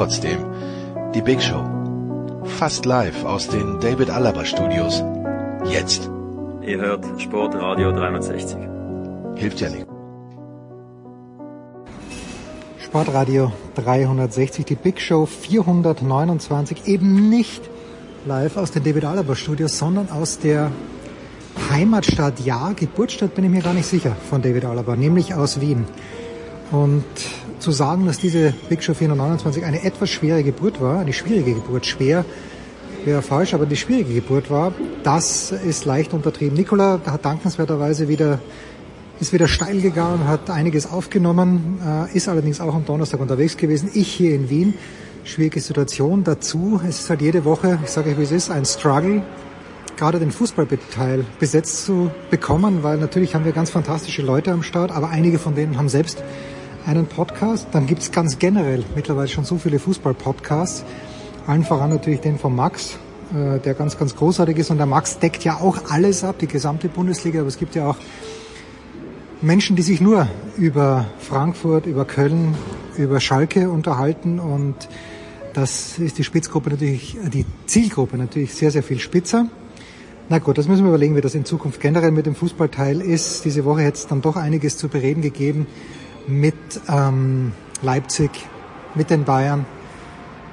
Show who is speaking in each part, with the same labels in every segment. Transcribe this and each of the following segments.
Speaker 1: Trotzdem, die Big Show. Fast live aus den David Alaba Studios. Jetzt.
Speaker 2: Ihr hört Sportradio 360.
Speaker 1: Hilft ja nicht.
Speaker 3: Sportradio 360, die Big Show 429, eben nicht live aus den David Alaba Studios, sondern aus der Heimatstadt, ja, Geburtsstadt bin ich mir gar nicht sicher von David Alaba, nämlich aus Wien. Und zu sagen, dass diese Big Show 429 eine etwas schwere Geburt war, eine schwierige Geburt, schwer wäre falsch, aber die schwierige Geburt war, das ist leicht untertrieben. Nikola hat dankenswerterweise wieder ist wieder steil gegangen, hat einiges aufgenommen, äh, ist allerdings auch am Donnerstag unterwegs gewesen. Ich hier in Wien, schwierige Situation. Dazu, es ist halt jede Woche, ich sage euch wie es ist, ein Struggle, gerade den Fußballteil besetzt zu bekommen, weil natürlich haben wir ganz fantastische Leute am Start, aber einige von denen haben selbst einen Podcast. Dann gibt es ganz generell mittlerweile schon so viele Fußball-Podcasts. Allen voran natürlich den von Max, äh, der ganz, ganz großartig ist. Und der Max deckt ja auch alles ab, die gesamte Bundesliga. Aber es gibt ja auch Menschen, die sich nur über Frankfurt, über Köln, über Schalke unterhalten und das ist die Spitzgruppe natürlich, die Zielgruppe natürlich sehr, sehr viel spitzer. Na gut, das müssen wir überlegen, wie das in Zukunft generell mit dem Fußballteil ist. Diese Woche hätte es dann doch einiges zu bereden gegeben mit ähm, Leipzig, mit den Bayern,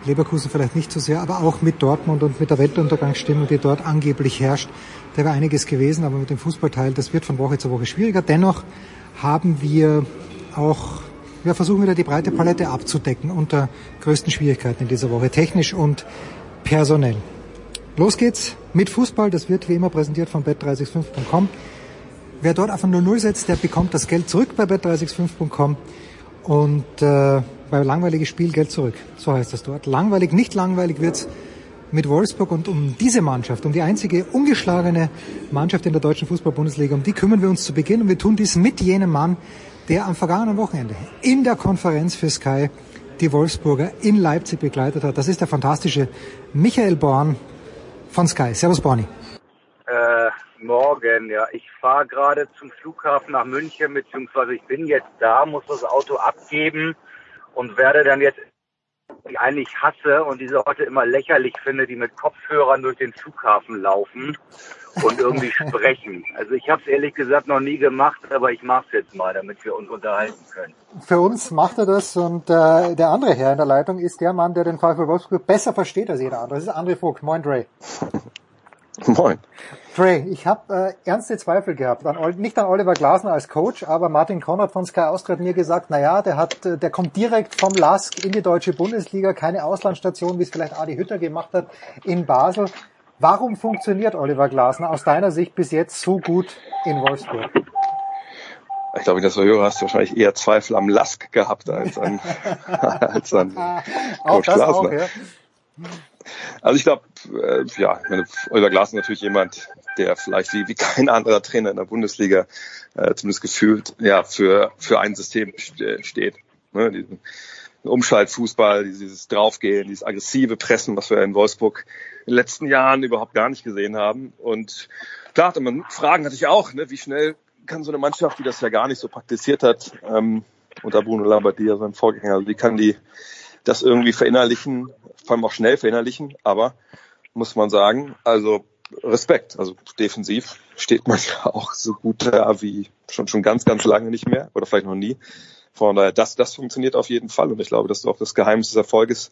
Speaker 3: Leverkusen vielleicht nicht so sehr, aber auch mit Dortmund und mit der Weltuntergangsstimmung, die dort angeblich herrscht. Da wäre einiges gewesen, aber mit dem Fußballteil, das wird von Woche zu Woche schwieriger. Dennoch haben wir auch, wir versuchen wieder die breite Palette abzudecken unter größten Schwierigkeiten in dieser Woche, technisch und personell. Los geht's mit Fußball, das wird wie immer präsentiert von bet365.com. Wer dort auf 0-0 setzt, der bekommt das Geld zurück bei bet365.com und äh, bei langweiliges Spiel Geld zurück. So heißt das dort. Langweilig, nicht langweilig wird's mit Wolfsburg und um diese Mannschaft, um die einzige ungeschlagene Mannschaft in der deutschen Fußball-Bundesliga, um die kümmern wir uns zu Beginn und wir tun dies mit jenem Mann, der am vergangenen Wochenende in der Konferenz für Sky die Wolfsburger in Leipzig begleitet hat. Das ist der fantastische Michael Born von Sky. Servus Borni.
Speaker 4: Äh, morgen, ja. Ich fahre gerade zum Flughafen nach München, beziehungsweise ich bin jetzt da, muss das Auto abgeben und werde dann jetzt die eigentlich hasse und diese heute immer lächerlich finde, die mit Kopfhörern durch den Flughafen laufen und irgendwie sprechen. Also ich habe es ehrlich gesagt noch nie gemacht, aber ich mache es jetzt mal, damit wir uns unterhalten können.
Speaker 3: Für uns macht er das und äh, der andere Herr in der Leitung ist der Mann, der den VfL Wolfsburg besser versteht als jeder andere. Das ist André Vogt. Moin, Dre.
Speaker 5: Moin.
Speaker 3: Dre, ich habe äh, ernste Zweifel gehabt, an, nicht an Oliver Glasner als Coach, aber Martin Konrad von Sky Austria hat mir gesagt, na ja, der hat, äh, der kommt direkt vom LASK in die deutsche Bundesliga, keine Auslandsstation, wie es vielleicht Adi Hütter gemacht hat in Basel. Warum funktioniert Oliver Glasner aus deiner Sicht bis jetzt so gut in Wolfsburg?
Speaker 5: Ich glaube, das höre, hast du wahrscheinlich eher Zweifel am Lask gehabt als an, als an
Speaker 3: Coach Glasner. Auch, ja.
Speaker 5: Also ich glaube, äh, ja, meine, Oliver Glasner ist natürlich jemand, der vielleicht wie, wie kein anderer Trainer in der Bundesliga äh, zumindest gefühlt ja für für ein System steht. Ne, diesen Umschaltfußball, dieses Draufgehen, dieses aggressive Pressen, was wir in Wolfsburg in den letzten Jahren überhaupt gar nicht gesehen haben. Und klar, hatte man Fragen hatte ich auch, ne, wie schnell kann so eine Mannschaft, die das ja gar nicht so praktiziert hat, ähm, unter Bruno Labbadia, seinem Vorgänger, wie kann die das irgendwie verinnerlichen, vor allem auch schnell verinnerlichen, aber muss man sagen, also Respekt. Also defensiv steht man ja auch so gut da wie schon schon ganz, ganz lange nicht mehr oder vielleicht noch nie. Von daher, das, das funktioniert auf jeden Fall und ich glaube, das ist auch das Geheimnis des Erfolges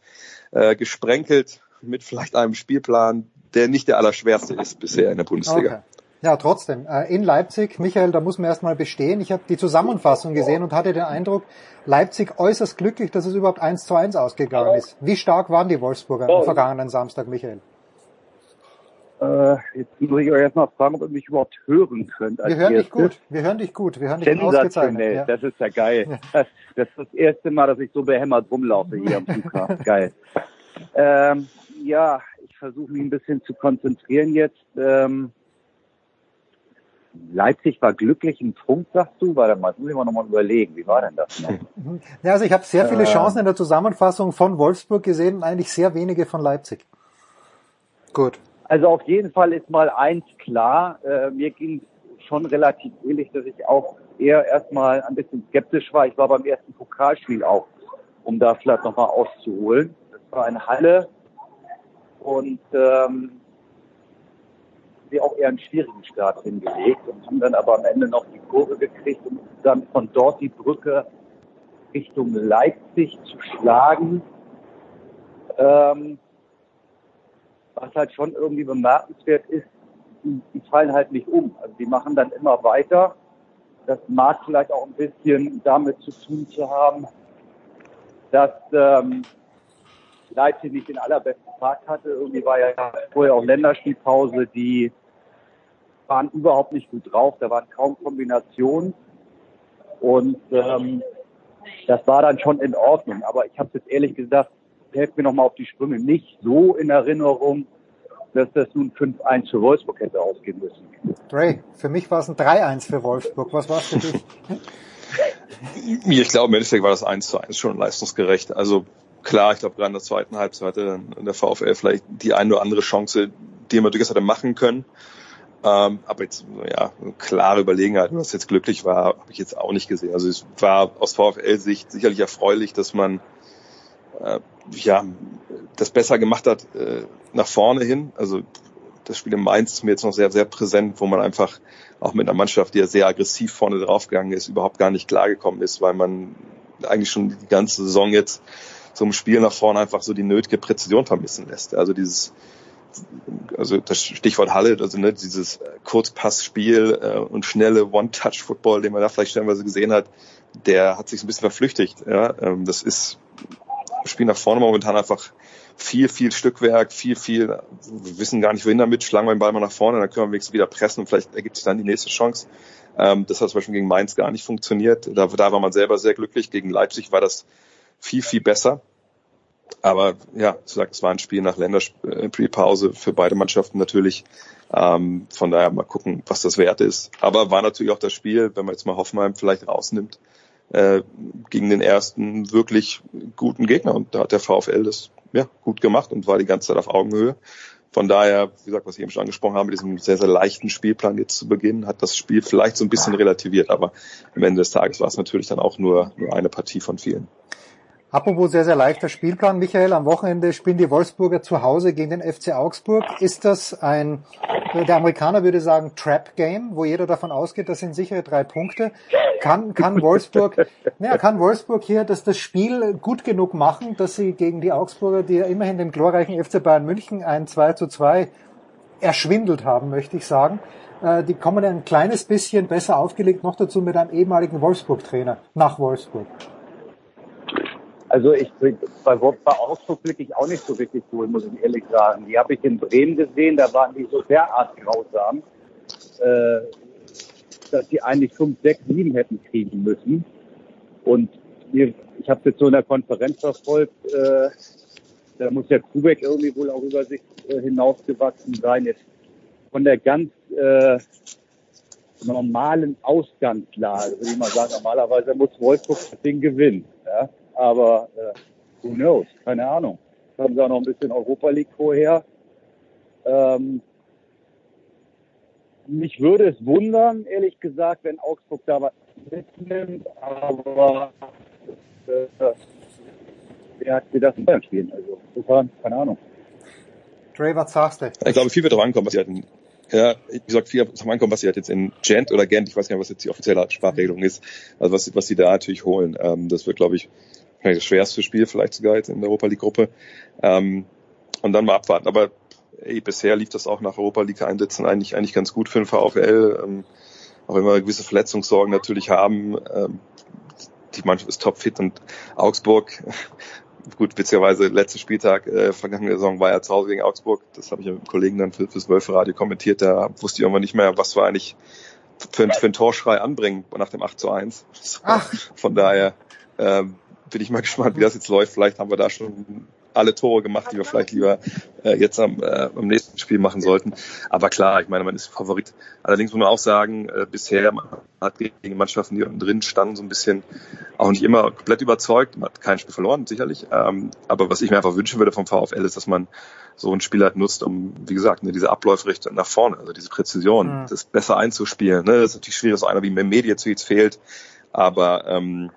Speaker 5: äh, gesprenkelt mit vielleicht einem Spielplan, der nicht der allerschwerste ist bisher in der Bundesliga.
Speaker 3: Okay. Ja, trotzdem. Äh, in Leipzig, Michael, da muss man erstmal bestehen. Ich habe die Zusammenfassung gesehen und hatte den Eindruck, Leipzig äußerst glücklich, dass es überhaupt 1 zu 1 ausgegangen ist. Wie stark waren die Wolfsburger am vergangenen Samstag, Michael?
Speaker 6: Äh, jetzt muss ich euch erstmal fragen, ob ihr mich überhaupt hören könnt.
Speaker 3: Wir hören dich gut. Wir hören dich gut. Wir hören dich
Speaker 6: Sensationell. Ja. Das ist ja geil. Das, das, ist das erste Mal, dass ich so behämmert rumlaufe hier am Flughafen. geil. Ähm, ja, ich versuche mich ein bisschen zu konzentrieren jetzt. Ähm, Leipzig war glücklich im Trunk, sagst du? Warte mal, muss ich mal nochmal überlegen. Wie war denn das noch?
Speaker 3: Ja, also ich habe sehr viele äh, Chancen in der Zusammenfassung von Wolfsburg gesehen und eigentlich sehr wenige von Leipzig. Gut.
Speaker 6: Also auf jeden Fall ist mal eins klar. Äh, mir ging schon relativ ähnlich, dass ich auch eher erstmal ein bisschen skeptisch war. Ich war beim ersten Pokalspiel auch, um da vielleicht nochmal auszuholen. Das war in Halle und ähm, sie auch eher einen schwierigen Start hingelegt und haben dann aber am Ende noch die Kurve gekriegt, um dann von dort die Brücke Richtung Leipzig zu schlagen. Ähm, was halt schon irgendwie bemerkenswert ist, die, die fallen halt nicht um. Also die machen dann immer weiter. Das mag vielleicht auch ein bisschen damit zu tun zu haben, dass ähm, Leipzig nicht den allerbesten Tag hatte. Irgendwie war ja vorher auch Länderspielpause, die waren überhaupt nicht gut drauf, da waren kaum Kombinationen. Und ähm, das war dann schon in Ordnung. Aber ich habe jetzt ehrlich gesagt, helft mir nochmal auf die Sprünge, nicht so in Erinnerung, dass das nun 5-1 für Wolfsburg hätte ausgehen müssen.
Speaker 3: Dre, für mich war es ein 3-1 für Wolfsburg. Was war es für dich?
Speaker 5: ich glaube, im Endeffekt war das 1 zu 1 schon leistungsgerecht. Also klar, ich glaube, gerade in der zweiten Halbzeit hatte der VfL vielleicht die eine oder andere Chance, die man durchaus hätte machen können. Ähm, aber jetzt, ja, klare Überlegenheit, was jetzt glücklich war, habe ich jetzt auch nicht gesehen. Also es war aus VfL-Sicht sicherlich erfreulich, dass man äh, ja das besser gemacht hat äh, nach vorne hin. Also das Spiel in Mainz ist mir jetzt noch sehr, sehr präsent, wo man einfach auch mit einer Mannschaft, die ja sehr aggressiv vorne draufgegangen ist, überhaupt gar nicht klargekommen ist, weil man eigentlich schon die ganze Saison jetzt so im Spiel nach vorne einfach so die nötige Präzision vermissen lässt. Also dieses also das Stichwort Halle, also ne, dieses Kurzpassspiel äh, und schnelle One-Touch-Football, den man da vielleicht stellenweise gesehen hat, der hat sich ein bisschen verflüchtigt. Ja? Ähm, das ist Spiel nach vorne momentan einfach viel, viel Stückwerk, viel, viel, wir wissen gar nicht, wohin damit, schlagen wir den Ball mal nach vorne, dann können wir wenigstens wieder pressen und vielleicht ergibt sich dann die nächste Chance. Ähm, das hat zum Beispiel gegen Mainz gar nicht funktioniert. Da, da war man selber sehr glücklich. Gegen Leipzig war das viel, viel besser. Aber ja, du sagst, es war ein Spiel nach Länderspielpause für beide Mannschaften natürlich. Ähm, von daher mal gucken, was das wert ist. Aber war natürlich auch das Spiel, wenn man jetzt mal Hoffenheim vielleicht rausnimmt, äh, gegen den ersten wirklich guten Gegner. Und da hat der VfL das ja, gut gemacht und war die ganze Zeit auf Augenhöhe. Von daher, wie gesagt, was ich eben schon angesprochen habe, mit diesem sehr, sehr leichten Spielplan jetzt zu Beginn, hat das Spiel vielleicht so ein bisschen relativiert. Aber am Ende des Tages war es natürlich dann auch nur, nur eine Partie von vielen.
Speaker 3: Apropos sehr, sehr leichter Spielplan, Michael. Am Wochenende spielen die Wolfsburger zu Hause gegen den FC Augsburg. Ist das ein, der Amerikaner würde sagen, Trap-Game, wo jeder davon ausgeht, das sind sichere drei Punkte? Kann, kann Wolfsburg, ja, kann Wolfsburg hier das, das Spiel gut genug machen, dass sie gegen die Augsburger, die ja immerhin dem glorreichen FC Bayern München ein 2 zu 2 erschwindelt haben, möchte ich sagen. Äh, die kommen ein kleines bisschen besser aufgelegt, noch dazu mit einem ehemaligen Wolfsburg-Trainer nach Wolfsburg.
Speaker 6: Also ich bei, bei Augsburg blicke ich auch nicht so wirklich cool, muss ich ehrlich sagen. Die habe ich in Bremen gesehen, da waren die so derart grausam, äh, dass die eigentlich 5, 6, 7 hätten kriegen müssen. Und hier, ich habe jetzt so in der Konferenz verfolgt, äh, da muss der Kubek irgendwie wohl auch über sich äh, hinausgewachsen sein. Jetzt von der ganz äh, normalen Ausgangslage, würde ich mal sagen, normalerweise muss Wolfsburg das Ding gewinnen. Ja? Aber äh, who knows? Keine Ahnung. Haben sie auch noch ein bisschen Europa League vorher. Ähm, mich würde es wundern, ehrlich gesagt, wenn Augsburg da was mitnimmt, aber äh, wer hat mir das in Bayern spielen? Also insofern, keine Ahnung.
Speaker 3: Dre, was sagst du?
Speaker 5: Ich glaube, viel wird darauf ankommen, was sie in, ja, wie gesagt, viel wird darauf ankommen, was sie halt jetzt in Gent oder Gent, ich weiß nicht, was jetzt die offizielle Sprachregelung ist, also was, was sie da natürlich holen. Ähm, das wird, glaube ich, das schwerste Spiel vielleicht sogar jetzt in der Europa League Gruppe. Ähm, und dann mal abwarten. Aber ey, bisher lief das auch nach Europa League Einsätzen eigentlich, eigentlich ganz gut für den VfL. Ähm, auch wenn wir gewisse Verletzungssorgen natürlich haben. Ähm, die Mannschaft ist topfit und Augsburg, gut, witzigerweise letzter Spieltag äh, vergangene Saison war er zu Hause gegen Augsburg. Das habe ich mit einem Kollegen dann für, fürs Wölfe-Radio kommentiert. Da wusste ich irgendwann nicht mehr, was wir eigentlich für, für einen Torschrei anbringen nach dem 8 zu 1. Ach. Von daher ähm, bin ich mal gespannt, wie das jetzt läuft. Vielleicht haben wir da schon alle Tore gemacht, die wir vielleicht lieber äh, jetzt am, äh, am nächsten Spiel machen sollten. Aber klar, ich meine, man ist Favorit. Allerdings muss man auch sagen, äh, bisher hat gegen Mannschaften, die unten drin standen, so ein bisschen auch nicht immer komplett überzeugt. Man hat kein Spiel verloren, sicherlich. Ähm, aber was ich mir einfach wünschen würde vom VfL ist, dass man so ein Spiel halt nutzt, um, wie gesagt, ne, diese Abläufrichtung nach vorne, also diese Präzision, mhm. das besser einzuspielen. Ne? Das ist natürlich schwierig, dass einer wie Mehmedi jetzt fehlt. Aber ähm,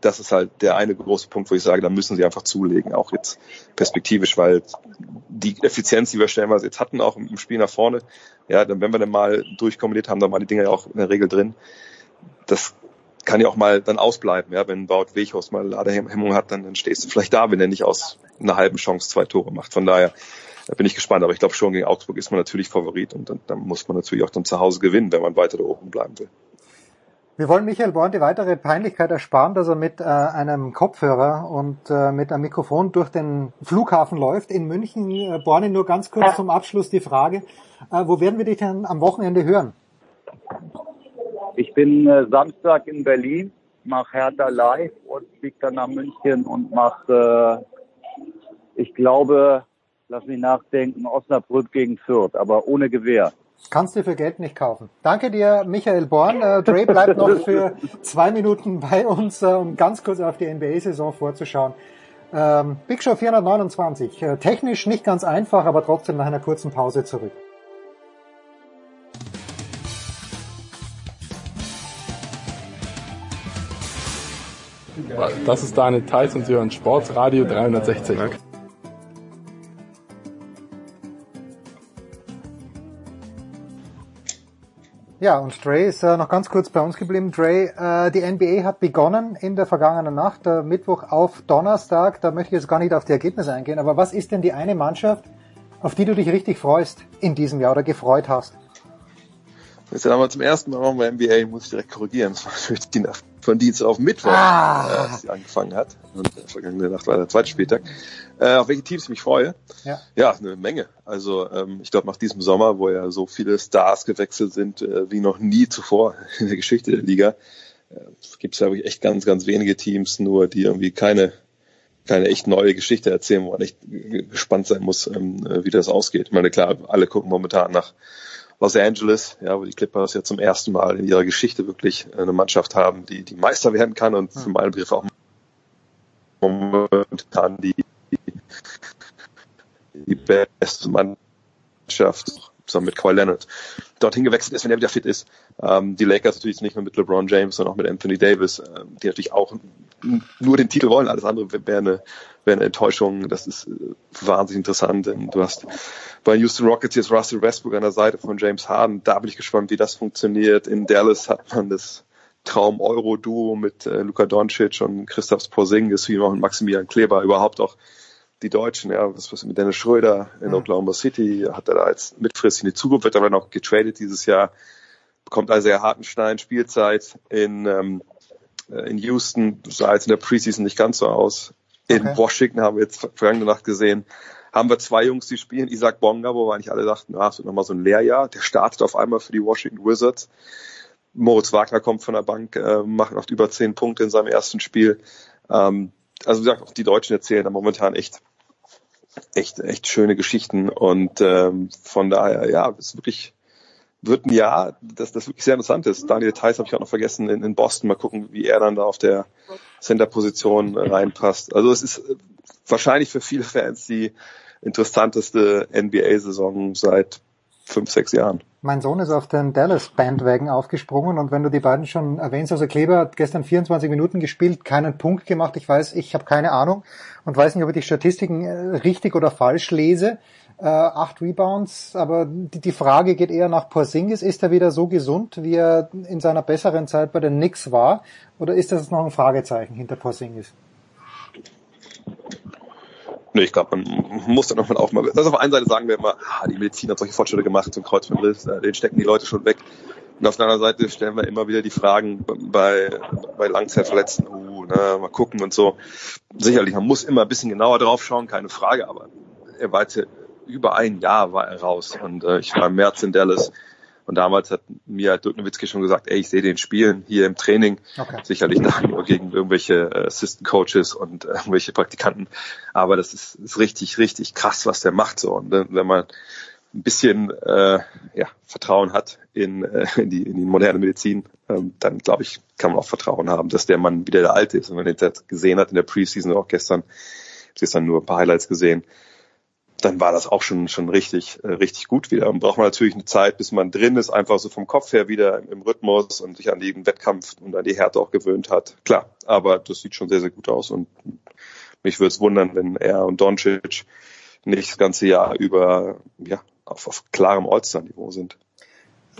Speaker 5: das ist halt der eine große Punkt, wo ich sage, da müssen sie einfach zulegen, auch jetzt perspektivisch, weil die Effizienz, die wir stellenweise jetzt hatten, auch im Spiel nach vorne, ja, dann, wenn wir dann mal durchkombiniert haben, dann waren die Dinge ja auch in der Regel drin. Das kann ja auch mal dann ausbleiben, ja, wenn Baut Weghorst mal Ladehemmung hat, dann, dann stehst du vielleicht da, wenn er nicht aus einer halben Chance zwei Tore macht. Von daher da bin ich gespannt, aber ich glaube schon gegen Augsburg ist man natürlich Favorit und dann, dann muss man natürlich auch dann zu Hause gewinnen, wenn man weiter da oben bleiben will.
Speaker 3: Wir wollen Michael Born die weitere Peinlichkeit ersparen, dass er mit äh, einem Kopfhörer und äh, mit einem Mikrofon durch den Flughafen läuft in München. Äh, Born, nur ganz kurz zum Abschluss die Frage, äh, wo werden wir dich denn am Wochenende hören?
Speaker 6: Ich bin äh, Samstag in Berlin, mache Hertha live und fliege dann nach München und mache, äh, ich glaube, lass mich nachdenken, Osnabrück gegen Fürth, aber ohne Gewehr.
Speaker 3: Kannst du für Geld nicht kaufen. Danke dir, Michael Born. Äh, Dre bleibt noch für zwei Minuten bei uns, äh, um ganz kurz auf die NBA-Saison vorzuschauen. Ähm, Big Show 429. Äh, technisch nicht ganz einfach, aber trotzdem nach einer kurzen Pause zurück.
Speaker 7: Das ist Daniel Theiss und Sie hören Sportsradio 360.
Speaker 3: Ja, und Dre ist äh, noch ganz kurz bei uns geblieben. Dre, äh, die NBA hat begonnen in der vergangenen Nacht, äh, Mittwoch auf Donnerstag. Da möchte ich jetzt gar nicht auf die Ergebnisse eingehen, aber was ist denn die eine Mannschaft, auf die du dich richtig freust in diesem Jahr oder gefreut hast?
Speaker 5: Das ist ja damals zum ersten Mal wir NBA, muss ich direkt korrigieren. Das war natürlich die Nacht von Dienstag auf Mittwoch, ah. äh, angefangen hat. Und äh, vergangene Nacht war der zweite Spieltag. Äh, auf welche Teams ich mich freue? Ja, ja eine Menge. Also ähm, ich glaube nach diesem Sommer, wo ja so viele Stars gewechselt sind äh, wie noch nie zuvor in der Geschichte der Liga, äh, gibt es ja wirklich echt ganz, ganz wenige Teams, nur die irgendwie keine keine echt neue Geschichte erzählen, wo man echt gespannt sein muss, ähm, wie das ausgeht. Ich meine, klar, alle gucken momentan nach Los Angeles, ja, wo die Clippers ja zum ersten Mal in ihrer Geschichte wirklich eine Mannschaft haben, die, die Meister werden kann und für meinen Begriff auch momentan die, die beste Mannschaft zusammen mit Kawhi Leonard dorthin gewechselt ist, wenn er wieder fit ist. Ähm, die Lakers natürlich nicht nur mit LeBron James, sondern auch mit Anthony Davis, äh, die natürlich auch nur den Titel wollen. Alles andere wäre eine, wäre eine Enttäuschung. Das ist äh, wahnsinnig interessant. Denn du hast bei Houston Rockets jetzt Russell Westbrook an der Seite von James Harden. Da bin ich gespannt, wie das funktioniert. In Dallas hat man das Traum-Euro-Duo mit äh, Luka Doncic und Christoph Porzingis, wie auch Maximilian Kleber, überhaupt auch die Deutschen, ja, was, was mit Dennis Schröder in mhm. Oklahoma City, hat er da als mitfristig in die Zukunft, wird aber noch getradet dieses Jahr, bekommt also ja Hartenstein Spielzeit in, ähm, äh, in Houston, sah jetzt in der Preseason nicht ganz so aus. In okay. Washington haben wir jetzt vergangene Nacht gesehen, haben wir zwei Jungs, die spielen, Isaac Bonga, wo wir eigentlich alle dachten, ah, es wird nochmal so ein Lehrjahr, der startet auf einmal für die Washington Wizards. Moritz Wagner kommt von der Bank, äh, macht oft über zehn Punkte in seinem ersten Spiel. Ähm, also wie gesagt, auch die Deutschen erzählen da momentan echt, echt, echt schöne Geschichten und ähm, von daher, ja, es ist wirklich wird ein Jahr, das, das wirklich sehr interessant ist. Daniel Theiss habe ich auch noch vergessen in, in Boston. Mal gucken, wie er dann da auf der Center-Position reinpasst. Also es ist wahrscheinlich für viele Fans die interessanteste NBA-Saison seit fünf, sechs Jahren.
Speaker 3: Mein Sohn ist auf den Dallas Bandwagon aufgesprungen und wenn du die beiden schon erwähnst, also Kleber hat gestern 24 Minuten gespielt, keinen Punkt gemacht. Ich weiß, ich habe keine Ahnung und weiß nicht, ob ich die Statistiken äh, richtig oder falsch lese. Äh, acht Rebounds, aber die, die Frage geht eher nach Porzingis. Ist er wieder so gesund, wie er in seiner besseren Zeit bei den Knicks war? Oder ist das noch ein Fragezeichen hinter Porzingis?
Speaker 5: Nee, ich glaube, man muss dann nochmal aufmachen. Das auf der einen Seite sagen wir immer, ah, die Medizin hat solche Fortschritte gemacht zum Kreuzbandriss, äh, den stecken die Leute schon weg. Und auf der anderen Seite stellen wir immer wieder die Fragen bei, bei Langzeitverletzten, uh, ne, mal gucken und so. Sicherlich, man muss immer ein bisschen genauer drauf schauen, keine Frage, aber er jetzt über ein Jahr war er raus und äh, ich war im März in Dallas und damals hat mir Dirk Nowitzki schon gesagt, ey, ich sehe den spielen hier im Training. Okay. Sicherlich da nur gegen irgendwelche äh, Assistant Coaches und äh, irgendwelche Praktikanten. Aber das ist, ist richtig, richtig krass, was der macht so. Und wenn man ein bisschen äh, ja, Vertrauen hat in, äh, in, die, in die moderne Medizin, ähm, dann glaube ich, kann man auch Vertrauen haben, dass der Mann wieder der Alte ist. Und wenn man den gesehen hat in der Preseason, auch gestern, gestern nur ein paar Highlights gesehen, dann war das auch schon schon richtig äh, richtig gut wieder. Und braucht man natürlich eine Zeit, bis man drin ist, einfach so vom Kopf her wieder im, im Rhythmus und sich an den Wettkampf und an die Härte auch gewöhnt hat. Klar, aber das sieht schon sehr sehr gut aus und mich würde es wundern, wenn er und Doncic nicht das ganze Jahr über ja auf, auf klarem All-Star-Niveau sind.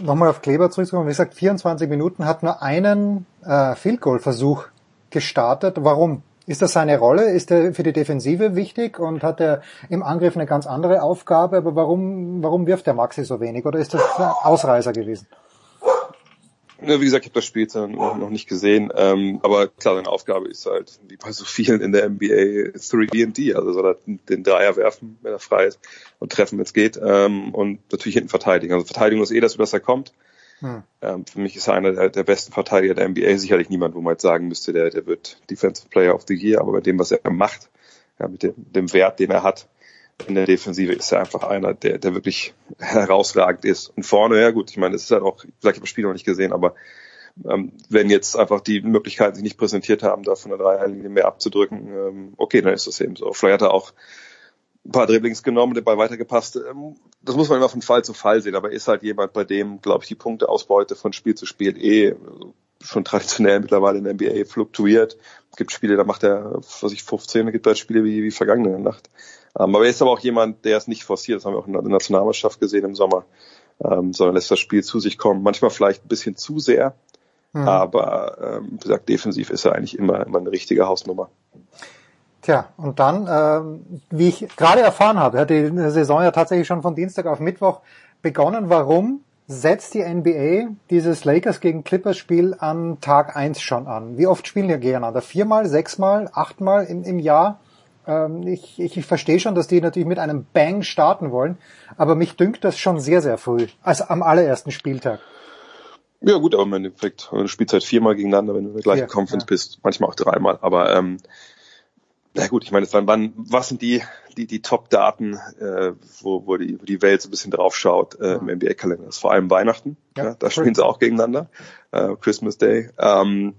Speaker 3: Nochmal auf Kleber zurückzukommen. Wie gesagt, 24 Minuten hat nur einen äh, Field Goal Versuch gestartet. Warum? Ist das seine Rolle? Ist er für die Defensive wichtig und hat er im Angriff eine ganz andere Aufgabe? Aber warum, warum wirft der Maxi so wenig? Oder ist das ein Ausreißer gewesen?
Speaker 5: Ja, wie gesagt, ich habe das Spiel noch, nicht gesehen, ähm, aber klar, seine Aufgabe ist halt, wie bei so vielen in der NBA, 3D, also soll er den Dreier werfen, wenn er frei ist, und treffen, wenn es geht, ähm, und natürlich hinten verteidigen. Also Verteidigung ist eh das, was er kommt. Hm. Ähm, für mich ist er einer der, besten Verteidiger der NBA. Sicherlich niemand, wo man jetzt sagen müsste, der, der wird Defensive Player of the Year, aber bei dem, was er macht, ja, mit dem, dem Wert, den er hat in der Defensive, ist er einfach einer, der, der wirklich herausragend ist. Und vorne, ja gut, ich meine, das ist halt auch, ich habe das Spiel noch nicht gesehen, aber ähm, wenn jetzt einfach die Möglichkeiten sich nicht präsentiert haben, da von der Dreierlinie mehr abzudrücken, ähm, okay, dann ist das eben so. Vielleicht hat er auch ein paar Dribblings genommen, der Ball weitergepasst. Ähm, das muss man immer von Fall zu Fall sehen, aber ist halt jemand, bei dem, glaube ich, die Punkteausbeute von Spiel zu Spiel eh schon traditionell mittlerweile in der NBA fluktuiert. Es gibt Spiele, da macht er, was ich, 15, es gibt halt Spiele wie, wie vergangene Nacht. Ähm, aber er ist aber auch jemand, der es nicht forciert, das haben wir auch in der Nationalmannschaft gesehen im Sommer, ähm, sondern lässt das Spiel zu sich kommen. Manchmal vielleicht ein bisschen zu sehr, mhm. aber ähm, wie gesagt, defensiv ist er eigentlich immer, immer eine richtige Hausnummer.
Speaker 3: Tja, und dann, äh, wie ich gerade erfahren habe, hat die Saison ja tatsächlich schon von Dienstag auf Mittwoch begonnen. Warum setzt die NBA dieses Lakers gegen Clippers Spiel an Tag eins schon an? Wie oft spielen die gegeneinander? Viermal, sechsmal, achtmal im, im Jahr? Ähm, ich, ich, ich verstehe schon, dass die natürlich mit einem Bang starten wollen, aber mich dünkt das schon sehr, sehr früh, also am allerersten Spieltag.
Speaker 5: Ja gut, aber im Endeffekt, du spielst halt viermal gegeneinander, wenn du in der gleichen ja, Conference ja. bist, manchmal auch dreimal, aber ähm, na gut, ich meine, wann, wann, was sind die, die, die Top-Daten, äh, wo, wo, die, wo die Welt so ein bisschen drauf schaut äh, im NBA-Kalender? Das ist vor allem Weihnachten, ja, ja da spielen sie auch gegeneinander, äh, Christmas Day. Ähm,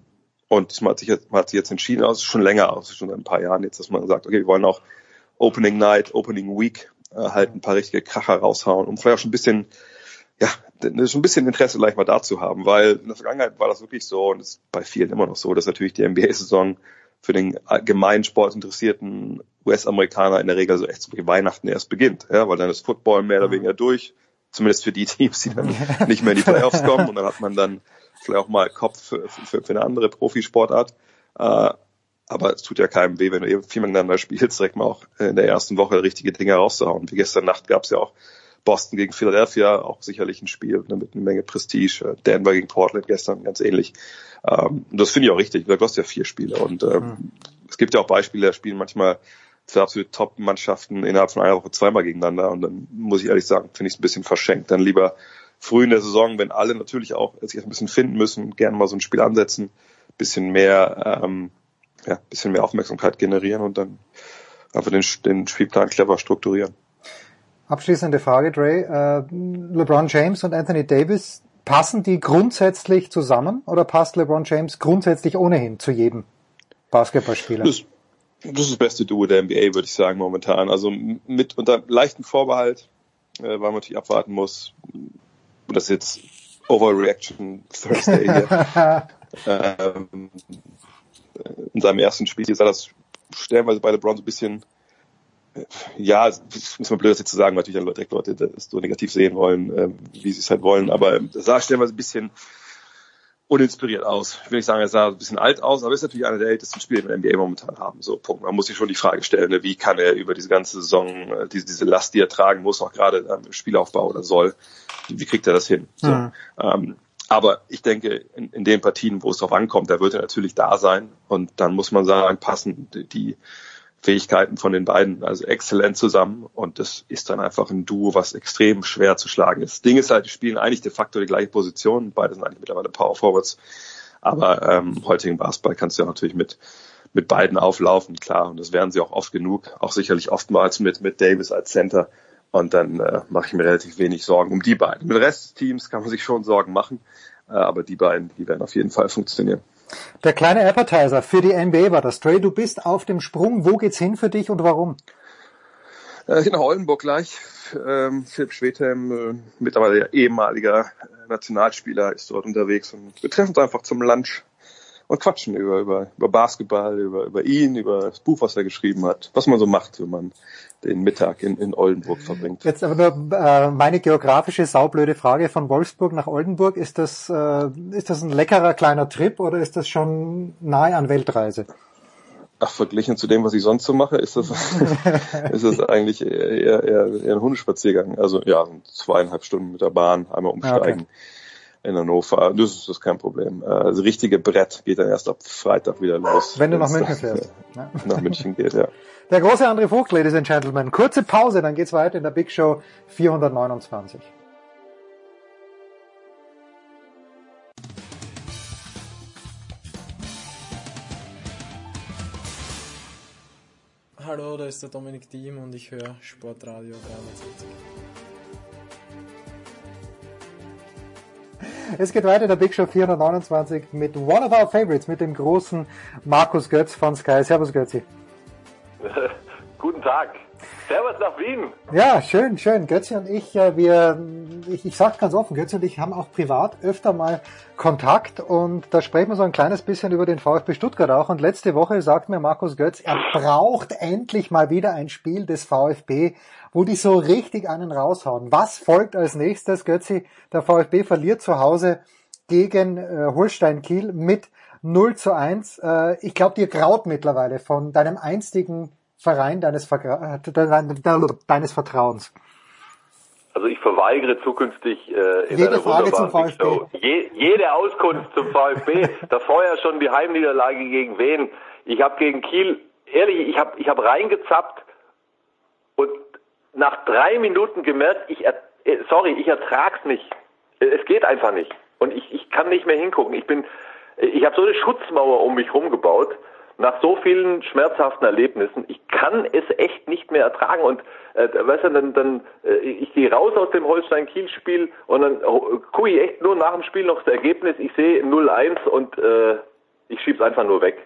Speaker 5: und man hat sich jetzt, man hat sich jetzt entschieden, also schon länger, also schon seit ein paar Jahren jetzt, dass man sagt, okay, wir wollen auch Opening Night, Opening Week äh, halt ein paar richtige Kracher raushauen, um vielleicht auch schon ein bisschen, ja, schon ein bisschen Interesse gleich mal dazu haben, weil in der Vergangenheit war das wirklich so und ist bei vielen immer noch so, dass natürlich die NBA-Saison für den gemeinen Sport interessierten US-Amerikaner in der Regel so echt zu Weihnachten erst beginnt, ja, weil dann ist Football mehr oder weniger durch, zumindest für die Teams, die dann nicht mehr in die Playoffs kommen und dann hat man dann vielleicht auch mal Kopf für, für, für eine andere Profisportart. Äh, aber es tut ja keinem weh, wenn du eben viel miteinander spielst, direkt mal auch in der ersten Woche richtige Dinge rauszuhauen. Wie gestern Nacht gab es ja auch Boston gegen Philadelphia, auch sicherlich ein Spiel ne, mit einer Menge Prestige. Denver gegen Portland gestern ganz ähnlich. Ähm, und das finde ich auch richtig. Du hast ja vier Spiele. Und ähm, mhm. es gibt ja auch Beispiele, da spielen manchmal zwei absolute Top-Mannschaften innerhalb von einer Woche zweimal gegeneinander. Und dann muss ich ehrlich sagen, finde ich es ein bisschen verschenkt. Dann lieber früh in der Saison, wenn alle natürlich auch sich ein bisschen finden müssen, gerne mal so ein Spiel ansetzen, bisschen mehr, ähm, ja, bisschen mehr Aufmerksamkeit generieren und dann einfach den, den Spielplan clever strukturieren.
Speaker 3: Abschließende Frage, Dre. Äh, LeBron James und Anthony Davis, passen die grundsätzlich zusammen oder passt LeBron James grundsätzlich ohnehin zu jedem Basketballspieler?
Speaker 5: Das, das ist das beste Duo der NBA, würde ich sagen, momentan. Also mit unter leichten Vorbehalt, äh, weil man natürlich abwarten muss. Das ist jetzt Overreaction Thursday hier. ähm, in seinem ersten Spiel sah das stellenweise bei LeBron so ein bisschen ja, ist mal blöd, das jetzt zu sagen, weil natürlich dann direkt Leute das so negativ sehen wollen, äh, wie sie es halt wollen, aber das sah stellenweise ein bisschen uninspiriert aus. Ich will nicht sagen, er sah ein bisschen alt aus, aber er ist natürlich einer der ältesten Spieler, die wir in der NBA momentan haben. So, Punkt. Man muss sich schon die Frage stellen, ne, wie kann er über diese ganze Saison äh, diese, diese Last, die er tragen muss, auch gerade im Spielaufbau oder soll, wie kriegt er das hin? So, mhm. ähm, aber ich denke, in, in den Partien, wo es drauf ankommt, da wird er natürlich da sein. Und dann muss man sagen, passen die Fähigkeiten von den beiden also exzellent zusammen. Und das ist dann einfach ein Duo, was extrem schwer zu schlagen ist. Ding ist halt, die spielen eigentlich de facto die gleiche Position. Beide sind eigentlich mittlerweile Power Forwards. Aber ähm, heutigen Basketball kannst du ja natürlich mit mit beiden auflaufen, klar. Und das werden sie auch oft genug. Auch sicherlich oftmals mit, mit Davis als Center. Und dann äh, mache ich mir relativ wenig Sorgen um die beiden. Mit dem Rest des Teams kann man sich schon Sorgen machen, äh, aber die beiden, die werden auf jeden Fall funktionieren.
Speaker 3: Der kleine Appetizer für die NBA war das. Trey, du bist auf dem Sprung. Wo geht's hin für dich und warum?
Speaker 5: Äh, nach Oldenburg gleich. Ähm, Philipp Schwedhelm, äh, mittlerweile ehemaliger äh, Nationalspieler, ist dort unterwegs und wir treffen uns einfach zum Lunch und quatschen über, über, über Basketball, über, über ihn, über das Buch, was er geschrieben hat, was man so macht, wenn man den Mittag in, in Oldenburg verbringt.
Speaker 3: Jetzt aber nur äh, meine geografische saublöde Frage von Wolfsburg nach Oldenburg. Ist das, äh, ist das ein leckerer kleiner Trip oder ist das schon nahe an Weltreise?
Speaker 5: Ach, verglichen zu dem, was ich sonst so mache, ist das, ist das eigentlich eher, eher, eher ein Hundespaziergang. Also ja, zweieinhalb Stunden mit der Bahn, einmal umsteigen. Okay in Hannover. Das ist, das ist kein Problem. Das also richtige Brett geht dann erst ab Freitag wieder los.
Speaker 3: Wenn du nach München fährst.
Speaker 5: Ja. Nach München geht, ja.
Speaker 3: Der große André Vogt, Ladies and Gentlemen. Kurze Pause, dann geht's weiter in der Big Show 429.
Speaker 8: Hallo, da ist der Dominik Diem und ich höre Sportradio 360.
Speaker 3: Es geht weiter in der Big Show 429 mit One of Our Favorites, mit dem großen Markus Götz von Sky. Servus Götzi.
Speaker 9: Guten Tag. Servus nach Wien.
Speaker 3: Ja, schön, schön. Götzi und ich, äh, wir, ich, ich sage ganz offen, Götzi und ich haben auch privat öfter mal Kontakt und da sprechen wir so ein kleines bisschen über den VfB Stuttgart auch. Und letzte Woche sagt mir Markus Götz, er braucht endlich mal wieder ein Spiel des VfB, wo die so richtig einen raushauen. Was folgt als nächstes, Götzi? Der VfB verliert zu Hause gegen äh, Holstein Kiel mit 0 zu 1. Äh, ich glaube, dir graut mittlerweile von deinem einstigen Verein deines, äh, deines Vertrauens.
Speaker 9: Also ich verweigere zukünftig äh, in
Speaker 3: jede Frage zum VfB.
Speaker 9: Je, jede Auskunft zum VfB. Davor ja schon die Heimniederlage gegen wen. Ich habe gegen Kiel, ehrlich, ich habe ich hab reingezappt und nach drei Minuten gemerkt, ich, äh, sorry, ich ertrag's nicht. Es geht einfach nicht. Und ich, ich kann nicht mehr hingucken. Ich bin, ich habe so eine Schutzmauer um mich rumgebaut nach so vielen schmerzhaften Erlebnissen, ich kann es echt nicht mehr ertragen. Und äh, weißt du, dann, dann äh, ich gehe raus aus dem Holstein-Kiel-Spiel und dann oh, gucke ich echt nur nach dem Spiel noch das Ergebnis. Ich sehe 0-1 und äh, ich schieb's einfach nur weg.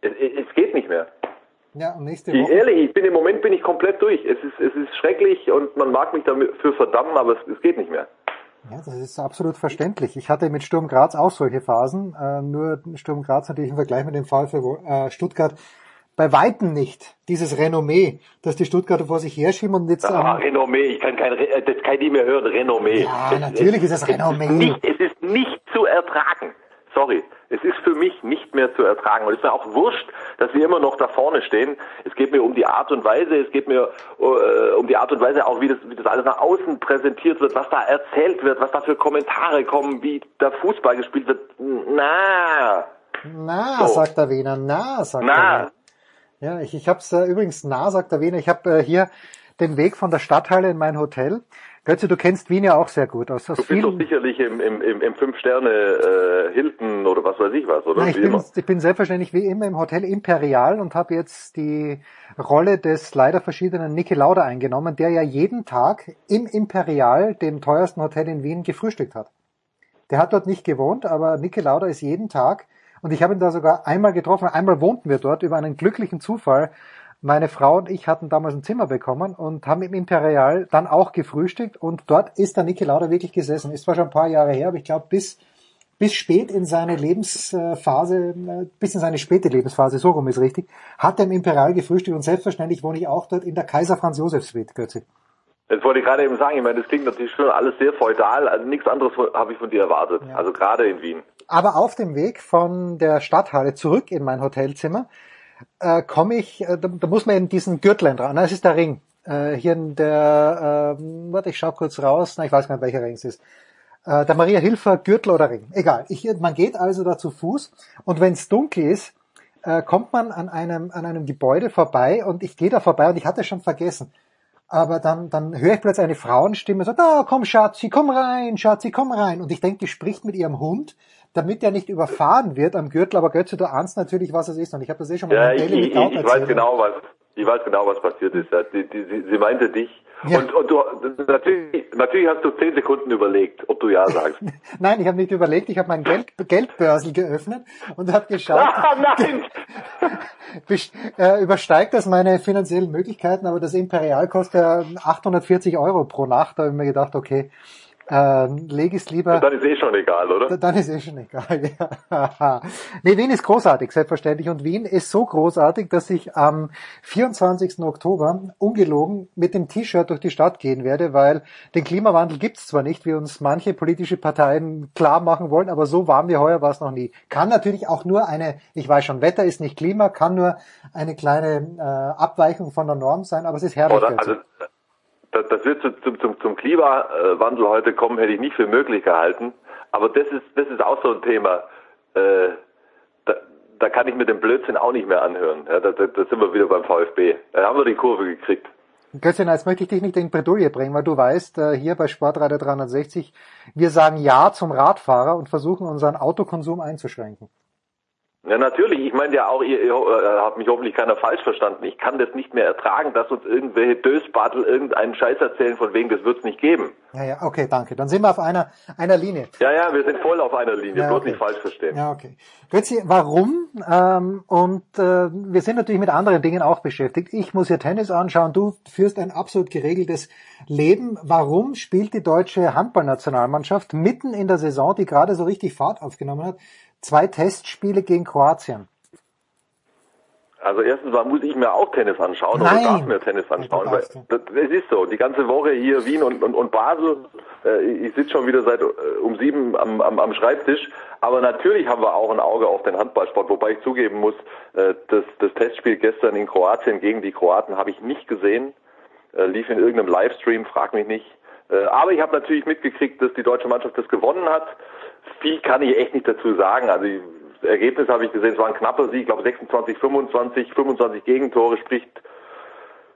Speaker 9: Es, es geht nicht mehr.
Speaker 3: Ja, nächste Woche.
Speaker 9: Ich, ehrlich, ich bin im Moment bin ich komplett durch. Es ist, es ist schrecklich und man mag mich dafür verdammen, aber es, es geht nicht mehr.
Speaker 3: Ja, das ist absolut verständlich. Ich hatte mit Sturm Graz auch solche Phasen, äh, nur Sturm Graz natürlich im Vergleich mit dem VfL äh, Stuttgart bei Weitem nicht dieses Renommee, das die Stuttgarter vor sich herschieben und jetzt.
Speaker 9: Ah, ähm, Renommee, ich kann kein, das kann ich nicht mehr hören, Renommee.
Speaker 3: Ja, natürlich es, ist es Renommee.
Speaker 9: Ist nicht, es ist nicht zu ertragen. Sorry. Es ist für mich nicht mehr zu ertragen. Und es ist mir auch wurscht, dass wir immer noch da vorne stehen. Es geht mir um die Art und Weise, es geht mir äh, um die Art und Weise auch, wie das, wie das alles nach außen präsentiert wird, was da erzählt wird, was da für Kommentare kommen, wie der Fußball gespielt wird. Na.
Speaker 3: Na, so. sagt der Wiener, na, sagt na. der Wiener. Ja, ich, ich hab's äh, übrigens na, sagt der Wiener. Ich habe äh, hier den Weg von der Stadthalle in mein Hotel Götze, du kennst Wien ja auch sehr gut. Aus, aus
Speaker 9: du bist doch sicherlich im, im, im, im Fünf-Sterne äh, Hilton oder was weiß ich was, oder?
Speaker 3: Nein, ich, bin, ich bin selbstverständlich wie immer im Hotel Imperial und habe jetzt die Rolle des leider verschiedenen Niki Lauda eingenommen, der ja jeden Tag im Imperial, dem teuersten Hotel in Wien, gefrühstückt hat. Der hat dort nicht gewohnt, aber Niki Lauda ist jeden Tag und ich habe ihn da sogar einmal getroffen, einmal wohnten wir dort über einen glücklichen Zufall meine Frau und ich hatten damals ein Zimmer bekommen und haben im Imperial dann auch gefrühstückt und dort ist der Niki Lauda wirklich gesessen. Ist zwar schon ein paar Jahre her, aber ich glaube bis bis spät in seine Lebensphase, äh, bis in seine späte Lebensphase, so rum ist richtig, hat er im Imperial gefrühstückt und selbstverständlich wohne ich auch dort in der Kaiser Franz Josef Suite, Götze.
Speaker 9: Das wollte ich gerade eben sagen. Ich meine, das klingt natürlich schon alles sehr feudal. Also nichts anderes habe ich von dir erwartet. Ja. Also gerade in Wien.
Speaker 3: Aber auf dem Weg von der Stadthalle zurück in mein Hotelzimmer äh, komme ich, äh, da, da muss man in diesen Gürtel dran. Das ist der Ring. Äh, hier in der, äh, warte, ich schau kurz raus. Na, ich weiß gar nicht, welcher Ring es ist. Äh, der Maria Hilfer Gürtel oder Ring. Egal. Ich, man geht also da zu Fuß und wenn es dunkel ist, äh, kommt man an einem, an einem Gebäude vorbei und ich gehe da vorbei und ich hatte schon vergessen. Aber dann, dann höre ich plötzlich eine Frauenstimme so, da komm Schatzi, komm rein, Schatzi, komm rein. Und ich denke, die spricht mit ihrem Hund, damit er nicht überfahren wird am Gürtel. Aber Götze, du ahnst natürlich, was es ist. Und ich habe das eh schon mal
Speaker 9: Ja,
Speaker 3: in
Speaker 9: ich,
Speaker 3: Daily
Speaker 9: ich, ich weiß genau, was, ich weiß genau, was passiert ist. Die, die, sie, sie meinte dich.
Speaker 3: Ja.
Speaker 9: Und, und du, natürlich, natürlich hast du zehn Sekunden überlegt, ob du ja sagst.
Speaker 3: Nein, ich habe nicht überlegt, ich habe mein Geld, Geldbörsel geöffnet und habe geschaut,
Speaker 9: ah, nein!
Speaker 3: äh, übersteigt das meine finanziellen Möglichkeiten, aber das Imperial kostet ja 840 Euro pro Nacht. Da habe ich mir gedacht, okay, äh, leg es lieber.
Speaker 9: Dann ist eh schon egal, oder?
Speaker 3: Dann ist eh schon egal. Ja. nee, Wien ist großartig, selbstverständlich. Und Wien ist so großartig, dass ich am 24. Oktober ungelogen mit dem T-Shirt durch die Stadt gehen werde, weil den Klimawandel gibt's zwar nicht, wie uns manche politische Parteien klar machen wollen, aber so warm wie heuer war es noch nie. Kann natürlich auch nur eine, ich weiß schon, Wetter ist nicht Klima, kann nur eine kleine äh, Abweichung von der Norm sein, aber es ist herrlich.
Speaker 9: Oder, also, das, wird zu, zum, zum, zum Klimawandel heute kommen, hätte ich nicht für möglich gehalten. Aber das ist, das ist auch so ein Thema. Äh, da, da kann ich mir den Blödsinn auch nicht mehr anhören. Ja, da, da, da sind wir wieder beim VfB. Da haben wir die Kurve gekriegt.
Speaker 3: Götzchen, jetzt möchte ich dich nicht in Bredouille bringen, weil du weißt, äh, hier bei Sportradio 360, wir sagen Ja zum Radfahrer und versuchen unseren Autokonsum einzuschränken.
Speaker 9: Ja, natürlich. Ich meine ja auch, ihr, ihr äh, habt mich hoffentlich keiner falsch verstanden. Ich kann das nicht mehr ertragen, dass uns irgendwelche Dösbattel irgendeinen Scheiß erzählen, von wegen, das wird's nicht geben.
Speaker 3: Ja, ja, okay, danke. Dann sind wir auf einer, einer Linie.
Speaker 9: Ja, ja, wir sind voll auf einer Linie,
Speaker 3: Ja,
Speaker 9: bloß
Speaker 3: okay.
Speaker 9: nicht falsch verstehen.
Speaker 3: Ja, okay. Götzi, warum? Ähm, und äh, wir sind natürlich mit anderen Dingen auch beschäftigt. Ich muss hier Tennis anschauen, du führst ein absolut geregeltes Leben. Warum spielt die deutsche Handballnationalmannschaft mitten in der Saison, die gerade so richtig Fahrt aufgenommen hat, zwei Testspiele gegen Kroatien?
Speaker 9: Also erstens mal muss ich mir auch Tennis anschauen
Speaker 3: Nein.
Speaker 9: oder darf mir Tennis anschauen. Weil, das ist so. Die ganze Woche hier Wien und, und, und Basel. Äh, ich sitze schon wieder seit äh, um sieben am, am, am Schreibtisch. Aber natürlich haben wir auch ein Auge auf den Handballsport, wobei ich zugeben muss, äh, das, das Testspiel gestern in Kroatien gegen die Kroaten habe ich nicht gesehen. Äh, lief in irgendeinem Livestream, frag mich nicht. Äh, aber ich habe natürlich mitgekriegt, dass die deutsche Mannschaft das gewonnen hat. Viel kann ich echt nicht dazu sagen. Also das Ergebnis habe ich gesehen, es war ein knapper Sieg, ich glaube 26, 25, 25 Gegentore spricht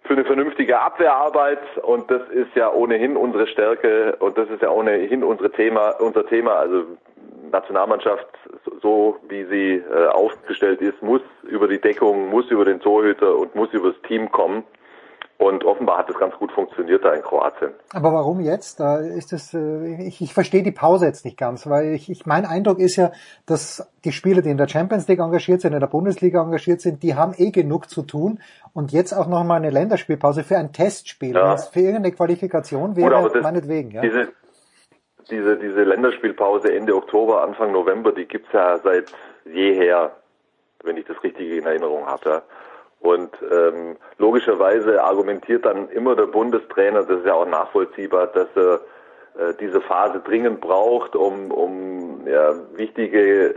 Speaker 9: für eine vernünftige Abwehrarbeit und das ist ja ohnehin unsere Stärke und das ist ja ohnehin unsere Thema, unser Thema. Also Nationalmannschaft, so- so wie sie äh, aufgestellt ist, muss über die Deckung, muss über den Torhüter und muss über das Team kommen. Und offenbar hat das ganz gut funktioniert da in Kroatien.
Speaker 3: Aber warum jetzt? Da ist es, äh, ich, ich verstehe die Pause jetzt nicht ganz, weil ich, ich mein Eindruck ist ja, dass die Spieler, die in der Champions League engagiert sind, in der Bundesliga engagiert sind, die haben eh genug zu tun und jetzt auch noch mal eine Länderspielpause für ein Testspiel,
Speaker 9: Ja.
Speaker 3: es für irgendeine Qualifikation wäre,
Speaker 9: das-
Speaker 3: meinetwegen, ja.
Speaker 9: Diese, diese, diese Länderspielpause Ende Oktober, Anfang November, die gibt's ja seit jeher, wenn ich das richtig in Erinnerung hatte. Und ähm, logischerweise argumentiert dann immer der Bundestrainer, das ist ja auch nachvollziehbar, dass er äh, diese Phase dringend braucht, um, um ja, wichtige äh,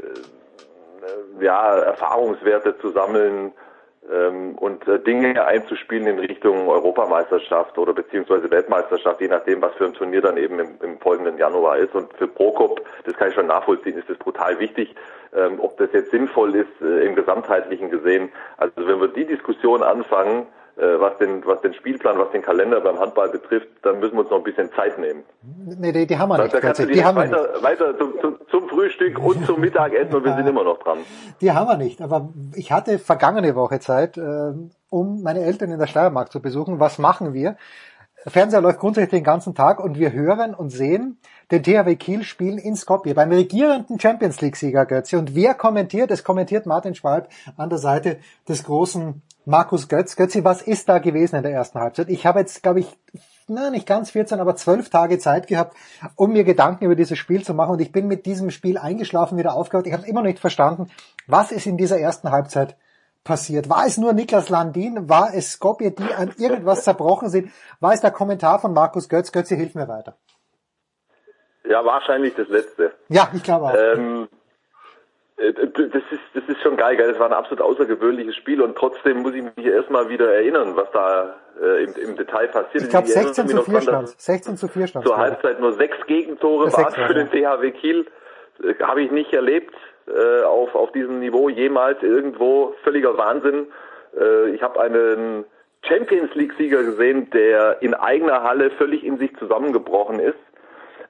Speaker 9: ja, Erfahrungswerte zu sammeln ähm, und äh, Dinge einzuspielen in Richtung Europameisterschaft oder beziehungsweise Weltmeisterschaft, je nachdem, was für ein Turnier dann eben im, im folgenden Januar ist. Und für Prokop, das kann ich schon nachvollziehen, ist das brutal wichtig. Ähm, ob das jetzt sinnvoll ist äh, im Gesamtheitlichen gesehen. Also wenn wir die Diskussion anfangen, äh, was den, was den Spielplan, was den Kalender beim Handball betrifft, dann müssen wir uns noch ein bisschen Zeit nehmen.
Speaker 3: Nee, die, die haben wir nicht,
Speaker 9: da kannst du die
Speaker 3: die haben wir nicht.
Speaker 9: weiter, weiter zum, zum, zum Frühstück und zum Mittagessen und wir sind immer noch dran.
Speaker 3: Die haben wir nicht, aber ich hatte vergangene Woche Zeit, ähm, um meine Eltern in der Steiermark zu besuchen. Was machen wir? Der Fernseher läuft grundsätzlich den ganzen Tag und wir hören und sehen den THW Kiel spielen in Skopje beim regierenden Champions League Sieger Götze. Und wer kommentiert? Es kommentiert Martin Schwalb an der Seite des großen Markus Götz. Götze, was ist da gewesen in der ersten Halbzeit? Ich habe jetzt, glaube ich, na, nicht ganz 14, aber 12 Tage Zeit gehabt, um mir Gedanken über dieses Spiel zu machen. Und ich bin mit diesem Spiel eingeschlafen, wieder aufgehört. Ich habe immer noch nicht verstanden, was ist in dieser ersten Halbzeit passiert. War es nur Niklas Landin? War es Skopje, die an irgendwas zerbrochen sind? War es der Kommentar von Markus Götz? Götze, hilf mir weiter.
Speaker 9: Ja, wahrscheinlich das Letzte.
Speaker 3: Ja, ich glaube auch.
Speaker 9: Ähm, Äh, das ist, das ist schon geil, gell? Das war ein absolut außergewöhnliches Spiel und trotzdem muss ich mich erstmal wieder erinnern, was da äh, im, im Detail passiert
Speaker 3: Ich glaube 16 zu 4 stand. 16 zu 4 stand.
Speaker 9: Zur Halbzeit nur sechs Gegentore waren für den THW Kiel. Äh, Habe ich nicht erlebt äh, auf, auf diesem Niveau jemals irgendwo. Völliger Wahnsinn. Äh, ich habe einen Champions League-Sieger gesehen, der in eigener Halle völlig in sich zusammengebrochen ist.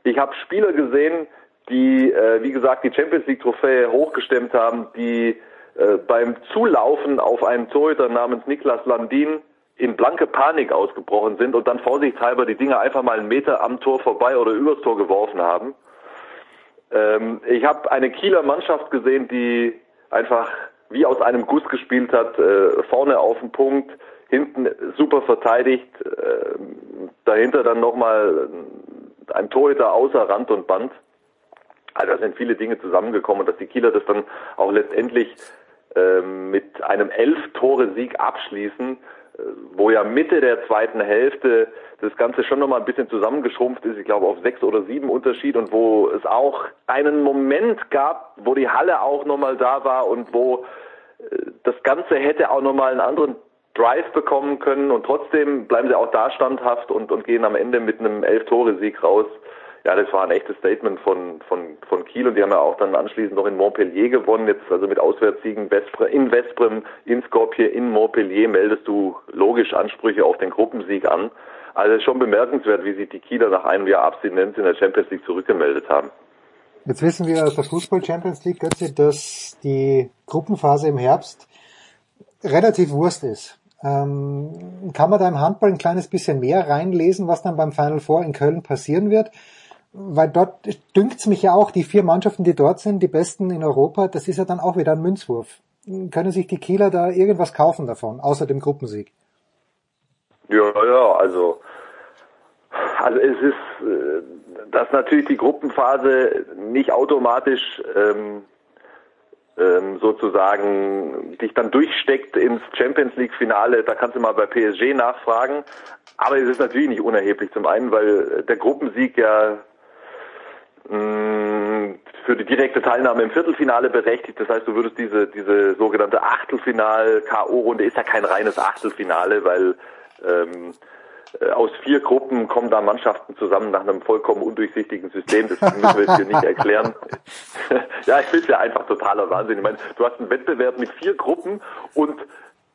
Speaker 9: Ich habe Spieler gesehen, die, äh, wie gesagt, die Champions League-Trophäe hochgestemmt haben, die äh, beim Zulaufen auf einen Torhüter namens Niklas Landin in blanke Panik ausgebrochen sind und dann vorsichtshalber die Dinge einfach mal einen Meter am Tor vorbei oder übers Tor geworfen haben. Ähm, ich habe eine Kieler Mannschaft gesehen, die einfach wie aus einem Guss gespielt hat, äh, vorne auf den Punkt, hinten super verteidigt, äh, dahinter dann nochmal ein Torhüter außer Rand und Band. Also da sind viele Dinge zusammengekommen, dass die Kieler das dann auch letztendlich ähm, mit einem Elf-Tore-Sieg abschließen, äh, wo ja Mitte der zweiten Hälfte das Ganze schon nochmal ein bisschen zusammengeschrumpft ist, ich glaube auf sechs oder sieben Unterschied und wo es auch einen Moment gab, wo die Halle auch nochmal da war und wo äh, das Ganze hätte auch nochmal einen anderen Drive bekommen können und trotzdem bleiben sie auch da standhaft und, und gehen am Ende mit einem Elf-Tore-Sieg raus ja, das war ein echtes Statement von, von, von Kiel und die haben ja auch dann anschließend noch in Montpellier gewonnen. Jetzt also mit Auswärtssiegen in Vesprem, in Skopje, in Montpellier meldest du logisch Ansprüche auf den Gruppensieg an. Also schon bemerkenswert, wie sich die Kieler nach einem Jahr Abstinenz in der Champions League zurückgemeldet haben.
Speaker 3: Jetzt wissen wir aus der Fußball Champions League, Götze, dass die Gruppenphase im Herbst relativ Wurst ist. Ähm, kann man da im Handball ein kleines bisschen mehr reinlesen, was dann beim Final Four in Köln passieren wird? Weil dort dünkt's mich ja auch, die vier Mannschaften, die dort sind, die besten in Europa, das ist ja dann auch wieder ein Münzwurf. Können sich die Kieler da irgendwas kaufen davon, außer dem Gruppensieg?
Speaker 9: Ja, ja, also, also es ist, äh, dass natürlich die Gruppenphase nicht automatisch ähm, ähm, sozusagen dich dann durchsteckt ins Champions League Finale, da kannst du mal bei PSG nachfragen. Aber es ist natürlich nicht unerheblich. Zum einen, weil der Gruppensieg ja für die direkte Teilnahme im Viertelfinale berechtigt. Das heißt, du würdest diese, diese sogenannte Achtelfinal-K.O.-Runde ist ja kein reines Achtelfinale, weil ähm, äh, aus vier Gruppen kommen da Mannschaften zusammen nach einem vollkommen undurchsichtigen System. Das müssen wir jetzt hier nicht erklären. ja, ich finde es ja einfach totaler Wahnsinn. Ich meine, du hast einen Wettbewerb mit vier Gruppen und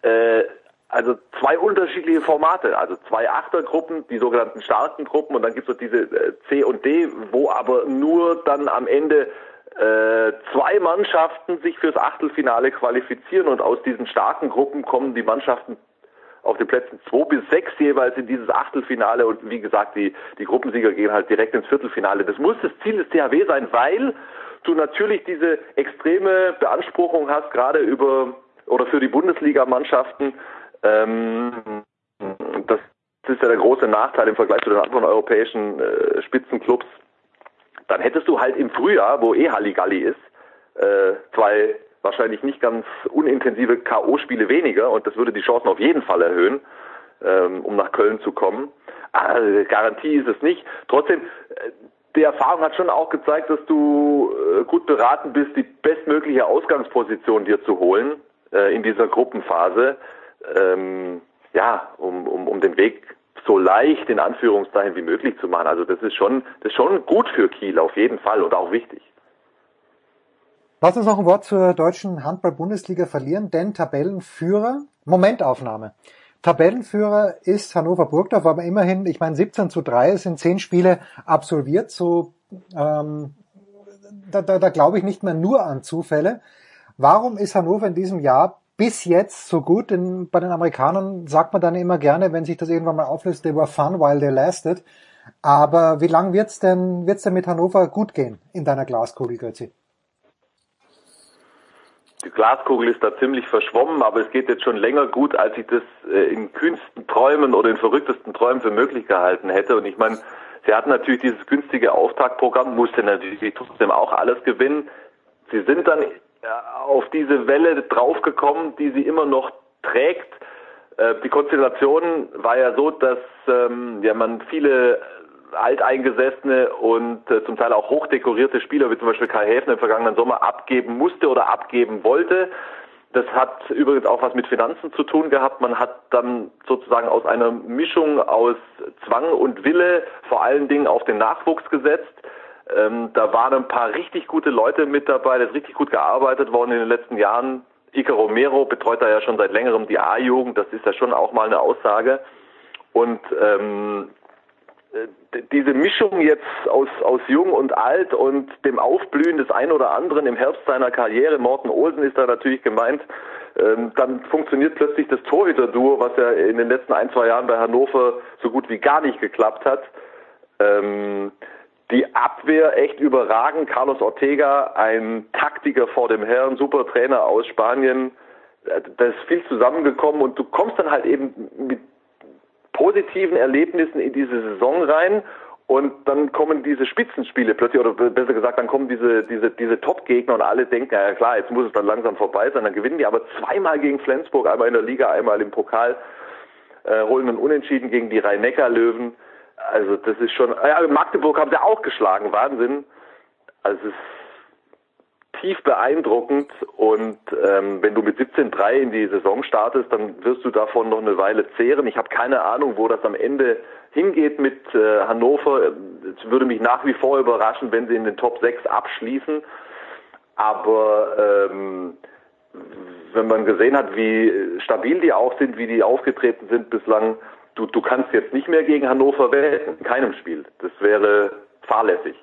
Speaker 9: äh, also zwei unterschiedliche Formate, also zwei Achtergruppen, die sogenannten starken Gruppen und dann gibt es diese äh, C und D, wo aber nur dann am Ende äh, zwei Mannschaften sich fürs Achtelfinale qualifizieren und aus diesen starken Gruppen kommen die Mannschaften auf den Plätzen zwei bis sechs jeweils in dieses Achtelfinale und wie gesagt, die, die Gruppensieger gehen halt direkt ins Viertelfinale. Das muss das Ziel des THW sein, weil du natürlich diese extreme Beanspruchung hast, gerade über oder für die Bundesligamannschaften, ähm, das ist ja der große Nachteil im Vergleich zu den anderen europäischen äh, Spitzenclubs. Dann hättest du halt im Frühjahr, wo eh Halligalli ist, äh, zwei wahrscheinlich nicht ganz unintensive K.O.-Spiele weniger und das würde die Chancen auf jeden Fall erhöhen, ähm, um nach Köln zu kommen. Also, Garantie ist es nicht. Trotzdem, äh, die Erfahrung hat schon auch gezeigt, dass du äh, gut beraten bist, die bestmögliche Ausgangsposition dir zu holen äh, in dieser Gruppenphase ähm, ja, um, um, um den Weg so leicht in Anführungszeichen wie möglich zu machen. Also das ist schon, das ist schon gut für Kiel auf jeden Fall und auch wichtig.
Speaker 3: Lass uns noch ein Wort zur deutschen Handball-Bundesliga verlieren, denn Tabellenführer, Momentaufnahme. Tabellenführer ist Hannover Burgdorf, aber immerhin, ich meine 17 zu 3 sind 10 Spiele absolviert, so ähm, da, da, da glaube ich nicht mehr nur an Zufälle. Warum ist Hannover in diesem Jahr bis jetzt so gut, denn bei den Amerikanern sagt man dann immer gerne, wenn sich das irgendwann mal auflöst, they were fun while they lasted. Aber wie lang wird's denn, wird's denn mit Hannover gut gehen in deiner Glaskugel, Götzi?
Speaker 9: Die Glaskugel ist da ziemlich verschwommen, aber es geht jetzt schon länger gut, als ich das äh, in kühnsten Träumen oder in verrücktesten Träumen für möglich gehalten hätte. Und ich meine, sie hatten natürlich dieses günstige Auftaktprogramm, musste natürlich trotzdem auch alles gewinnen. Sie sind dann auf diese Welle draufgekommen, die sie immer noch trägt. Äh, die Konstellation war ja so, dass ähm, ja man viele alteingesessene und äh, zum Teil auch hochdekorierte Spieler, wie zum Beispiel Kai Häfner im vergangenen Sommer, abgeben musste oder abgeben wollte. Das hat übrigens auch was mit Finanzen zu tun gehabt. Man hat dann sozusagen aus einer Mischung aus Zwang und Wille vor allen Dingen auf den Nachwuchs gesetzt. Ähm, da waren ein paar richtig gute Leute mit dabei, das ist richtig gut gearbeitet worden in den letzten Jahren. Iker Romero betreut da ja schon seit längerem die A-Jugend, das ist ja schon auch mal eine Aussage. Und ähm, diese Mischung jetzt aus, aus Jung und Alt und dem Aufblühen des einen oder anderen im Herbst seiner Karriere, Morten Olsen ist da natürlich gemeint, ähm, dann funktioniert plötzlich das Torhüter-Duo, was ja in den letzten ein, zwei Jahren bei Hannover so gut wie gar nicht geklappt hat. Ähm, die Abwehr echt überragend. Carlos Ortega, ein Taktiker vor dem Herrn, super Trainer aus Spanien. Äh, da ist viel zusammengekommen und du kommst dann halt eben mit positiven Erlebnissen in diese Saison rein und dann kommen diese Spitzenspiele plötzlich, oder besser gesagt, dann kommen diese, diese, diese Top-Gegner und alle denken, ja klar, jetzt muss es dann langsam vorbei sein. Dann gewinnen die aber zweimal gegen Flensburg, einmal in der Liga, einmal im Pokal, äh, holen einen Unentschieden gegen die Rhein-Neckar-Löwen. Also das ist schon, ja, Magdeburg haben sie auch geschlagen, Wahnsinn. Also es ist tief beeindruckend und ähm, wenn du mit 17-3 in die Saison startest, dann wirst du davon noch eine Weile zehren. Ich habe keine Ahnung, wo das am Ende hingeht mit äh, Hannover. Es würde mich nach wie vor überraschen, wenn sie in den Top 6 abschließen. Aber ähm, wenn man gesehen hat, wie stabil die auch sind, wie die aufgetreten sind bislang, du, du kannst jetzt nicht mehr gegen Hannover wetten, in keinem Spiel. Das wäre fahrlässig.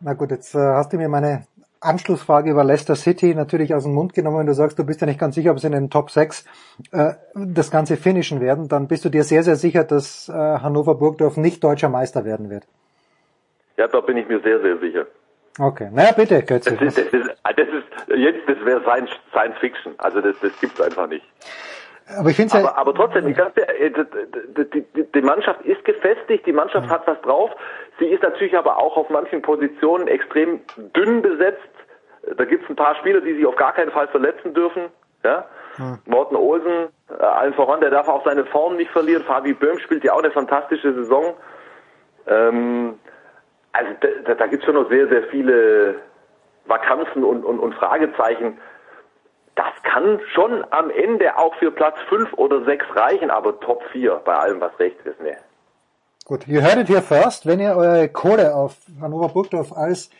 Speaker 3: Na gut, jetzt äh, hast du mir meine Anschlussfrage über Leicester City natürlich aus dem Mund genommen, wenn du sagst, du bist ja nicht ganz sicher, ob sie in den Top 6 äh, das Ganze finishen werden, dann bist du dir sehr, sehr sicher, dass äh, Hannover Burgdorf nicht deutscher Meister werden wird.
Speaker 9: Ja, da bin ich mir sehr, sehr sicher.
Speaker 3: Okay, naja bitte, Götze.
Speaker 9: Das ist, das ist, das ist jetzt, das wäre Science, Science Fiction, also das, das gibt's einfach nicht.
Speaker 3: Aber ich finde
Speaker 9: aber, aber trotzdem, die, ganze, die, die, die Mannschaft ist gefestigt, die Mannschaft hat was drauf. Sie ist natürlich aber auch auf manchen Positionen extrem dünn besetzt. Da gibt es ein paar Spieler, die sich auf gar keinen Fall verletzen dürfen. Ja? Hm. Morten Olsen, äh, allen voran, der darf auch seine Form nicht verlieren. Fabi Böhm spielt ja auch eine fantastische Saison. Ähm, also da, da gibt es schon noch sehr, sehr viele Vakanzen und, und, und Fragezeichen. Das kann schon am Ende auch für Platz 5 oder 6 reichen, aber Top 4 bei allem, was recht ist, ne.
Speaker 3: Gut, you heard it here first. Wenn ihr eure Kohle auf Hannover Burgdorf als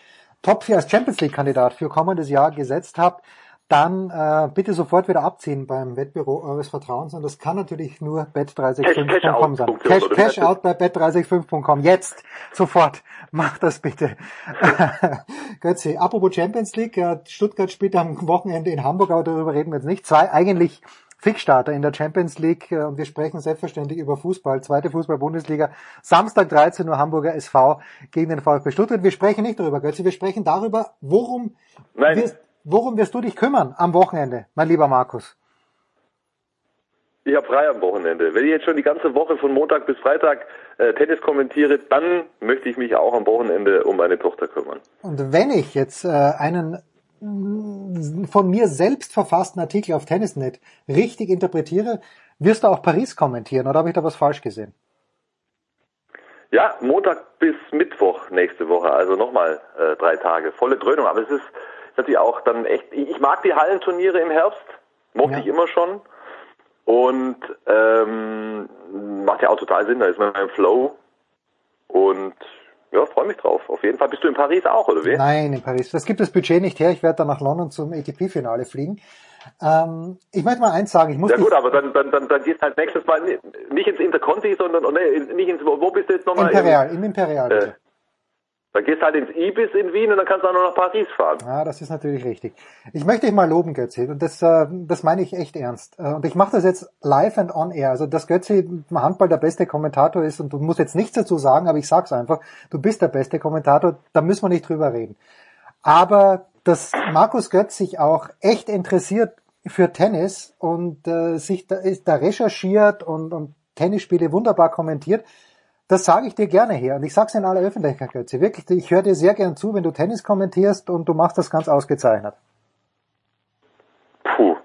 Speaker 3: Top 4 als Champions League Kandidat für kommendes Jahr gesetzt habt, dann äh, bitte sofort wieder abziehen beim Wettbüro eures Vertrauens und das kann natürlich nur bet365.com sein. Cash, Cash out bei bet365.com. Jetzt, sofort, macht das bitte. Götze, apropos Champions League, Stuttgart spielt am Wochenende in Hamburg, aber darüber reden wir jetzt nicht. Zwei eigentlich Fixstarter in der Champions League äh, und wir sprechen selbstverständlich über Fußball, zweite Fußball-Bundesliga, Samstag 13 Uhr Hamburger SV gegen den VfB Stuttgart. Wir sprechen nicht darüber, Götze, wir sprechen darüber, worum, wirst, worum wirst du dich kümmern am Wochenende, mein lieber Markus?
Speaker 9: Ich habe frei am Wochenende. Wenn ich jetzt schon die ganze Woche von Montag bis Freitag äh, Tennis kommentiere, dann möchte ich mich auch am Wochenende um meine Tochter kümmern.
Speaker 3: Und wenn ich jetzt äh, einen von mir selbst verfassten Artikel auf Tennisnet richtig interpretiere, wirst du auch Paris kommentieren oder habe ich da was falsch gesehen?
Speaker 9: Ja, Montag bis Mittwoch nächste Woche, also nochmal äh, drei Tage, volle Dröhnung. Aber es ist natürlich auch dann echt, ich, ich mag die Hallenturniere im Herbst, mochte ja. ich immer schon. Und ähm, macht ja auch total Sinn, da ist man im Flow. Und ja, freue mich drauf. Auf jeden Fall. Bist du in Paris auch, oder wie?
Speaker 3: Nein, in Paris. Das gibt das Budget nicht her. Ich werde dann nach London zum ATP-Finale fliegen. Ähm, ich möchte mal eins sagen. Ich muss
Speaker 9: ja gut, aber dann, dann, dann, dann gehst halt nächstes Mal nicht ins Interconti, sondern nee, nicht ins, wo bist du jetzt nochmal?
Speaker 3: Imperial, im, im Imperial. Äh,
Speaker 9: dann gehst halt ins Ibis in Wien und dann kannst du auch noch nach Paris fahren.
Speaker 3: Ja, das ist natürlich richtig. Ich möchte dich mal loben, Götze. Und das, äh, das meine ich echt ernst. Äh, und ich mache das jetzt live and on air. Also, dass Götze im Handball der beste Kommentator ist und du musst jetzt nichts dazu sagen, aber ich sag's einfach. Du bist der beste Kommentator, da müssen wir nicht drüber reden. Aber dass Markus Götz sich auch echt interessiert für Tennis und äh, sich da, ist da recherchiert und, und Tennisspiele wunderbar kommentiert, das sage ich dir gerne her. Und ich sage es in aller Öffentlichkeit, Götze. Wirklich, ich höre dir sehr gern zu, wenn du Tennis kommentierst und du machst das ganz ausgezeichnet.
Speaker 9: Puh,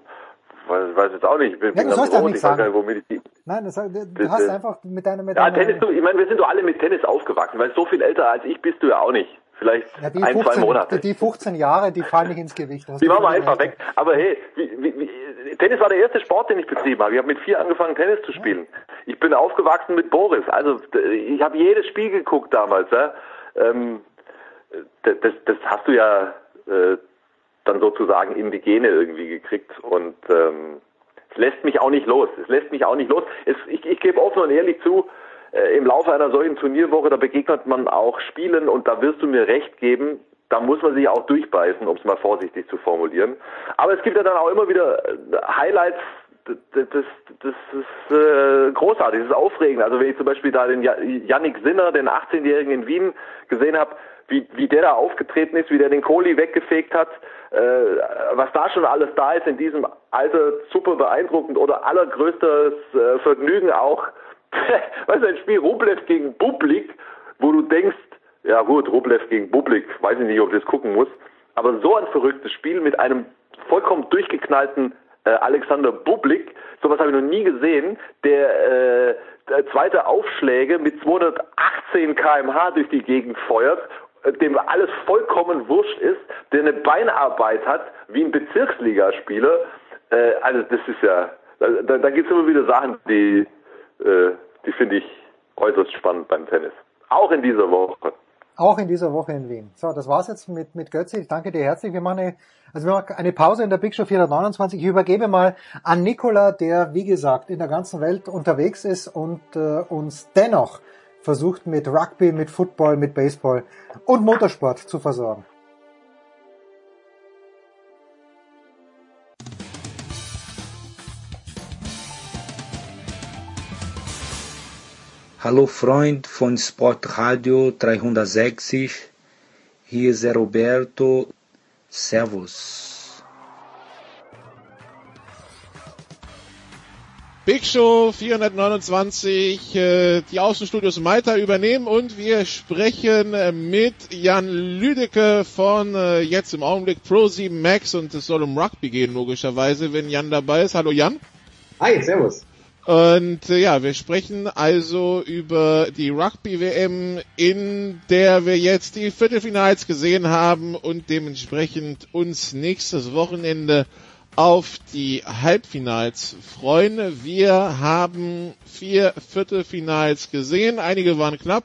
Speaker 9: weiß, weiß jetzt auch nicht. Ich bin
Speaker 3: Ja, du sollst
Speaker 9: weiß gar
Speaker 3: sagen.
Speaker 9: nicht, womit ich die.
Speaker 3: Nein, das, du
Speaker 9: Bitte.
Speaker 3: hast einfach mit deiner, mit
Speaker 9: Ja,
Speaker 3: deiner
Speaker 9: Tennis, du, ich meine, wir sind doch alle mit Tennis aufgewachsen, weil so viel älter als ich bist du ja auch nicht. Vielleicht
Speaker 3: ja, die,
Speaker 9: ein,
Speaker 3: 15,
Speaker 9: zwei Monate.
Speaker 3: die 15 Jahre, die fallen nicht ins Gewicht.
Speaker 9: Die machen wir einfach weg. Aber hey, wie, wie, wie, Tennis war der erste Sport, den ich betrieben habe. Ich habe mit vier angefangen, Tennis zu spielen. Ich bin aufgewachsen mit Boris. Also ich habe jedes Spiel geguckt damals. Ja. Ähm, das, das hast du ja äh, dann sozusagen in die Gene irgendwie gekriegt. Und ähm, es lässt mich auch nicht los. Es lässt mich auch nicht los. Es, ich, ich gebe offen und ehrlich zu, äh, im Laufe einer solchen Turnierwoche, da begegnet man auch Spielen und da wirst du mir recht geben, da muss man sich auch durchbeißen, um es mal vorsichtig zu formulieren. Aber es gibt ja dann auch immer wieder äh, Highlights, das, das, das ist äh, großartig, das ist aufregend. Also wenn ich zum Beispiel da den Yannick Sinner, den 18-Jährigen in Wien, gesehen habe, wie, wie der da aufgetreten ist, wie der den Kohli weggefegt hat, äh, was da schon alles da ist in diesem Alter, super beeindruckend oder allergrößtes äh, Vergnügen auch, weißt du, ein Spiel Rublev gegen Bublik, wo du denkst, ja gut, Rublev gegen Bublik, weiß ich nicht, ob ich das gucken muss, aber so ein verrücktes Spiel mit einem vollkommen durchgeknallten äh, Alexander Bublik, sowas habe ich noch nie gesehen, der, äh, der zweite Aufschläge mit 218 kmh durch die Gegend feuert, äh, dem alles vollkommen wurscht ist, der eine Beinarbeit hat wie ein Bezirksligaspieler. Äh, also das ist ja, da, da gibt es immer wieder Sachen, die, äh, die finde ich äußerst spannend beim Tennis. Auch in dieser Woche.
Speaker 3: Auch in dieser Woche in Wien. So, das war's jetzt mit, mit Götze. Ich danke dir herzlich. Wir machen eine, also wir machen eine Pause in der Big Show 429. Ich übergebe mal an Nikola, der, wie gesagt, in der ganzen Welt unterwegs ist und äh, uns dennoch versucht mit Rugby, mit Football, mit Baseball und Motorsport zu versorgen.
Speaker 10: Hallo Freund von Sportradio 360, hier ist Roberto. Servus.
Speaker 11: Big Show 429, äh, die Außenstudios Malta übernehmen und wir sprechen äh, mit Jan Lüdecke von äh, jetzt im Augenblick Pro 7 Max und es soll um Rugby gehen logischerweise, wenn Jan dabei ist. Hallo Jan.
Speaker 12: Hi, servus.
Speaker 11: Und äh, ja, wir sprechen also über die Rugby-WM, in der wir jetzt die Viertelfinals gesehen haben und dementsprechend uns nächstes Wochenende auf die Halbfinals freuen. Wir haben vier Viertelfinals gesehen. Einige waren knapp,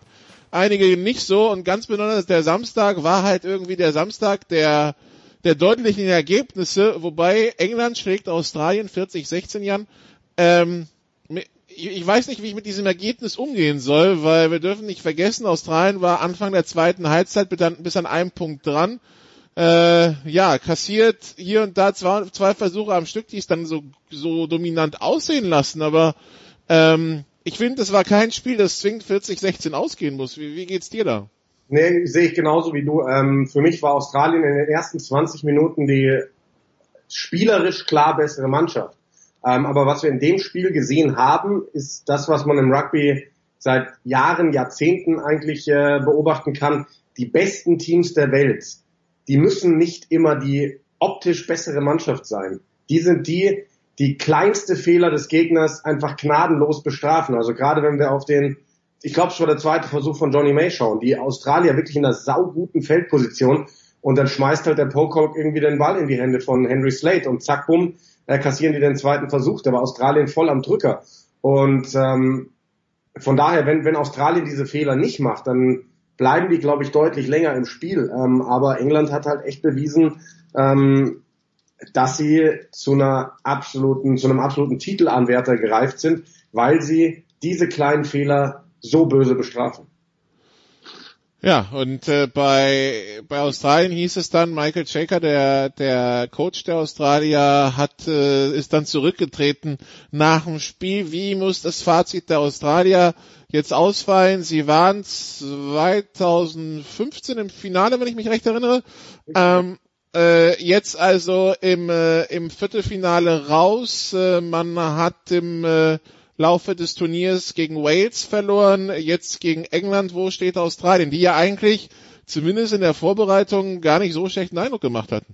Speaker 11: einige nicht so. Und ganz besonders der Samstag war halt irgendwie der Samstag der, der deutlichen Ergebnisse, wobei England schlägt Australien 40-16 Jan. Ähm, ich weiß nicht, wie ich mit diesem Ergebnis umgehen soll, weil wir dürfen nicht vergessen, Australien war Anfang der zweiten Halbzeit bis an einem Punkt dran. Äh, ja, kassiert hier und da zwei, zwei Versuche am Stück, die es dann so, so dominant aussehen lassen, aber ähm, ich finde, das war kein Spiel, das zwingend 40-16 ausgehen muss. Wie, wie geht's dir da?
Speaker 12: Nee, sehe ich genauso wie du. Ähm, für mich war Australien in den ersten 20 Minuten die spielerisch klar bessere Mannschaft. Ähm, aber was wir in dem Spiel gesehen haben, ist das, was man im Rugby seit Jahren, Jahrzehnten eigentlich äh, beobachten kann. Die besten Teams der Welt, die müssen nicht immer die optisch bessere Mannschaft sein. Die sind die, die kleinste Fehler des Gegners einfach gnadenlos bestrafen. Also gerade wenn wir auf den, ich glaube, es war der zweite Versuch von Johnny May schauen, die Australier wirklich in einer sauguten Feldposition und dann schmeißt halt der Pocock irgendwie den Ball in die Hände von Henry Slate und zack, bumm, äh, kassieren die den zweiten Versuch. Da war Australien voll am Drücker. Und ähm, von daher, wenn, wenn Australien diese Fehler nicht macht, dann bleiben die, glaube ich, deutlich länger im Spiel. Ähm, aber England hat halt echt bewiesen, ähm, dass sie zu einer absoluten, zu einem absoluten Titelanwärter gereift sind, weil sie diese kleinen Fehler so böse bestrafen.
Speaker 11: Ja, und äh, bei, bei Australien hieß es dann, Michael Shaker, der, der Coach der Australier, hat, äh, ist dann zurückgetreten nach dem Spiel. Wie muss das Fazit der Australier jetzt ausfallen? Sie waren 2015 im Finale, wenn ich mich recht erinnere. Ähm, äh, jetzt also im, äh, im Viertelfinale raus. Äh, man hat im äh, Laufe des Turniers gegen Wales verloren, jetzt gegen England, wo steht Australien, die ja eigentlich zumindest in der Vorbereitung gar nicht so schlechten Eindruck gemacht hatten.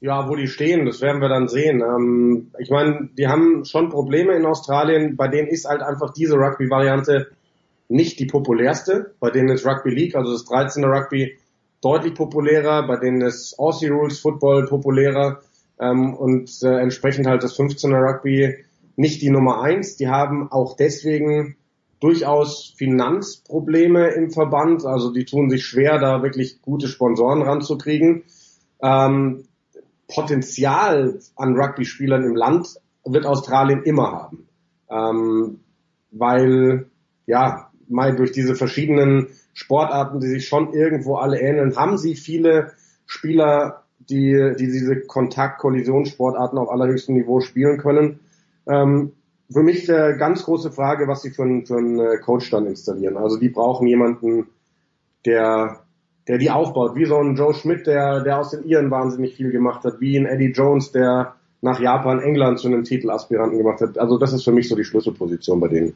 Speaker 12: Ja, wo die stehen, das werden wir dann sehen. Ähm, ich meine, die haben schon Probleme in Australien, bei denen ist halt einfach diese Rugby-Variante nicht die populärste. Bei denen ist Rugby League, also das 13. Rugby, deutlich populärer. Bei denen ist Aussie Rules Football populärer ähm, und äh, entsprechend halt das 15er Rugby nicht die Nummer eins. Die haben auch deswegen durchaus Finanzprobleme im Verband. Also die tun sich schwer, da wirklich gute Sponsoren ranzukriegen. Ähm, Potenzial an Rugby-Spielern im Land wird Australien immer haben. Ähm, weil, ja, mal durch diese verschiedenen Sportarten, die sich schon irgendwo alle ähneln, haben sie viele Spieler, die, die diese Kontakt-Kollisionssportarten auf allerhöchstem Niveau spielen können. Ähm, für mich eine ganz große Frage, was sie für einen, für einen äh, Coach dann installieren. Also die brauchen jemanden, der der die aufbaut, wie so ein Joe Schmidt, der, der aus den Iren wahnsinnig viel gemacht hat, wie ein Eddie Jones, der nach Japan, England zu einem Titelaspiranten gemacht hat. Also das ist für mich so die Schlüsselposition bei denen.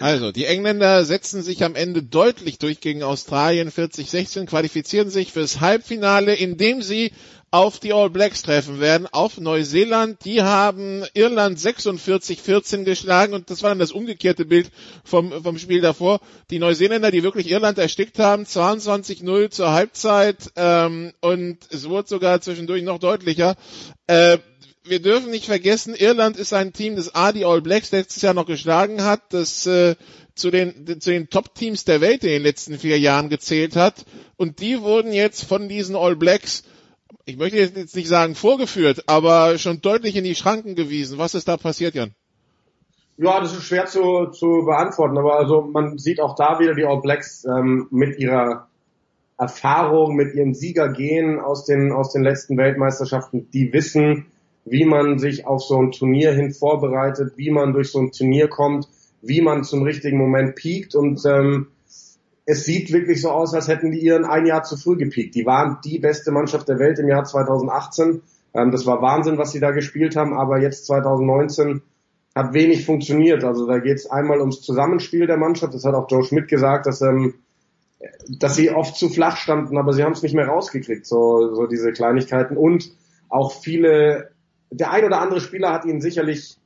Speaker 11: Also, die Engländer setzen sich am Ende deutlich durch gegen Australien 40-16, qualifizieren sich fürs Halbfinale, indem sie auf die All Blacks treffen werden, auf Neuseeland. Die haben Irland 46-14 geschlagen und das war dann das umgekehrte Bild vom, vom Spiel davor. Die Neuseeländer, die wirklich Irland erstickt haben, 22-0 zur Halbzeit ähm, und es wurde sogar zwischendurch noch deutlicher. Äh, wir dürfen nicht vergessen, Irland ist ein Team, das A, die All Blacks letztes Jahr noch geschlagen hat, das äh, zu den, zu den Top-Teams der Welt in den letzten vier Jahren gezählt hat. Und die wurden jetzt von diesen All Blacks ich möchte jetzt nicht sagen vorgeführt, aber schon deutlich in die Schranken gewiesen. Was ist da passiert, Jan?
Speaker 12: Ja, das ist schwer zu, zu beantworten, aber also man sieht auch da wieder die All Blacks ähm, mit ihrer Erfahrung, mit ihrem Siegergehen aus den, aus den letzten Weltmeisterschaften, die wissen, wie man sich auf so ein Turnier hin vorbereitet, wie man durch so ein Turnier kommt, wie man zum richtigen Moment piekt und ähm, es sieht wirklich so aus, als hätten die ihren ein Jahr zu früh gepiekt. Die waren die beste Mannschaft der Welt im Jahr 2018. Ähm, das war Wahnsinn, was sie da gespielt haben, aber jetzt 2019 hat wenig funktioniert. Also da geht es einmal ums Zusammenspiel der Mannschaft. Das hat auch Joe Schmidt gesagt, dass, ähm, dass sie oft zu flach standen, aber sie haben es nicht mehr rausgekriegt, so, so diese Kleinigkeiten. Und auch viele, der ein oder andere Spieler hat ihnen sicherlich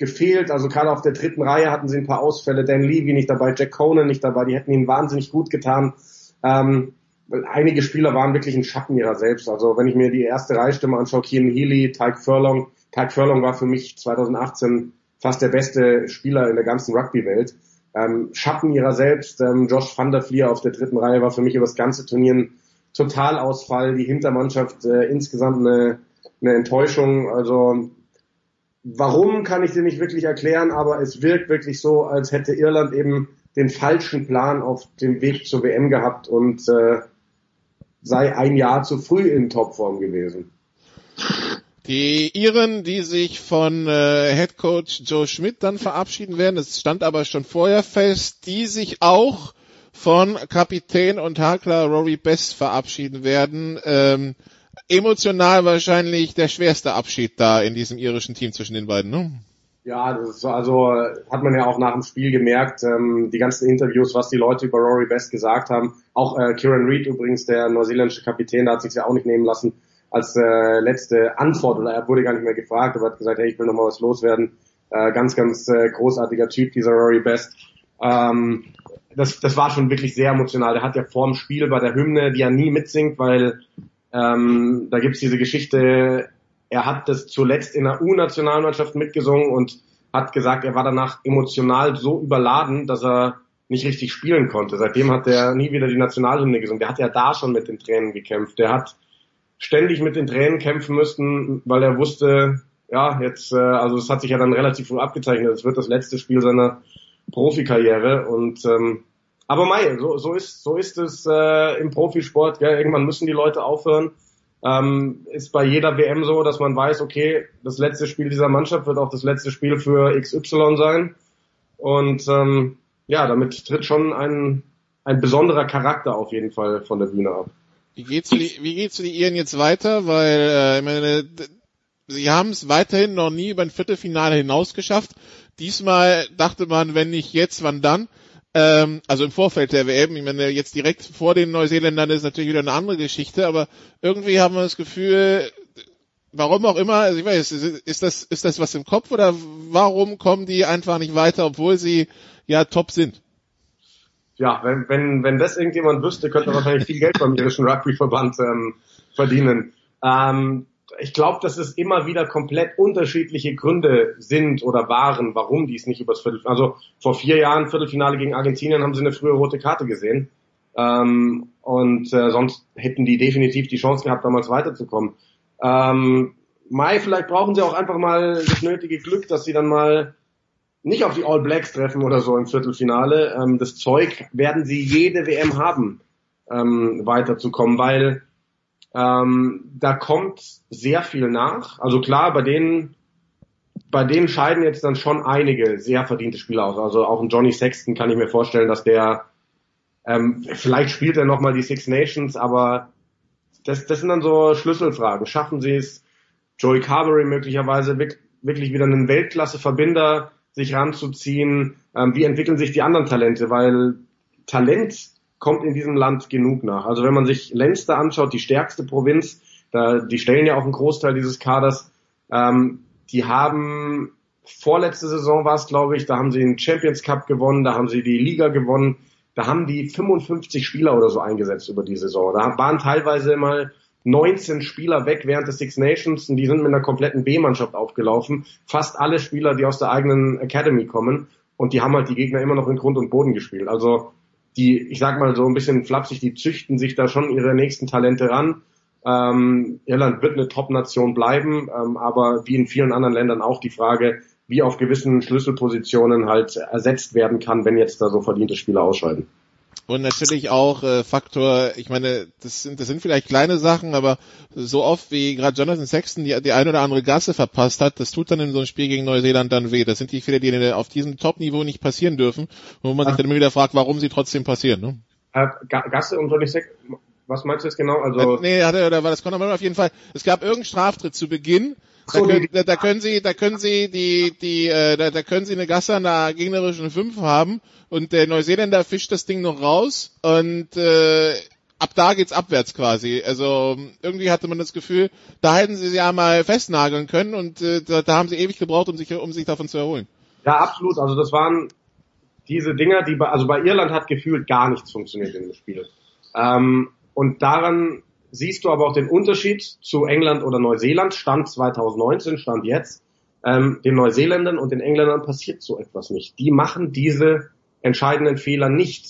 Speaker 12: gefehlt. Also gerade auf der dritten Reihe hatten sie ein paar Ausfälle. Dan Levy nicht dabei, Jack Conan nicht dabei. Die hätten ihnen wahnsinnig gut getan. Ähm, einige Spieler waren wirklich ein Schatten ihrer selbst. Also wenn ich mir die erste Reihstimme anschaue, Keen Healy, Tyke Furlong. Tyke Furlong war für mich 2018 fast der beste Spieler in der ganzen Rugby-Welt. Ähm, Schatten ihrer selbst. Ähm, Josh van der Vlier auf der dritten Reihe war für mich über das ganze Turnier ein Totalausfall. Die Hintermannschaft äh, insgesamt eine, eine Enttäuschung. Also Warum kann ich dir nicht wirklich erklären, aber es wirkt wirklich so, als hätte Irland eben den falschen Plan auf dem Weg zur WM gehabt und äh, sei ein Jahr zu früh in Topform gewesen.
Speaker 11: Die Iren, die sich von äh, Head Coach Joe Schmidt dann verabschieden werden, es stand aber schon vorher fest, die sich auch von Kapitän und Hakler Rory Best verabschieden werden. Ähm, emotional wahrscheinlich der schwerste Abschied da in diesem irischen Team zwischen den beiden, ne?
Speaker 12: Ja, das ist so, also hat man ja auch nach dem Spiel gemerkt, ähm, die ganzen Interviews, was die Leute über Rory Best gesagt haben. Auch äh, Kieran Reid übrigens, der neuseeländische Kapitän, da hat sich ja auch nicht nehmen lassen als äh, letzte Antwort oder er wurde gar nicht mehr gefragt, aber hat gesagt, hey, ich will noch mal was loswerden. Äh, ganz, ganz äh, großartiger Typ, dieser Rory Best. Ähm, das, das war schon wirklich sehr emotional. Der hat ja vor dem Spiel bei der Hymne, die er nie mitsingt, weil ähm, da gibt's diese Geschichte, er hat das zuletzt in der U-Nationalmannschaft mitgesungen und hat gesagt, er war danach emotional so überladen, dass er nicht richtig spielen konnte. Seitdem hat er nie wieder die Nationalhymne gesungen. Der hat ja da schon mit den Tränen gekämpft. Der hat ständig mit den Tränen kämpfen müssen, weil er wusste, ja, jetzt, äh, also es hat sich ja dann relativ früh abgezeichnet. Es wird das letzte Spiel seiner Profikarriere und ähm, aber Mai, so, so ist so ist es äh, im Profisport. Gell? Irgendwann müssen die Leute aufhören. Ähm, ist bei jeder WM so, dass man weiß, okay, das letzte Spiel dieser Mannschaft wird auch das letzte Spiel für XY sein. Und ähm, ja, damit tritt schon ein, ein besonderer Charakter auf jeden Fall von der Bühne ab.
Speaker 11: Wie geht's für die, wie geht's für die Iren jetzt weiter? Weil äh, ich meine, sie haben es weiterhin noch nie über ein Viertelfinale hinaus geschafft. Diesmal dachte man, wenn nicht jetzt, wann dann? Ähm, also im Vorfeld der WM, ich meine, jetzt direkt vor den Neuseeländern ist natürlich wieder eine andere Geschichte, aber irgendwie haben wir das Gefühl, warum auch immer, also ich weiß, ist das, ist das was im Kopf oder warum kommen die einfach nicht weiter, obwohl sie ja top sind?
Speaker 12: Ja, wenn, wenn, wenn das irgendjemand wüsste, könnte er wahrscheinlich viel Geld beim irischen Rugbyverband ähm, verdienen. Ähm, ich glaube, dass es immer wieder komplett unterschiedliche Gründe sind oder waren, warum die es nicht übers Viertelfinale. Also vor vier Jahren Viertelfinale gegen Argentinien haben sie eine frühe rote Karte gesehen. Ähm, und äh, sonst hätten die definitiv die Chance gehabt, damals weiterzukommen. Ähm, Mai, vielleicht brauchen sie auch einfach mal das nötige Glück, dass sie dann mal nicht auf die All Blacks treffen oder so im Viertelfinale. Ähm, das Zeug werden sie jede WM haben, ähm, weiterzukommen, weil ähm, da kommt sehr viel nach. Also klar, bei denen, bei denen scheiden jetzt dann schon einige sehr verdiente Spieler aus. Also auch ein Johnny Sexton kann ich mir vorstellen, dass der ähm, vielleicht spielt er nochmal die Six Nations, aber das, das sind dann so Schlüsselfragen. Schaffen sie es, Joey Carberry möglicherweise wirklich wieder einen Weltklasse-Verbinder sich ranzuziehen? Ähm, wie entwickeln sich die anderen Talente? Weil Talent kommt in diesem Land genug nach. Also wenn man sich Leinster anschaut, die stärkste Provinz, da, die stellen ja auch einen Großteil dieses Kaders, ähm, die haben vorletzte Saison war es, glaube ich, da haben sie den Champions Cup gewonnen, da haben sie die Liga gewonnen, da haben die 55 Spieler oder so eingesetzt über die Saison. Da waren teilweise mal 19 Spieler weg während des Six Nations und die sind mit einer kompletten B-Mannschaft aufgelaufen. Fast alle Spieler, die aus der eigenen Academy kommen und die haben halt die Gegner immer noch in Grund und Boden gespielt. Also die, ich sag mal so ein bisschen flapsig, die züchten sich da schon ihre nächsten Talente ran. Ähm, Irland wird eine Top-Nation bleiben, ähm, aber wie in vielen anderen Ländern auch die Frage, wie auf gewissen Schlüsselpositionen halt ersetzt werden kann, wenn jetzt da so verdiente Spieler ausscheiden.
Speaker 11: Und natürlich auch äh, Faktor, ich meine, das sind, das sind vielleicht kleine Sachen, aber so oft wie gerade Jonathan Sexton die, die eine oder andere Gasse verpasst hat, das tut dann in so einem Spiel gegen Neuseeland dann weh. Das sind die Fehler, die auf diesem Top-Niveau nicht passieren dürfen, wo man sich dann immer wieder fragt, warum sie trotzdem passieren. Ne?
Speaker 12: Äh, Gasse und Johnny Sexton, was meinst du jetzt genau? Also
Speaker 11: äh, nee, hatte, oder war das Conor auf jeden Fall. Es gab irgendeinen Straftritt zu Beginn, da, können, da, da, können Sie, da können Sie die, die, äh, da, da können Sie eine Gasse an der gegnerischen 5 haben und der Neuseeländer fischt das Ding noch raus und äh, ab da geht's abwärts quasi. Also irgendwie hatte man das Gefühl, da hätten sie sie ja mal festnageln können und äh, da, da haben sie ewig gebraucht, um sich, um sich davon zu erholen.
Speaker 12: Ja, absolut. Also das waren diese Dinger, die bei, also bei Irland hat gefühlt gar nichts funktioniert in dem Spiel. Ähm, und daran siehst du aber auch den Unterschied zu England oder Neuseeland, Stand 2019, Stand jetzt. Ähm, den Neuseeländern und den Engländern passiert so etwas nicht. Die machen diese entscheidenden Fehler nicht.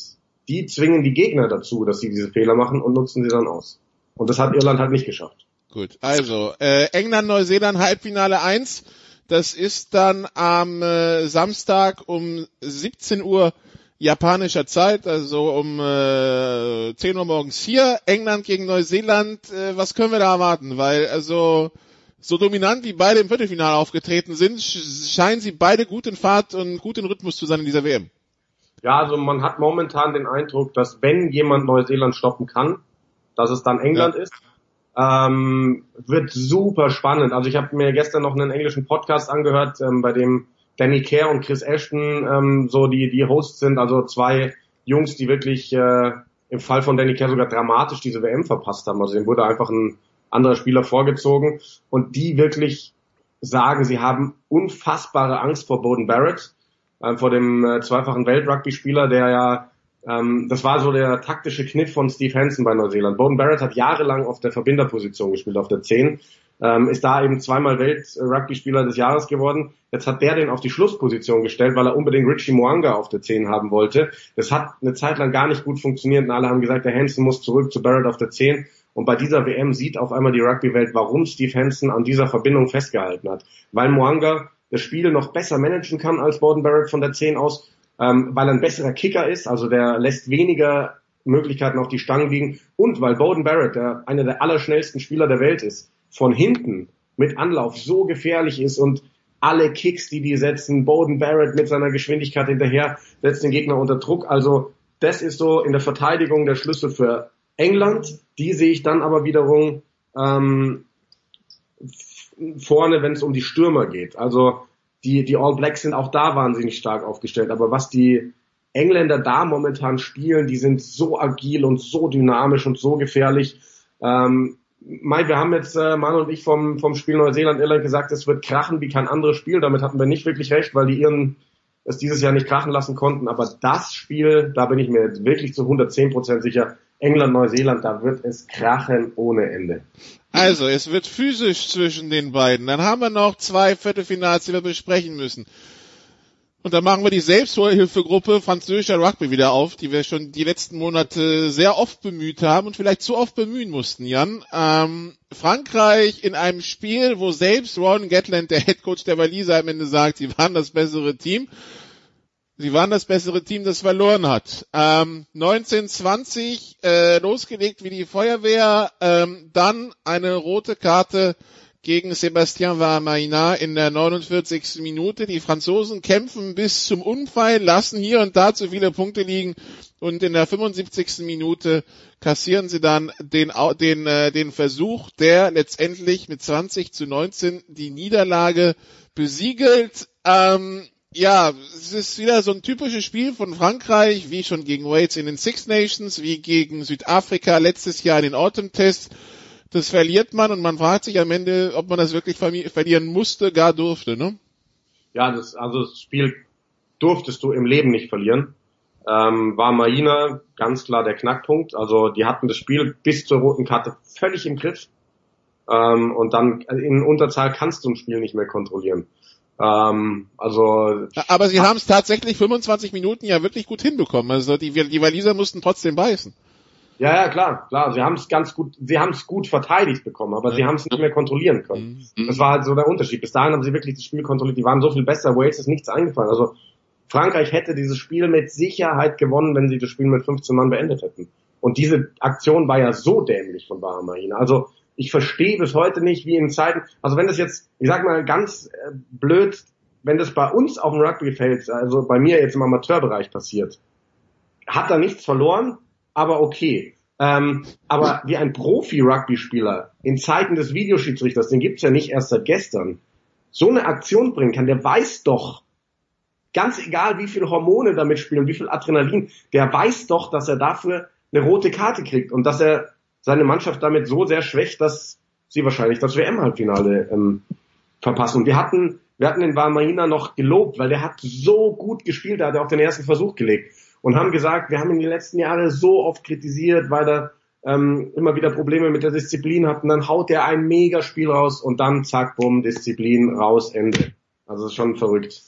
Speaker 12: Die zwingen die Gegner dazu, dass sie diese Fehler machen und nutzen sie dann aus. Und das hat Irland halt nicht geschafft.
Speaker 11: Gut, also äh, England, Neuseeland, Halbfinale 1. Das ist dann am äh, Samstag um 17 Uhr japanischer Zeit, also um äh, 10 Uhr morgens hier, England gegen Neuseeland, äh, was können wir da erwarten? Weil also so dominant wie beide im Viertelfinale aufgetreten sind, scheinen sie beide gut in Fahrt und gut in Rhythmus zu sein in dieser WM.
Speaker 12: Ja, also man hat momentan den Eindruck, dass wenn jemand Neuseeland stoppen kann, dass es dann England ja. ist. Ähm, wird super spannend. Also ich habe mir gestern noch einen englischen Podcast angehört, ähm, bei dem Danny Kerr und Chris Ashton ähm, so die, die Hosts sind, also zwei Jungs, die wirklich äh, im Fall von Danny Kerr sogar dramatisch diese WM verpasst haben. Also dem wurde einfach ein anderer Spieler vorgezogen und die wirklich sagen, sie haben unfassbare Angst vor Bowden Barrett, äh, vor dem äh, zweifachen Weltrugby-Spieler, der ja ähm, das war so der taktische Kniff von Steve Hansen bei Neuseeland. Bowden Barrett hat jahrelang auf der Verbinderposition gespielt, auf der 10 ähm, ist da eben zweimal Welt-Rugby-Spieler des Jahres geworden. Jetzt hat der den auf die Schlussposition gestellt, weil er unbedingt Richie Moanga auf der 10 haben wollte. Das hat eine Zeit lang gar nicht gut funktioniert und alle haben gesagt, der Hansen muss zurück zu Barrett auf der 10. Und bei dieser WM sieht auf einmal die Rugby-Welt, warum Steve Hansen an dieser Verbindung festgehalten hat. Weil Moanga das Spiel noch besser managen kann als Borden Barrett von der 10 aus, ähm, weil er ein besserer Kicker ist, also der lässt weniger Möglichkeiten auf die Stangen liegen und weil Bowden Barrett, der einer der allerschnellsten Spieler der Welt ist, von hinten mit Anlauf so gefährlich ist und alle Kicks, die die setzen, Bowden Barrett mit seiner Geschwindigkeit hinterher, setzt den Gegner unter Druck. Also das ist so in der Verteidigung der Schlüssel für England. Die sehe ich dann aber wiederum ähm, vorne, wenn es um die Stürmer geht. Also die, die All Blacks sind auch da wahnsinnig stark aufgestellt. Aber was die Engländer da momentan spielen, die sind so agil und so dynamisch und so gefährlich. Ähm, Mai, wir haben jetzt, äh, Mann und ich vom, vom Spiel Neuseeland-Irland gesagt, es wird krachen wie kein anderes Spiel. Damit hatten wir nicht wirklich recht, weil die Iren es dieses Jahr nicht krachen lassen konnten. Aber das Spiel, da bin ich mir jetzt wirklich zu 110 Prozent sicher, England, Neuseeland, da wird es krachen ohne Ende.
Speaker 11: Also, es wird physisch zwischen den beiden. Dann haben wir noch zwei Viertelfinals, die wir besprechen müssen. Und dann machen wir die Selbsthilfegruppe französischer Rugby wieder auf, die wir schon die letzten Monate sehr oft bemüht haben und vielleicht zu oft bemühen mussten, Jan. Ähm, Frankreich in einem Spiel, wo selbst Ron Gatland, der Headcoach der Waliser, am Ende sagt, sie waren das bessere Team. Sie waren das bessere Team, das verloren hat. Ähm, 1920 äh, losgelegt wie die Feuerwehr, ähm, dann eine rote Karte gegen Sébastien Vamaina in der 49. Minute. Die Franzosen kämpfen bis zum Unfall, lassen hier und da zu viele Punkte liegen und in der 75. Minute kassieren sie dann den, den, äh, den Versuch, der letztendlich mit 20 zu 19 die Niederlage besiegelt. Ähm, ja, es ist wieder so ein typisches Spiel von Frankreich, wie schon gegen Wales in den Six Nations, wie gegen Südafrika letztes Jahr in den Autumn Tests. Das verliert man und man fragt sich am Ende, ob man das wirklich verlieren musste, gar durfte, ne?
Speaker 12: Ja, das, also das Spiel durftest du im Leben nicht verlieren. Ähm, war Maina ganz klar der Knackpunkt. Also die hatten das Spiel bis zur roten Karte völlig im Griff. Ähm, und dann in Unterzahl kannst du ein Spiel nicht mehr kontrollieren. Ähm, also
Speaker 11: aber sie haben es tatsächlich 25 Minuten ja wirklich gut hinbekommen. Also die, die Waliser mussten trotzdem beißen.
Speaker 12: Ja, ja, klar, klar. Sie haben es ganz gut, sie haben es gut verteidigt bekommen, aber ja. sie haben es nicht mehr kontrollieren können. Mhm. Das war halt so der Unterschied. Bis dahin haben sie wirklich das Spiel kontrolliert. Die waren so viel besser. Wales ist nichts eingefallen. Also Frankreich hätte dieses Spiel mit Sicherheit gewonnen, wenn sie das Spiel mit 15 Mann beendet hätten. Und diese Aktion war ja so dämlich von Bahamahina. Also ich verstehe bis heute nicht, wie in Zeiten, also wenn das jetzt, ich sag mal ganz äh, blöd, wenn das bei uns auf dem Rugbyfeld, also bei mir jetzt im Amateurbereich passiert, hat er nichts verloren, aber okay. Ähm, aber wie ein Profi-Rugby-Spieler in Zeiten des Videoschiedsrichters, den gibt's ja nicht erst seit gestern, so eine Aktion bringen kann, der weiß doch, ganz egal wie viel Hormone damit spielen, wie viel Adrenalin, der weiß doch, dass er dafür eine rote Karte kriegt und dass er seine Mannschaft damit so sehr schwächt, dass sie wahrscheinlich das WM-Halbfinale ähm, verpassen. Und wir hatten, wir hatten den Valmaina noch gelobt, weil der hat so gut gespielt, da hat er auch den ersten Versuch gelegt und haben gesagt, wir haben ihn die letzten Jahre so oft kritisiert, weil er ähm, immer wieder Probleme mit der Disziplin hat und dann haut er ein Megaspiel raus und dann zack, bumm, Disziplin raus, Ende. Also ist schon verrückt.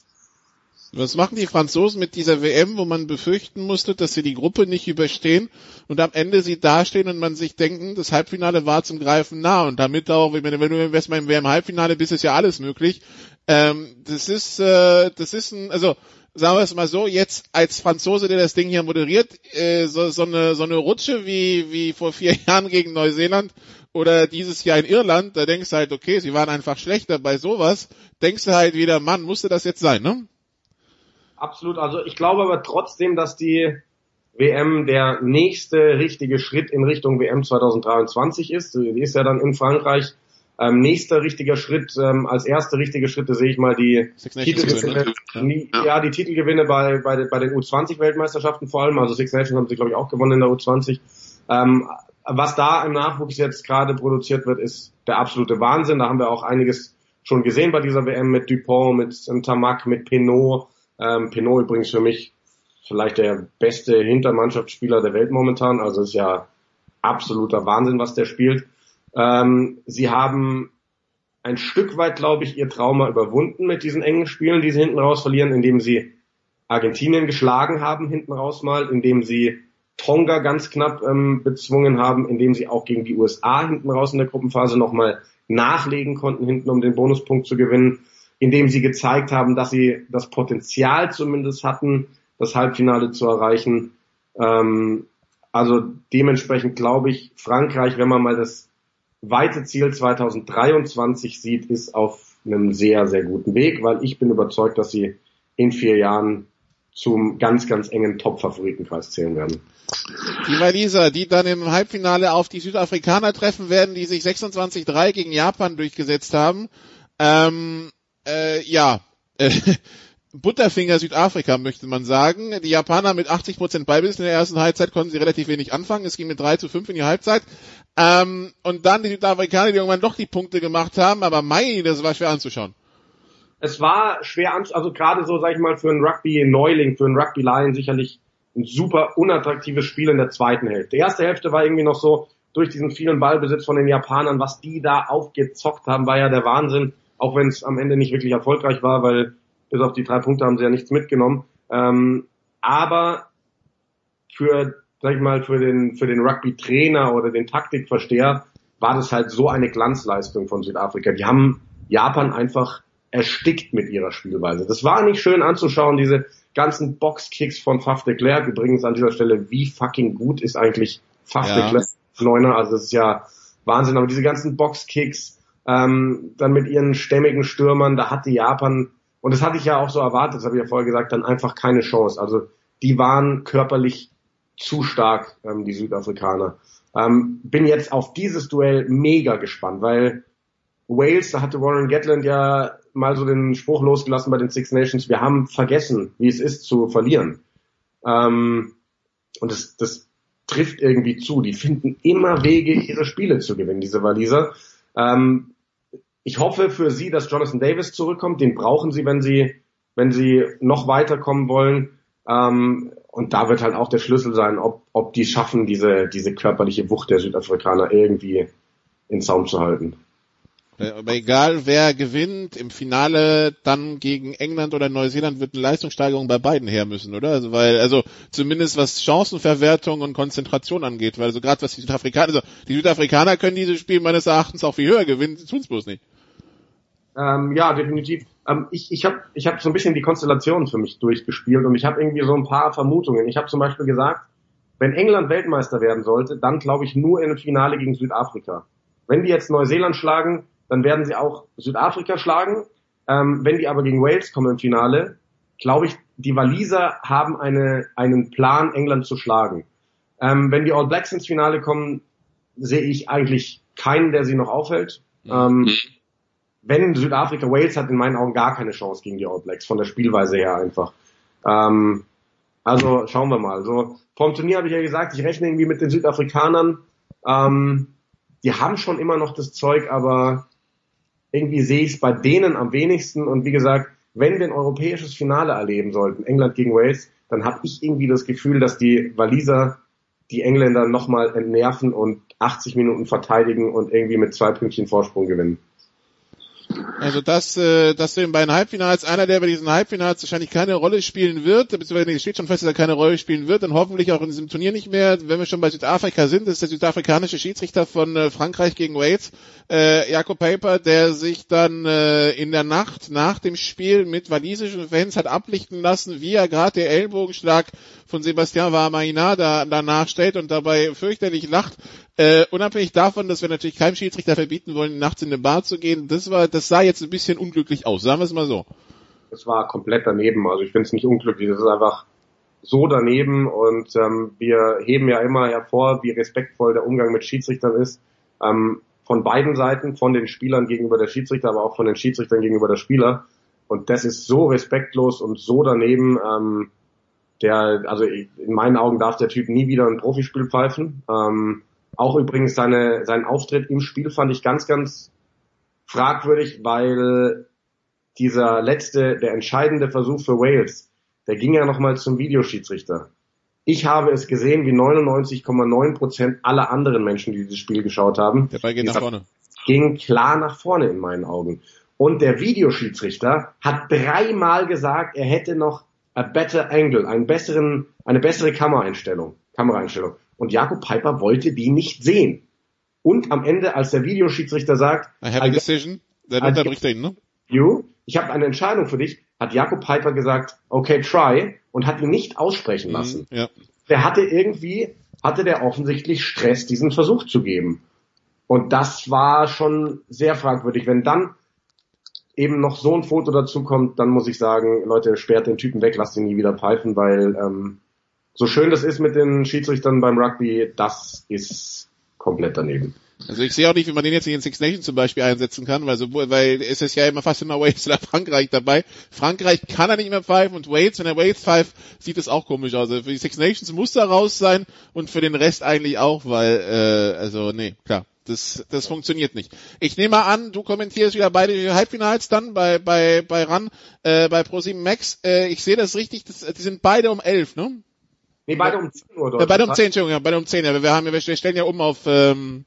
Speaker 11: Was machen die Franzosen mit dieser WM, wo man befürchten musste, dass sie die Gruppe nicht überstehen und am Ende sie dastehen und man sich denken, das Halbfinale war zum Greifen nah und damit auch, wenn du erstmal im WM-Halbfinale bist, ist ja alles möglich. Ähm, das ist, äh, das ist ein, also sagen wir es mal so, jetzt als Franzose, der das Ding hier moderiert, äh, so, so, eine, so eine Rutsche wie, wie vor vier Jahren gegen Neuseeland oder dieses Jahr in Irland, da denkst du halt, okay, sie waren einfach schlechter bei sowas, denkst du halt wieder, Mann, musste das jetzt sein, ne?
Speaker 12: Absolut. Also ich glaube aber trotzdem, dass die WM der nächste richtige Schritt in Richtung WM 2023 ist. Die ist ja dann in Frankreich. Ähm, nächster richtiger Schritt, ähm, als erste richtige Schritte sehe ich mal die Titelgewinne, ja. ja. die Titelgewinne bei, bei, bei den U20-Weltmeisterschaften vor allem. Also Six Nations haben sie, glaube ich, auch gewonnen in der U20. Ähm, was da im Nachwuchs jetzt gerade produziert wird, ist der absolute Wahnsinn. Da haben wir auch einiges schon gesehen bei dieser WM mit Dupont, mit Tamak, mit Pinot, ähm, Pinot übrigens für mich vielleicht der beste Hintermannschaftsspieler der Welt momentan. Also ist ja absoluter Wahnsinn, was der spielt. Ähm, sie haben ein Stück weit, glaube ich, ihr Trauma überwunden mit diesen engen Spielen, die sie hinten raus verlieren, indem sie Argentinien geschlagen haben hinten raus mal, indem sie Tonga ganz knapp ähm, bezwungen haben, indem sie auch gegen die USA hinten raus in der Gruppenphase nochmal nachlegen konnten, hinten um den Bonuspunkt zu gewinnen indem sie gezeigt haben, dass sie das Potenzial zumindest hatten, das Halbfinale zu erreichen. Ähm, also dementsprechend glaube ich, Frankreich, wenn man mal das weite Ziel 2023 sieht, ist auf einem sehr, sehr guten Weg, weil ich bin überzeugt, dass sie in vier Jahren zum ganz, ganz engen Top-Favoritenkreis zählen werden.
Speaker 11: Die Waliser, die dann im Halbfinale auf die Südafrikaner treffen werden, die sich 26-3 gegen Japan durchgesetzt haben. Ähm, äh, ja, Butterfinger Südafrika, möchte man sagen. Die Japaner mit 80 Prozent Ballbesitz in der ersten Halbzeit konnten sie relativ wenig anfangen. Es ging mit 3 zu 5 in die Halbzeit. Ähm, und dann die Südafrikaner, die irgendwann doch die Punkte gemacht haben, aber Mai, das war schwer anzuschauen.
Speaker 12: Es war schwer anzuschauen, also gerade so, sag ich mal, für einen Rugby-Neuling, für einen Rugby-Lion sicherlich ein super unattraktives Spiel in der zweiten Hälfte. Die erste Hälfte war irgendwie noch so, durch diesen vielen Ballbesitz von den Japanern, was die da aufgezockt haben, war ja der Wahnsinn, auch wenn es am Ende nicht wirklich erfolgreich war, weil bis auf die drei Punkte haben sie ja nichts mitgenommen. Ähm, aber für, sag ich mal, für den, für den Rugby-Trainer oder den Taktikversteher war das halt so eine Glanzleistung von Südafrika. Die haben Japan einfach erstickt mit ihrer Spielweise. Das war nicht schön anzuschauen, diese ganzen Boxkicks von Faf de Klerk. Übrigens an dieser Stelle, wie fucking gut ist eigentlich Faf ja. de Klerk Neuner? Also das ist ja Wahnsinn. Aber diese ganzen Boxkicks, ähm, dann mit ihren stämmigen Stürmern, da hatte Japan und das hatte ich ja auch so erwartet, das habe ich ja vorher gesagt, dann einfach keine Chance. Also die waren körperlich zu stark, ähm, die Südafrikaner. Ähm, bin jetzt auf dieses Duell mega gespannt, weil Wales, da hatte Warren Gatland ja mal so den Spruch losgelassen bei den Six Nations, wir haben vergessen, wie es ist zu verlieren. Ähm, und das, das trifft irgendwie zu. Die finden immer Wege, ihre Spiele zu gewinnen, diese Waliser. Ähm, ich hoffe für sie, dass Jonathan Davis zurückkommt. Den brauchen sie, wenn sie, wenn sie noch weiterkommen wollen. Ähm, und da wird halt auch der Schlüssel sein, ob, ob die schaffen, diese, diese körperliche Wucht der Südafrikaner irgendwie in Zaum zu halten.
Speaker 11: Aber egal wer gewinnt, im Finale dann gegen England oder Neuseeland wird eine Leistungssteigerung bei beiden her müssen, oder? Also weil, also zumindest was Chancenverwertung und Konzentration angeht, weil also gerade was die Südafrikaner, also die Südafrikaner können dieses Spiel meines Erachtens auch viel höher gewinnen, tun's bloß nicht.
Speaker 12: Ähm, ja, definitiv. Ähm, ich ich habe ich hab so ein bisschen die Konstellation für mich durchgespielt und ich habe irgendwie so ein paar Vermutungen. Ich habe zum Beispiel gesagt, wenn England Weltmeister werden sollte, dann glaube ich nur in einem Finale gegen Südafrika. Wenn die jetzt Neuseeland schlagen, dann werden sie auch Südafrika schlagen. Ähm, wenn die aber gegen Wales kommen im Finale, glaube ich, die Waliser haben eine, einen Plan, England zu schlagen. Ähm, wenn die All Blacks ins Finale kommen, sehe ich eigentlich keinen, der sie noch aufhält. Ähm, wenn Südafrika Wales hat in meinen Augen gar keine Chance gegen die All Blacks, von der Spielweise her einfach. Ähm, also schauen wir mal. So, vom Turnier habe ich ja gesagt, ich rechne irgendwie mit den Südafrikanern. Ähm, die haben schon immer noch das Zeug, aber irgendwie sehe ich es bei denen am wenigsten. Und wie gesagt, wenn wir ein europäisches Finale erleben sollten, England gegen Wales, dann habe ich irgendwie das Gefühl, dass die Waliser die Engländer nochmal entnerven und 80 Minuten verteidigen und irgendwie mit zwei Pünktchen Vorsprung gewinnen.
Speaker 11: Also das, äh, dass du in beiden Halbfinals einer, der bei diesen Halbfinals wahrscheinlich keine Rolle spielen wird, beziehungsweise es steht schon fest, dass er keine Rolle spielen wird und hoffentlich auch in diesem Turnier nicht mehr. Wenn wir schon bei Südafrika sind, das ist der südafrikanische Schiedsrichter von äh, Frankreich gegen Wales, äh, Jakob Paper, der sich dann äh, in der Nacht nach dem Spiel mit walisischen Fans hat ablichten lassen, wie er gerade der Ellbogenschlag von Sebastian Warmaina da, danach stellt und dabei fürchterlich lacht. Äh, unabhängig davon, dass wir natürlich keinem Schiedsrichter verbieten wollen, nachts in eine Bar zu gehen, das war, das sah jetzt ein bisschen unglücklich aus, sagen wir es mal so.
Speaker 12: Das war komplett daneben. Also ich finde es nicht unglücklich, das ist einfach so daneben und ähm, wir heben ja immer hervor, wie respektvoll der Umgang mit Schiedsrichtern ist. Ähm, von beiden Seiten, von den Spielern gegenüber der Schiedsrichter, aber auch von den Schiedsrichtern gegenüber der Spieler. Und das ist so respektlos und so daneben. Ähm, der, also in meinen Augen darf der Typ nie wieder ein Profispiel pfeifen. Ähm, auch übrigens seine, sein Auftritt im Spiel fand ich ganz, ganz fragwürdig, weil dieser letzte, der entscheidende Versuch für Wales, der ging ja nochmal zum Videoschiedsrichter. Ich habe es gesehen, wie 99,9 Prozent aller anderen Menschen, die dieses Spiel geschaut haben.
Speaker 11: Der Ball geht nach vorne.
Speaker 12: Ging klar nach vorne in meinen Augen. Und der Videoschiedsrichter hat dreimal gesagt, er hätte noch a better angle, einen besseren, eine bessere Kameraeinstellung, Kameraeinstellung. Und Jakob Piper wollte die nicht sehen. Und am Ende, als der Videoschiedsrichter sagt,
Speaker 11: I have a decision, dann unterbricht er ihn, ne?
Speaker 12: You, ich habe eine Entscheidung für dich, hat Jakob Piper gesagt, okay, try, und hat ihn nicht aussprechen mhm, lassen.
Speaker 11: Mhm, ja.
Speaker 12: Der hatte irgendwie, hatte der offensichtlich Stress, diesen Versuch zu geben. Und das war schon sehr fragwürdig. Wenn dann eben noch so ein Foto dazu kommt, dann muss ich sagen, Leute, sperrt den Typen weg, lasst ihn nie wieder pfeifen, weil ähm, so schön das ist mit den Schiedsrichtern beim Rugby, das ist komplett daneben.
Speaker 11: Also ich sehe auch nicht, wie man den jetzt in den Six Nations zum Beispiel einsetzen kann, weil, so, weil es ist ja immer fast immer Wales oder Frankreich dabei. Frankreich kann er nicht mehr pfeifen und Wales, wenn er Wales pfeift, sieht es auch komisch aus. Also für die Six Nations muss er raus sein und für den Rest eigentlich auch, weil, äh, also nee, klar. Das, das funktioniert nicht. Ich nehme mal an, du kommentierst wieder beide Halbfinals dann bei bei bei RAN, äh, bei ProSieben Max. Äh, ich sehe das richtig, das, die sind beide um elf, ne?
Speaker 12: Nee, beide um 10 Uhr.
Speaker 11: Ja, beide um 10, Entschuldigung, ja, beide um 10. Ja, wir haben, wir stellen ja um auf ähm,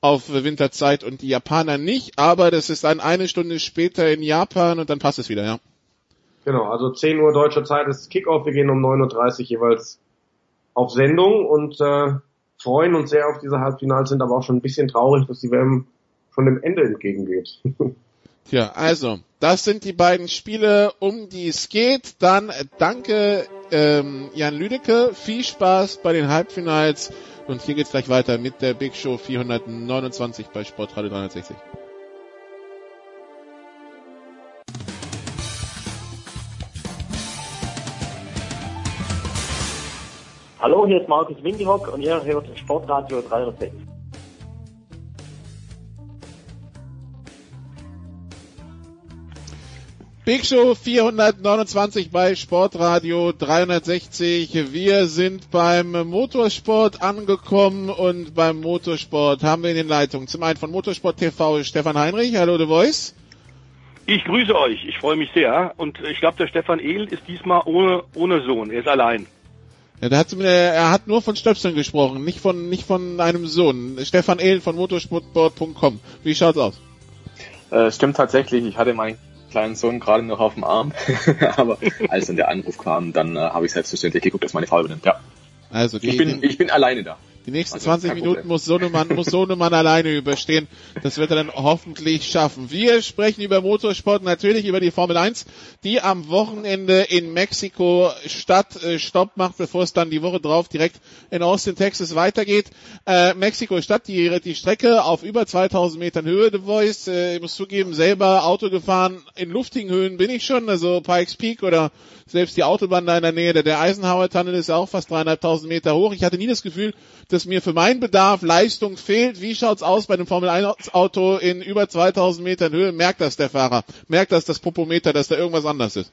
Speaker 11: auf Winterzeit und die Japaner nicht, aber das ist dann eine Stunde später in Japan und dann passt es wieder, ja.
Speaker 12: Genau, also 10 Uhr deutscher Zeit ist Kickoff. Wir gehen um 9.30 Uhr jeweils auf Sendung und äh, freuen uns sehr auf diese Halbfinals, sind aber auch schon ein bisschen traurig, dass die WM schon dem Ende entgegengeht.
Speaker 11: Tja, also, das sind die beiden Spiele, um die es geht. Dann danke ähm, Jan Lüdecke, viel Spaß bei den Halbfinals und hier geht's gleich weiter mit der Big Show 429 bei Sportradio 360.
Speaker 13: Hallo, hier ist Markus Windihock und ihr hört Sportradio 360.
Speaker 11: Big Show 429 bei Sportradio 360. Wir sind beim Motorsport angekommen und beim Motorsport haben wir in den Leitungen zum einen von Motorsport TV Stefan Heinrich. Hallo The Voice.
Speaker 14: Ich grüße euch, ich freue mich sehr und ich glaube, der Stefan Ehl ist diesmal ohne, ohne Sohn, er ist allein.
Speaker 11: Ja, der hat, er hat nur von Stöpseln gesprochen, nicht von, nicht von einem Sohn. Stefan Ehlen von motorsportboard.com. Wie schaut's aus?
Speaker 15: Äh, stimmt tatsächlich, ich hatte meinen kleinen Sohn gerade noch auf dem Arm, aber als dann der Anruf kam, dann äh, habe ich selbstverständlich geguckt, dass meine Frau übernimmt, ja.
Speaker 11: Also die,
Speaker 15: ich bin, ich bin alleine da.
Speaker 11: Die nächsten also, 20 Minuten muss Sohnemann, muss Sohnemann alleine überstehen. Das wird er dann hoffentlich schaffen. Wir sprechen über Motorsport, natürlich über die Formel 1, die am Wochenende in Mexiko Stadt äh, Stopp macht, bevor es dann die Woche drauf direkt in Austin, Texas weitergeht. Äh, Mexiko Stadt, die, die Strecke auf über 2000 Metern Höhe, The Voice. Äh, ich muss zugeben, selber Auto gefahren. In luftigen Höhen bin ich schon, also Pikes Peak oder selbst die Autobahn da in der Nähe. Der, der Eisenhower Tunnel ist auch fast dreieinhalbtausend Meter hoch. Ich hatte nie das Gefühl, dass mir für meinen Bedarf Leistung fehlt. Wie schaut's aus bei einem Formel 1 Auto in über 2000 Metern Höhe? Merkt das der Fahrer? Merkt das das Popometer, dass da irgendwas anders ist?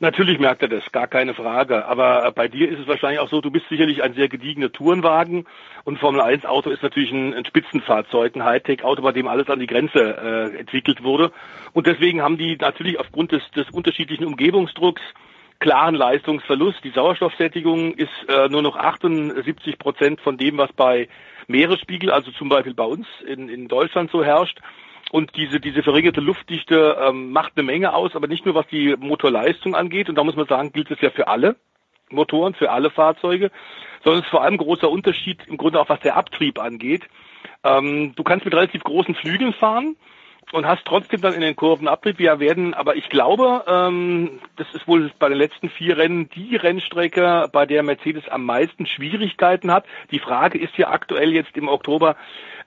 Speaker 14: Natürlich merkt er das, gar keine Frage. Aber bei dir ist es wahrscheinlich auch so, du bist sicherlich ein sehr gediegener Tourenwagen und Formel 1 Auto ist natürlich ein, ein Spitzenfahrzeug, ein Hightech-Auto, bei dem alles an die Grenze äh, entwickelt wurde. Und deswegen haben die natürlich aufgrund des, des unterschiedlichen Umgebungsdrucks klaren Leistungsverlust. Die Sauerstoffsättigung ist äh, nur noch 78 Prozent von dem, was bei Meeresspiegel, also zum Beispiel bei uns in, in Deutschland so herrscht. Und diese, diese verringerte Luftdichte ähm, macht eine Menge aus, aber nicht nur was die Motorleistung angeht. Und da muss man sagen, gilt es ja für alle Motoren, für alle Fahrzeuge, sondern es ist vor allem ein großer Unterschied im Grunde auch was der Abtrieb angeht. Ähm, du kannst mit relativ großen Flügeln fahren und hast trotzdem dann in den Kurven Abrieb. Wir werden, aber ich glaube, ähm, das ist wohl bei den letzten vier Rennen die Rennstrecke, bei der Mercedes am meisten Schwierigkeiten hat. Die Frage ist ja aktuell jetzt im Oktober,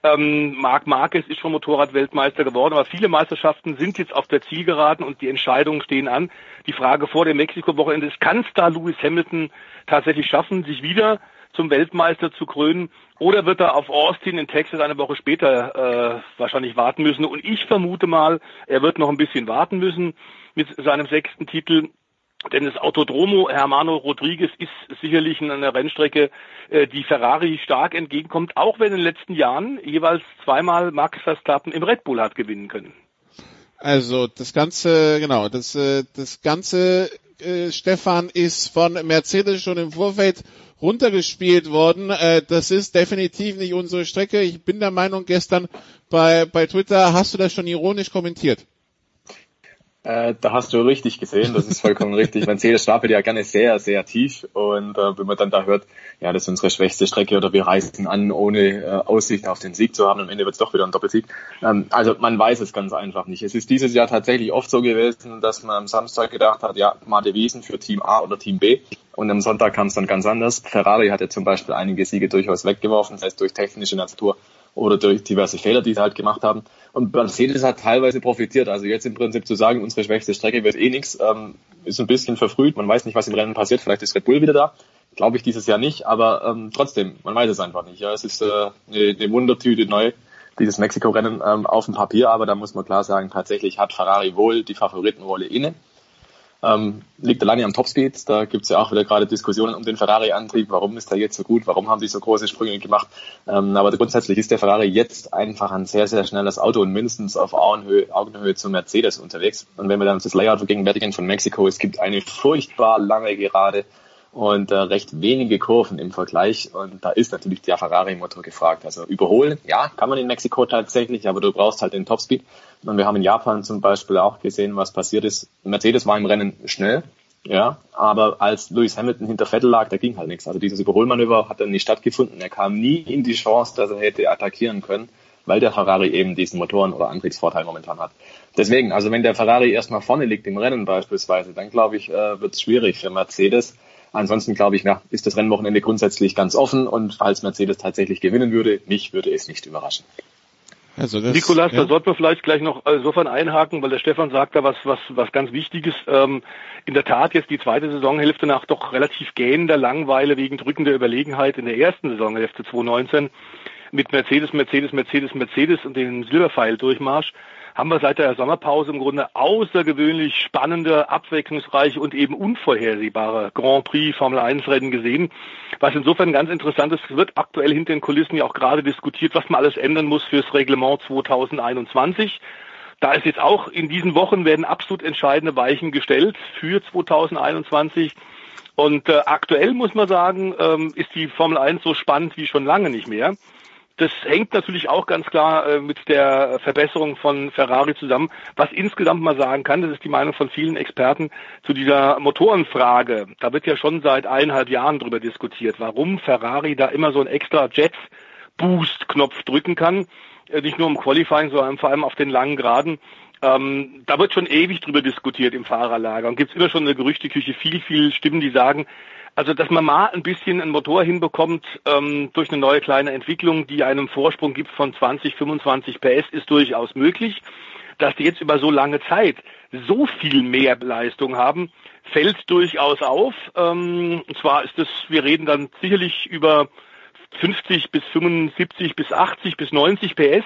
Speaker 14: ähm, Marc Marquez ist schon Motorradweltmeister geworden, aber viele Meisterschaften sind jetzt auf der Zielgeraden und die Entscheidungen stehen an. Die Frage vor dem Mexiko-Wochenende ist, kann es da Lewis Hamilton tatsächlich schaffen, sich wieder zum Weltmeister zu krönen? Oder wird er auf Austin in Texas eine Woche später äh, wahrscheinlich warten müssen? Und ich vermute mal, er wird noch ein bisschen warten müssen mit seinem sechsten Titel. Denn das Autodromo Hermano Rodriguez ist sicherlich eine Rennstrecke, äh, die Ferrari stark entgegenkommt, auch wenn in den letzten Jahren jeweils zweimal Max Verstappen im Red Bull hat gewinnen können.
Speaker 11: Also das ganze, genau, das, äh, das ganze äh, Stefan ist von Mercedes schon im Vorfeld runtergespielt worden. Äh, das ist definitiv nicht unsere Strecke. Ich bin der Meinung, gestern bei, bei Twitter hast du das schon ironisch kommentiert.
Speaker 15: Äh, da hast du richtig gesehen, das ist vollkommen richtig. Mercedes stapelt ja gerne sehr, sehr tief und äh, wenn man dann da hört, ja, das ist unsere schwächste Strecke oder wir reisen an, ohne äh, Aussicht auf den Sieg zu haben, am Ende wird es doch wieder ein Doppelsieg. Ähm, also man weiß es ganz einfach nicht. Es ist dieses Jahr tatsächlich oft so gewesen, dass man am Samstag gedacht hat, ja, mal Devisen für Team A oder Team B und am Sonntag kam es dann ganz anders. Ferrari hat ja zum Beispiel einige Siege durchaus weggeworfen, sei es durch technische Natur oder durch diverse Fehler, die sie halt gemacht haben. Und Mercedes hat teilweise profitiert. Also jetzt im Prinzip zu sagen, unsere schwächste Strecke wird eh nichts, ähm, ist ein bisschen verfrüht. Man weiß nicht, was im Rennen passiert. Vielleicht ist Red Bull wieder da. glaube ich dieses Jahr nicht, aber ähm, trotzdem, man weiß es einfach nicht. Ja, es ist äh, eine, Wundertüte neu, dieses Mexiko-Rennen ähm, auf dem Papier, aber da muss man klar sagen, tatsächlich hat Ferrari wohl die Favoritenrolle inne. Ähm, liegt alleine am Topspeed. Da gibt es ja auch wieder gerade Diskussionen um den Ferrari-Antrieb. Warum ist der jetzt so gut? Warum haben die so große Sprünge gemacht? Ähm, aber grundsätzlich ist der Ferrari jetzt einfach ein sehr, sehr schnelles Auto und mindestens auf Augenhöhe, Augenhöhe zu Mercedes unterwegs. Und wenn wir dann das Layout vergegenwärtigen von Mexiko, es gibt eine furchtbar lange Gerade und äh, recht wenige Kurven im Vergleich. Und da ist natürlich der Ferrari-Motor gefragt. Also überholen, ja, kann man in Mexiko tatsächlich, aber du brauchst halt den Topspeed. Und wir haben in Japan zum Beispiel auch gesehen, was passiert ist. Mercedes war im Rennen schnell, ja, aber als Lewis Hamilton hinter Vettel lag, da ging halt nichts. Also dieses Überholmanöver hat dann nicht stattgefunden. Er kam nie in die Chance, dass er hätte attackieren können, weil der Ferrari eben diesen Motoren- oder Antriebsvorteil momentan hat. Deswegen, also wenn der Ferrari erstmal vorne liegt im Rennen beispielsweise, dann glaube ich, äh, wird es schwierig für Mercedes. Ansonsten glaube ich, ja, ist das Rennwochenende grundsätzlich ganz offen und falls Mercedes tatsächlich gewinnen würde, mich würde es nicht überraschen.
Speaker 14: Also das, Nikolas, ja. da sollten wir vielleicht gleich noch insofern einhaken, weil der Stefan sagt da was, was, was ganz Wichtiges. Ähm, in der Tat jetzt die zweite Saisonhälfte nach doch relativ gähnender Langweile wegen drückender Überlegenheit in der ersten Saisonhälfte 2019 mit Mercedes, Mercedes, Mercedes, Mercedes und dem Silberpfeil-Durchmarsch haben wir seit der Sommerpause im Grunde außergewöhnlich spannende, abwechslungsreiche und eben unvorhersehbare Grand Prix Formel 1 Rennen gesehen. Was insofern ganz interessant ist, wird aktuell hinter den Kulissen ja auch gerade diskutiert, was man alles ändern muss fürs Reglement 2021. Da ist jetzt auch in diesen Wochen werden absolut entscheidende Weichen gestellt für 2021. Und äh, aktuell muss man sagen, ähm, ist die Formel 1 so spannend wie schon lange nicht mehr. Das hängt natürlich auch ganz klar äh, mit der Verbesserung von Ferrari zusammen. Was insgesamt mal sagen kann, das ist die Meinung von vielen Experten zu dieser Motorenfrage. Da wird ja schon seit eineinhalb Jahren drüber diskutiert, warum Ferrari da immer so einen extra Jet-Boost-Knopf drücken kann. Äh, nicht nur im Qualifying, sondern vor allem auf den langen Geraden. Ähm, da wird schon ewig drüber diskutiert im Fahrerlager und gibt es immer schon eine Gerüchteküche, viel, viel Stimmen, die sagen, also, dass man mal ein bisschen einen Motor hinbekommt ähm, durch eine neue kleine Entwicklung, die einem Vorsprung gibt von 20, 25 PS, ist durchaus möglich. Dass die jetzt über so lange Zeit so viel mehr Leistung haben, fällt durchaus auf. Ähm, und zwar ist es, wir reden dann sicherlich über 50 bis 75 bis 80 bis 90 PS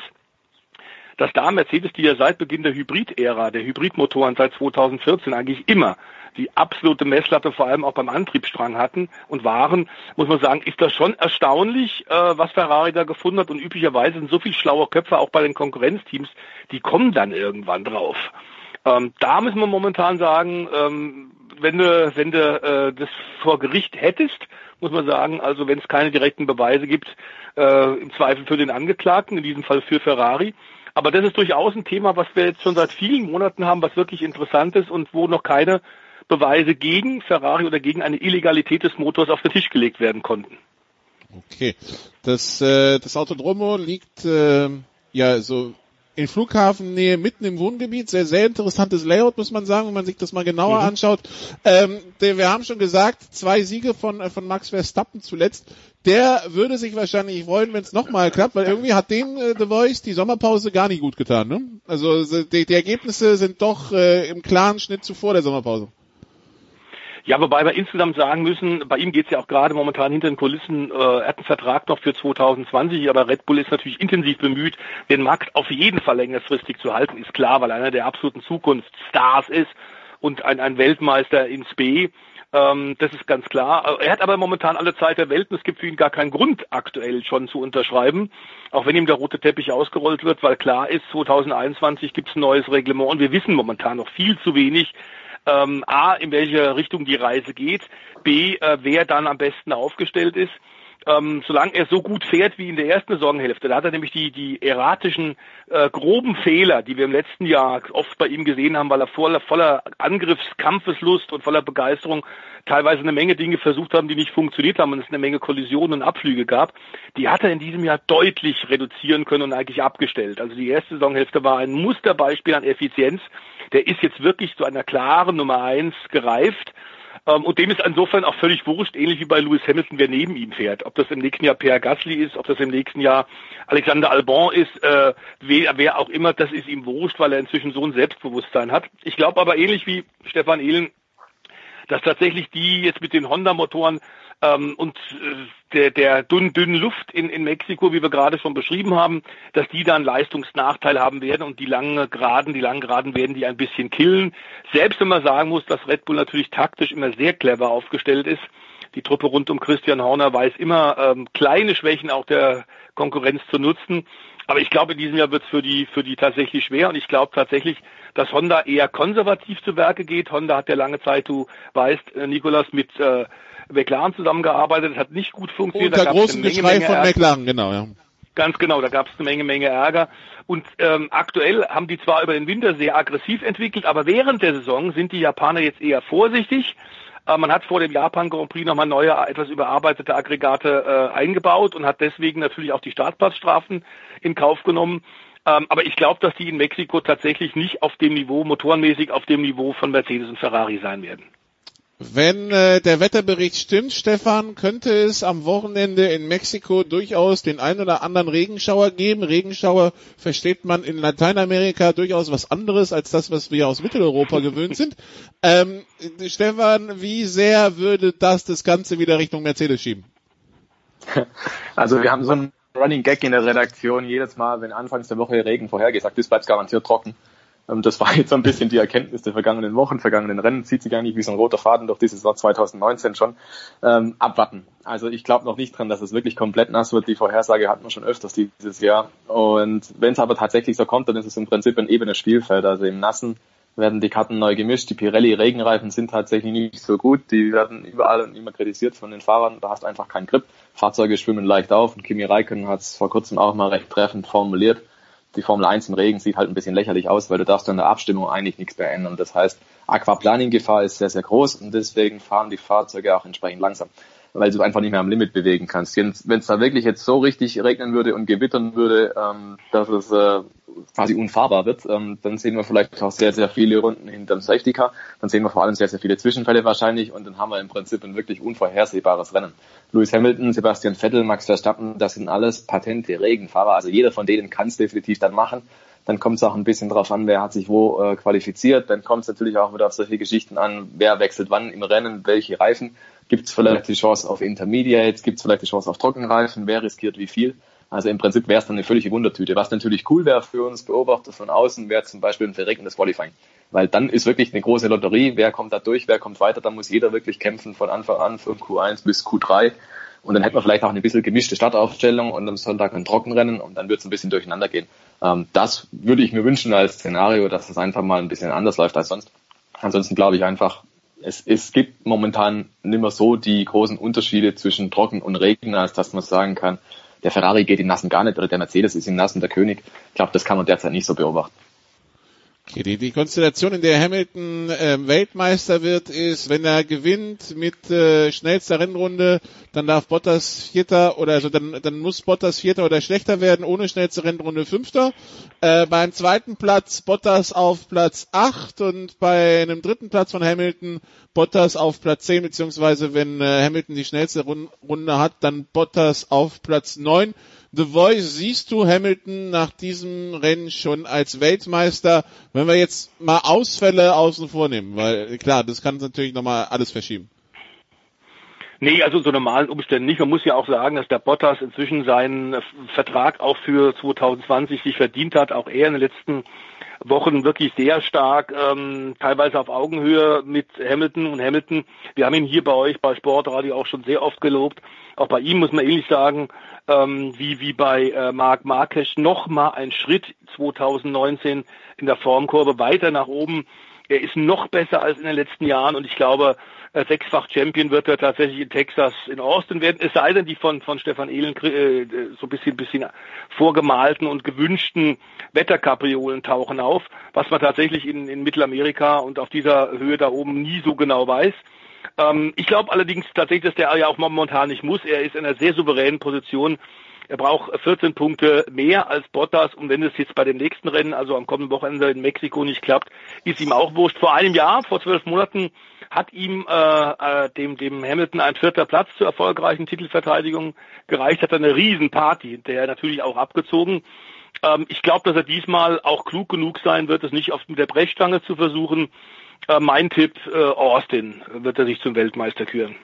Speaker 14: dass da Mercedes, die ja seit Beginn der Hybrid-Ära, der Hybridmotoren seit 2014 eigentlich immer die absolute Messlatte vor allem auch beim Antriebsstrang hatten und waren, muss man sagen, ist das schon erstaunlich, äh, was Ferrari da gefunden hat. Und üblicherweise sind so viel schlaue Köpfe auch bei den Konkurrenzteams, die kommen dann irgendwann drauf. Ähm, da müssen wir momentan sagen, ähm, wenn du, wenn du äh, das vor Gericht hättest, muss man sagen, also wenn es keine direkten Beweise gibt, äh, im Zweifel für den Angeklagten, in diesem Fall für Ferrari. Aber das ist durchaus ein Thema, was wir jetzt schon seit vielen Monaten haben, was wirklich interessant ist und wo noch keine Beweise gegen Ferrari oder gegen eine Illegalität des Motors auf den Tisch gelegt werden konnten.
Speaker 11: Okay, das, äh, das Autodromo liegt äh, ja so in Flughafennähe mitten im Wohngebiet. Sehr, sehr interessantes Layout, muss man sagen, wenn man sich das mal genauer mhm. anschaut. Ähm, wir haben schon gesagt, zwei Siege von, äh, von Max Verstappen zuletzt. Der würde sich wahrscheinlich freuen, wenn es nochmal klappt, weil irgendwie hat dem äh, The Voice die Sommerpause gar nicht gut getan. Ne? Also die, die Ergebnisse sind doch äh, im klaren Schnitt zuvor der Sommerpause.
Speaker 14: Ja, wobei wir insgesamt sagen müssen, bei ihm geht es ja auch gerade momentan hinter den Kulissen, äh, er hat einen Vertrag noch für 2020, aber Red Bull ist natürlich intensiv bemüht, den Markt auf jeden Fall längerfristig zu halten, ist klar, weil einer der absoluten Zukunftsstars ist und ein, ein Weltmeister ins B. Ähm, das ist ganz klar. Er hat aber momentan alle Zeit der Welt und es gibt für ihn gar keinen Grund, aktuell schon zu unterschreiben, auch wenn ihm der rote Teppich ausgerollt wird, weil klar ist, 2021 gibt es ein neues Reglement und wir wissen momentan noch viel zu wenig, ähm, A, in welche Richtung die Reise geht, B, äh, wer dann am besten aufgestellt ist. Ähm, solange er so gut fährt wie in der ersten Saisonhälfte, da hat er nämlich die, die erratischen, äh, groben Fehler, die wir im letzten Jahr oft bei ihm gesehen haben, weil er voller, voller Angriffskampfeslust und voller Begeisterung teilweise eine Menge Dinge versucht haben, die nicht funktioniert haben und es eine Menge Kollisionen und Abflüge gab, die hat er in diesem Jahr deutlich reduzieren können und eigentlich abgestellt. Also die erste Saisonhälfte war ein Musterbeispiel an Effizienz der ist jetzt wirklich zu einer klaren Nummer eins gereift. Ähm, und dem ist insofern auch völlig wurscht, ähnlich wie bei Lewis Hamilton, wer neben ihm fährt. Ob das im nächsten Jahr Pierre Gasly ist, ob das im nächsten Jahr Alexander Albon ist, äh, wer, wer auch immer, das ist ihm wurscht, weil er inzwischen so ein Selbstbewusstsein hat. Ich glaube aber ähnlich wie Stefan Ehlen, dass tatsächlich die jetzt mit den Honda-Motoren ähm, und äh, der, der dünnen, dünnen Luft in, in Mexiko, wie wir gerade schon beschrieben haben, dass die dann Leistungsnachteil haben werden und die langen Geraden, die langen Geraden werden die ein bisschen killen. Selbst wenn man sagen muss, dass Red Bull natürlich taktisch immer sehr clever aufgestellt ist. Die Truppe rund um Christian Horner weiß immer ähm, kleine Schwächen auch der Konkurrenz zu nutzen. Aber ich glaube, in diesem Jahr wird es für die, für die tatsächlich schwer und ich glaube tatsächlich, dass Honda eher konservativ zu Werke geht. Honda hat ja lange Zeit, du weißt, äh, Nikolas, mit äh, McLaren zusammengearbeitet. Das hat nicht gut funktioniert.
Speaker 11: Unter großem Geschrei von McLaren, genau, ja.
Speaker 14: Ganz genau, da gab es eine Menge, Menge Ärger. Und ähm, aktuell haben die zwar über den Winter sehr aggressiv entwickelt, aber während der Saison sind die Japaner jetzt eher vorsichtig. Äh, man hat vor dem Japan Grand Prix nochmal neue, etwas überarbeitete Aggregate äh, eingebaut und hat deswegen natürlich auch die Startplatzstrafen in Kauf genommen. Ähm, aber ich glaube, dass die in Mexiko tatsächlich nicht auf dem Niveau, motorenmäßig auf dem Niveau von Mercedes und Ferrari sein werden.
Speaker 11: Wenn äh, der Wetterbericht stimmt, Stefan, könnte es am Wochenende in Mexiko durchaus den ein oder anderen Regenschauer geben. Regenschauer versteht man in Lateinamerika durchaus was anderes als das, was wir aus Mitteleuropa gewöhnt sind. Ähm, Stefan, wie sehr würde das das Ganze wieder Richtung Mercedes schieben?
Speaker 15: Also wir haben so einen Running Gag in der Redaktion jedes Mal, wenn anfangs der Woche Regen vorhergesagt ist, bleibt es garantiert trocken. Ähm, das war jetzt so ein bisschen die Erkenntnis der vergangenen Wochen, vergangenen Rennen, zieht sich eigentlich wie so ein roter Faden durch dieses Jahr 2019 schon. Ähm, abwarten. Also ich glaube noch nicht dran, dass es wirklich komplett nass wird. Die Vorhersage hatten wir schon öfters dieses Jahr. Und wenn es aber tatsächlich so kommt, dann ist es im Prinzip ein ebenes Spielfeld. Also im Nassen werden die Karten neu gemischt. Die Pirelli-Regenreifen sind tatsächlich nicht so gut. Die werden überall und immer kritisiert von den Fahrern. Da hast du einfach keinen Grip. Fahrzeuge schwimmen leicht auf. Und Kimi Räikkönen hat es vor kurzem auch mal recht treffend formuliert die Formel 1 im Regen sieht halt ein bisschen lächerlich aus, weil du darfst in der Abstimmung eigentlich nichts mehr ändern. Das heißt, Aquaplaning-Gefahr ist sehr, sehr groß und deswegen fahren die Fahrzeuge auch entsprechend langsam, weil du einfach nicht mehr am Limit bewegen kannst. Wenn es da wirklich jetzt so richtig regnen würde und gewittern würde, ähm, dass es äh, quasi unfahrbar wird, ähm, dann sehen wir vielleicht auch sehr, sehr viele Runden hinterm Safety Car. Dann sehen wir vor allem sehr, sehr viele Zwischenfälle wahrscheinlich und dann haben wir im Prinzip ein wirklich unvorhersehbares Rennen. Lewis Hamilton, Sebastian Vettel, Max Verstappen, das sind alles patente Regenfahrer. Also jeder von denen kann es definitiv dann machen. Dann kommt es auch ein bisschen drauf an, wer hat sich wo äh, qualifiziert. Dann kommt es natürlich auch wieder auf solche Geschichten an, wer wechselt wann im Rennen, welche Reifen. Gibt es vielleicht die Chance auf Intermediates, gibt es vielleicht die Chance auf Trockenreifen, wer riskiert wie viel. Also im Prinzip wäre es dann eine völlige Wundertüte. Was natürlich cool wäre für uns Beobachter von außen, wäre zum Beispiel ein verregnetes Qualifying. Weil dann ist wirklich eine große Lotterie, wer kommt da durch, wer kommt weiter, da muss jeder wirklich kämpfen von Anfang an, von Q1 bis Q3. Und dann hätten wir vielleicht auch eine bisschen gemischte Startaufstellung und am Sonntag ein Trockenrennen und dann wird es ein bisschen durcheinander gehen. Ähm, das würde ich mir wünschen als Szenario, dass es einfach mal ein bisschen anders läuft als sonst. Ansonsten glaube ich einfach, es, es gibt momentan nicht mehr so die großen Unterschiede zwischen Trocken und Regen, als dass man sagen kann, der Ferrari geht im Nassen gar nicht oder der Mercedes ist im Nassen der König. Ich glaube, das kann man derzeit nicht so beobachten.
Speaker 11: Okay, die, die Konstellation, in der Hamilton äh, Weltmeister wird, ist, wenn er gewinnt mit äh, schnellster Rennrunde, dann darf Bottas Vierter oder also dann, dann muss Bottas Vierter oder schlechter werden, ohne schnellste Rennrunde Fünfter. Äh, beim zweiten Platz Bottas auf Platz acht und bei einem dritten Platz von Hamilton Bottas auf Platz zehn beziehungsweise wenn äh, Hamilton die schnellste Runde hat, dann Bottas auf Platz neun. The Voice siehst du Hamilton nach diesem Rennen schon als Weltmeister, wenn wir jetzt mal Ausfälle außen vornehmen, weil klar, das kann natürlich nochmal alles verschieben.
Speaker 14: Nee, also so normalen Umständen nicht. Man muss ja auch sagen, dass der Bottas inzwischen seinen Vertrag auch für 2020 sich verdient hat. Auch er in den letzten Wochen wirklich sehr stark, ähm, teilweise auf Augenhöhe mit Hamilton und Hamilton. Wir haben ihn hier bei euch bei Sportradio auch schon sehr oft gelobt. Auch bei ihm muss man ähnlich sagen, ähm, wie, wie bei äh, Marc noch mal ein Schritt 2019 in der Formkurve weiter nach oben. Er ist noch besser als in den letzten Jahren und ich glaube, äh, sechsfach Champion wird er tatsächlich in Texas in Austin werden. Es sei denn, die von, von Stefan Ehlen äh, so ein bisschen, bisschen vorgemalten und gewünschten Wetterkapriolen tauchen auf, was man tatsächlich in, in Mittelamerika und auf dieser Höhe da oben nie so genau weiß. Ähm, ich glaube allerdings tatsächlich, dass der ja auch momentan nicht muss. Er ist in einer sehr souveränen Position. Er braucht 14 Punkte mehr als Bottas und wenn es jetzt bei dem nächsten Rennen, also am kommenden Wochenende in Mexiko nicht klappt, ist ihm auch wurscht. Vor einem Jahr, vor zwölf Monaten, hat ihm äh, äh, dem, dem Hamilton ein vierter Platz zur erfolgreichen Titelverteidigung gereicht, hat eine Riesenparty, der natürlich auch abgezogen. Ähm, ich glaube, dass er diesmal auch klug genug sein wird, es nicht oft mit der Brechstange zu versuchen, Äh, mein Tipp, äh, Austin wird er sich zum Weltmeister küren.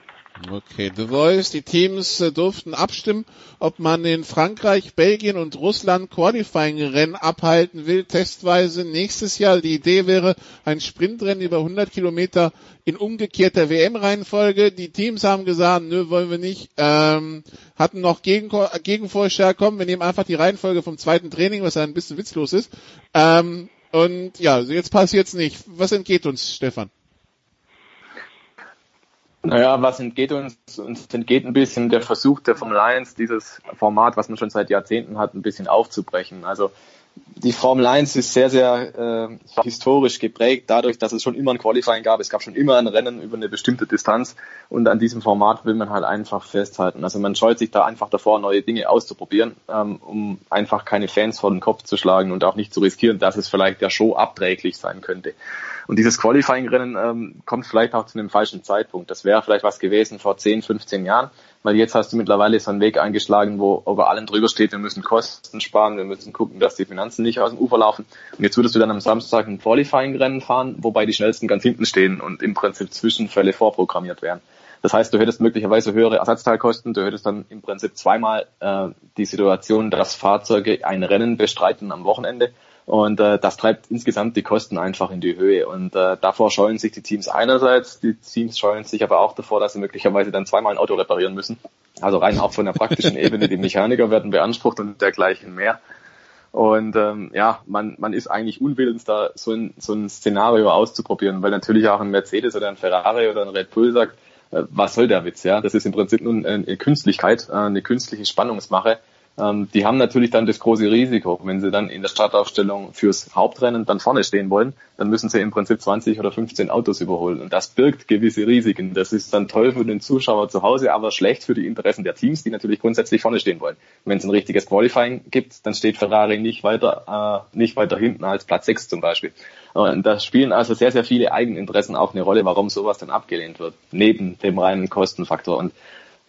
Speaker 11: Okay, The Voice, die Teams äh, durften abstimmen, ob man in Frankreich, Belgien und Russland Qualifying-Rennen abhalten will, testweise nächstes Jahr. Die Idee wäre ein Sprintrennen über 100 Kilometer in umgekehrter WM-Reihenfolge. Die Teams haben gesagt, nö, wollen wir nicht, ähm, hatten noch Gegen Gegenvorschlag, kommen, wir nehmen einfach die Reihenfolge vom zweiten Training, was ein bisschen witzlos ist. Ähm, und ja, jetzt passiert's nicht. Was entgeht uns, Stefan?
Speaker 15: Naja, was entgeht uns? Uns entgeht ein bisschen der Versuch der Formel 1, dieses Format, was man schon seit Jahrzehnten hat, ein bisschen aufzubrechen. Also die Formel 1 ist sehr, sehr äh, historisch geprägt, dadurch, dass es schon immer ein Qualifying gab. Es gab schon immer ein Rennen über eine bestimmte Distanz und an diesem Format will man halt einfach festhalten. Also man scheut sich da einfach davor, neue Dinge auszuprobieren, ähm, um einfach keine Fans vor den Kopf zu schlagen und auch nicht zu riskieren, dass es vielleicht der Show abträglich sein könnte. Und dieses Qualifying-Rennen ähm, kommt vielleicht auch zu einem falschen Zeitpunkt. Das wäre vielleicht was gewesen vor 10, 15 Jahren, weil jetzt hast du mittlerweile so einen Weg eingeschlagen, wo über allem drüber steht, wir müssen Kosten sparen, wir müssen gucken, dass die Finanzen nicht aus dem Ufer laufen. Und jetzt würdest du dann am Samstag ein Qualifying-Rennen fahren, wobei die schnellsten ganz hinten stehen und im Prinzip Zwischenfälle vorprogrammiert werden. Das heißt, du hättest möglicherweise höhere Ersatzteilkosten, du hättest dann im Prinzip zweimal äh, die Situation, dass Fahrzeuge ein Rennen bestreiten am Wochenende und äh, das treibt insgesamt die Kosten einfach in die Höhe. Und äh, davor scheuen sich die Teams einerseits, die Teams scheuen sich aber auch davor, dass sie möglicherweise dann zweimal ein Auto reparieren müssen. Also rein auch von der praktischen Ebene, die Mechaniker werden beansprucht und dergleichen mehr. Und ähm, ja, man, man ist eigentlich unwillens, da so ein, so ein Szenario auszuprobieren, weil natürlich auch ein Mercedes oder ein Ferrari oder ein Red Bull sagt, äh, was soll der Witz, ja? Das ist im Prinzip nun eine Künstlichkeit, äh, eine künstliche Spannungsmache die haben natürlich dann das große Risiko. Wenn sie dann in der Startaufstellung fürs Hauptrennen dann vorne stehen wollen, dann müssen sie im Prinzip 20 oder 15 Autos überholen. Und das birgt gewisse Risiken. Das ist dann toll für den Zuschauer zu Hause, aber schlecht für die Interessen der Teams, die natürlich grundsätzlich vorne stehen wollen. Wenn es ein richtiges Qualifying gibt, dann steht Ferrari nicht weiter, äh, nicht weiter hinten als Platz 6 zum Beispiel. Und da spielen also sehr, sehr viele Eigeninteressen auch eine Rolle, warum sowas dann abgelehnt wird, neben dem reinen Kostenfaktor. Und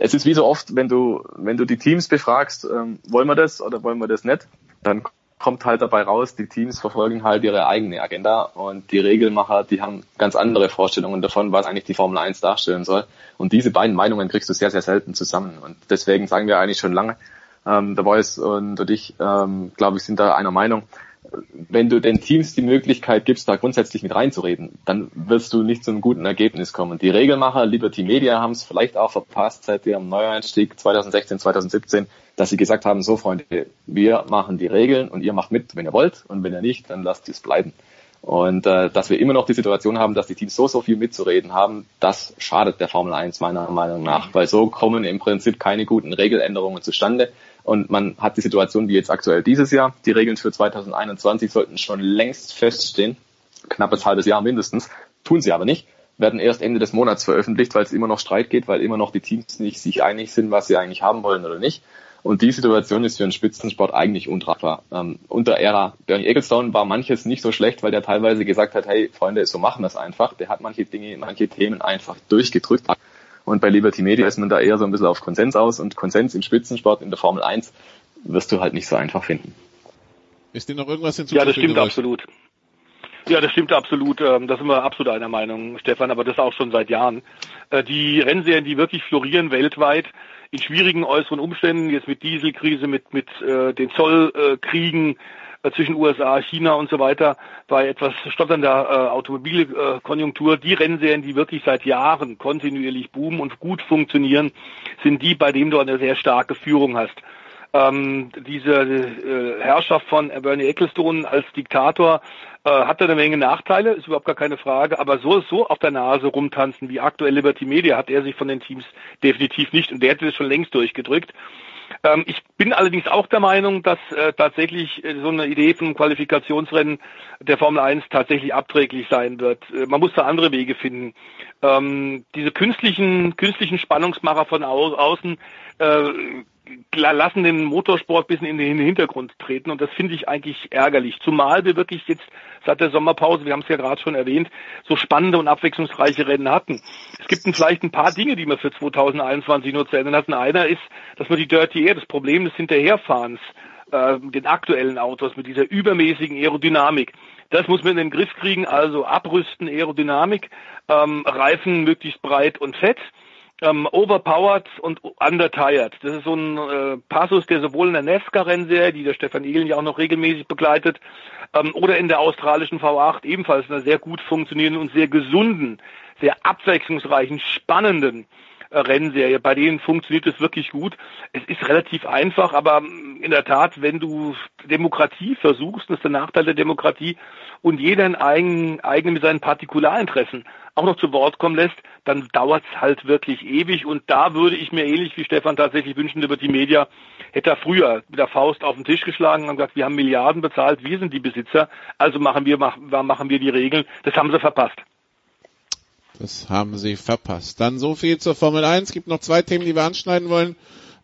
Speaker 15: es ist wie so oft, wenn du, wenn du die Teams befragst, ähm, wollen wir das oder wollen wir das nicht, dann kommt halt dabei raus, die Teams verfolgen halt ihre eigene Agenda und die Regelmacher, die haben ganz andere Vorstellungen davon, was eigentlich die Formel 1 darstellen soll. Und diese beiden Meinungen kriegst du sehr, sehr selten zusammen. Und deswegen sagen wir eigentlich schon lange, ähm, der Voice und ich, ähm, glaube ich, sind da einer Meinung wenn du den Teams die Möglichkeit gibst, da grundsätzlich mit reinzureden, dann wirst du nicht zu einem guten Ergebnis kommen. Die Regelmacher, Liberty Media, haben es vielleicht auch verpasst seit ihrem Neueinstieg 2016, 2017, dass sie gesagt haben, so Freunde, wir machen die Regeln und ihr macht mit, wenn ihr wollt und wenn ihr nicht, dann lasst es bleiben. Und äh, dass wir immer noch die Situation haben, dass die Teams so, so viel mitzureden haben, das schadet der Formel 1 meiner Meinung nach, weil so kommen im Prinzip keine guten Regeländerungen zustande. Und man hat die Situation wie jetzt aktuell dieses Jahr. Die Regeln für 2021 sollten schon längst feststehen. Knappes halbes Jahr mindestens. Tun sie aber nicht. Werden erst Ende des Monats veröffentlicht, weil es immer noch Streit geht, weil immer noch die Teams nicht sich einig sind, was sie eigentlich haben wollen oder nicht. Und die Situation ist für einen Spitzensport eigentlich untragbar. Ähm, unter Ära Bernie Ecclestone war manches nicht so schlecht, weil der teilweise gesagt hat, hey Freunde, so machen wir es einfach. Der hat manche Dinge, manche Themen einfach durchgedrückt. Und bei Liberty Media ist man da eher so ein bisschen auf Konsens aus und Konsens im Spitzensport in der Formel 1 wirst du halt nicht so einfach finden.
Speaker 11: Ist dir noch irgendwas hinzuzufügen?
Speaker 14: Ja, das stimmt absolut. Ja, das stimmt absolut. Ähm, da sind wir absolut einer Meinung, Stefan, aber das auch schon seit Jahren. Äh, die Rennserien, die wirklich florieren weltweit, in schwierigen äußeren Umständen, jetzt mit Dieselkrise, mit, mit äh, den Zollkriegen, äh, zwischen USA, China und so weiter, bei etwas stotternder äh, Automobilkonjunktur. Die Rennserien, die wirklich seit Jahren kontinuierlich boomen und gut funktionieren, sind die, bei denen du eine sehr starke Führung hast. Ähm, diese äh, Herrschaft von Bernie Ecclestone als Diktator äh, hat eine Menge Nachteile, ist überhaupt gar keine Frage, aber so so auf der Nase rumtanzen wie aktuell Liberty Media hat er sich von den Teams definitiv nicht und der hätte es schon längst durchgedrückt. Ähm, ich bin allerdings auch der Meinung, dass äh, tatsächlich äh, so eine Idee von Qualifikationsrennen der Formel 1 tatsächlich abträglich sein wird. Äh, man muss da andere Wege finden. Ähm, diese künstlichen, künstlichen Spannungsmacher von au außen äh, lassen den Motorsport bisschen in den Hintergrund treten und das finde ich eigentlich ärgerlich. Zumal wir wirklich jetzt seit der Sommerpause, wir haben es ja gerade schon erwähnt, so spannende und abwechslungsreiche Rennen hatten. Es gibt vielleicht ein paar Dinge, die man für 2021 nur zu ändern hat. einer ist, dass man die Dirty Air, das Problem des Hinterherfahrens, äh, den aktuellen Autos mit dieser übermäßigen Aerodynamik, Das muss man in den Griff kriegen, also abrüsten, Aerodynamik, ähm, Reifen möglichst breit und fett ähm, overpowered und undertired. Das ist so ein äh, Passus, der sowohl in der NASCAR-Rennserie, die der Stefan Ehlen ja auch noch regelmäßig begleitet, ähm, oder in der australischen V8 ebenfalls in einer sehr gut funktionierenden und sehr gesunden, sehr abwechslungsreichen, spannenden Rennserie. Bei denen funktioniert es wirklich gut. Es ist relativ einfach, aber in der Tat, wenn du Demokratie versuchst, das ist der Nachteil der Demokratie, und jeder in eigen, eigen mit seinen Partikularinteressen auch noch zu Wort kommen lässt, dann dauert es halt wirklich ewig. Und da würde ich mir ähnlich wie Stefan tatsächlich wünschen, über die Media hätte er früher mit der Faust auf den Tisch geschlagen und gesagt, wir haben Milliarden bezahlt, wir sind die Besitzer, also machen wir, machen wir die Regeln. Das haben sie verpasst.
Speaker 11: Das haben sie verpasst. Dann so viel zur Formel 1. Es gibt noch zwei Themen, die wir anschneiden wollen.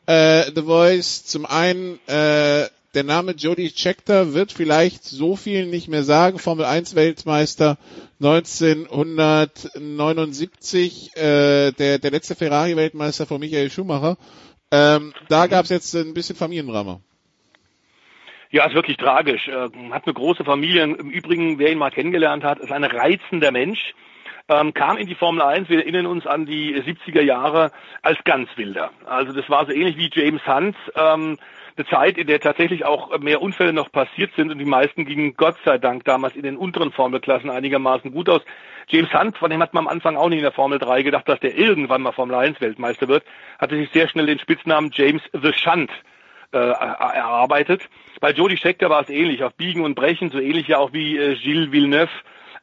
Speaker 11: Äh, The Voice, zum einen äh, der Name Jody Scheckter wird vielleicht so viel nicht mehr sagen. Formel 1 Weltmeister 1979, äh, der, der letzte Ferrari Weltmeister von Michael Schumacher. Ähm, da gab es jetzt ein bisschen Familiendrama.
Speaker 14: Ja, ist wirklich tragisch. Äh, hat eine große Familie. Im Übrigen, wer ihn mal kennengelernt hat, ist ein reizender Mensch. Ähm, kam in die Formel 1, wir erinnern uns an die 70er Jahre, als ganz wilder. Also das war so ähnlich wie James Hunt. Ähm, eine Zeit, in der tatsächlich auch mehr Unfälle noch passiert sind und die meisten gingen Gott sei Dank damals in den unteren Formelklassen einigermaßen gut aus. James Hunt, von dem hat man am Anfang auch nicht in der Formel 3 gedacht, dass der irgendwann mal Formel 1 Weltmeister wird, hatte sich sehr schnell den Spitznamen James the Shunt äh, erarbeitet. Bei Jody Scheckter war es ähnlich, auf Biegen und Brechen, so ähnlich ja auch wie äh, Gilles Villeneuve.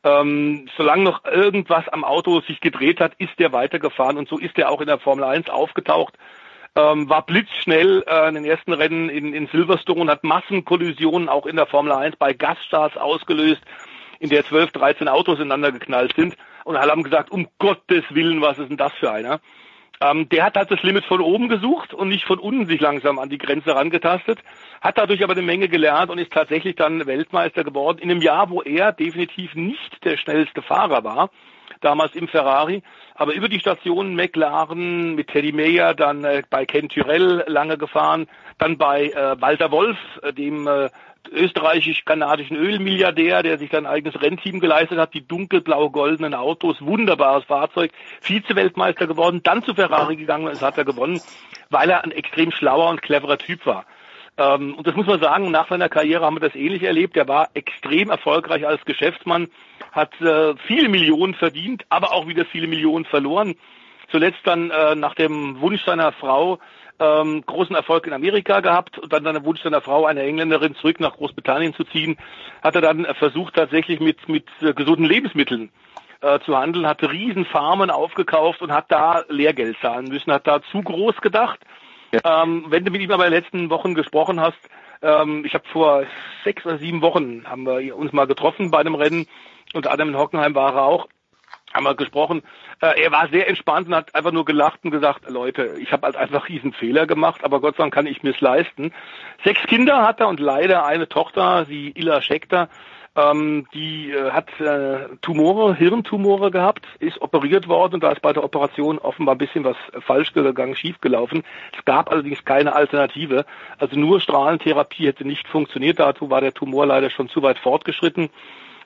Speaker 14: Ähm, solange noch irgendwas am Auto sich gedreht hat, ist der weitergefahren und so ist er auch in der Formel 1 aufgetaucht ähm, war blitzschnell äh, in den ersten Rennen in, in Silverstone, hat Massenkollisionen auch in der Formel 1 bei Gaststarts ausgelöst, in der 12, 13 Autos ineinander geknallt sind. Und alle haben gesagt, um Gottes Willen, was ist denn das für einer? Ähm, der hat halt das Limit von oben gesucht und nicht von unten sich langsam an die Grenze herangetastet, hat dadurch aber eine Menge gelernt und ist tatsächlich dann Weltmeister geworden in einem Jahr, wo er definitiv nicht der schnellste Fahrer war damals im Ferrari. Aber über die Stationen McLaren mit Teddy Mayer, dann äh, bei Ken Tyrell lange gefahren, dann bei äh, Walter Wolf, äh, dem äh, österreichisch-kanadischen Ölmilliardär, der sich sein eigenes Rennteam geleistet hat, die dunkelblau-goldenen Autos, wunderbares Fahrzeug, Vize-Weltmeister geworden, dann zu Ferrari gegangen und es hat er gewonnen, weil er ein extrem schlauer und cleverer Typ war. Ähm, und das muss man sagen, nach seiner Karriere haben wir das ähnlich erlebt. Er war extrem erfolgreich als Geschäftsmann, hat äh, viele Millionen verdient, aber auch wieder viele Millionen verloren. Zuletzt dann äh, nach dem Wunsch seiner Frau ähm, großen Erfolg in Amerika gehabt und dann der Wunsch seiner Frau, eine Engländerin, zurück nach Großbritannien zu ziehen, hat er dann versucht, tatsächlich mit, mit äh, gesunden Lebensmitteln äh, zu handeln, hat Riesenfarmen aufgekauft und hat da Lehrgeld zahlen müssen, hat da zu groß gedacht. Ja. Ähm, wenn du mit ihm aber in den letzten Wochen gesprochen hast, ähm, ich habe vor sechs oder sieben Wochen haben wir uns mal getroffen bei einem Rennen unter anderem in Hockenheim war er auch, haben wir gesprochen. Äh, er war sehr entspannt und hat einfach nur gelacht und gesagt, Leute, ich habe halt einfach riesen Fehler gemacht, aber Gott sei Dank kann ich mir's leisten. Sechs Kinder hat er und leider eine Tochter, die Illa Scheckter, ähm, die äh, hat äh, Tumore, Hirntumore gehabt, ist operiert worden und da ist bei der Operation offenbar ein bisschen was falsch gegangen, schief gelaufen. Es gab allerdings keine Alternative. Also nur Strahlentherapie hätte nicht funktioniert. Dazu war der Tumor leider schon zu weit fortgeschritten.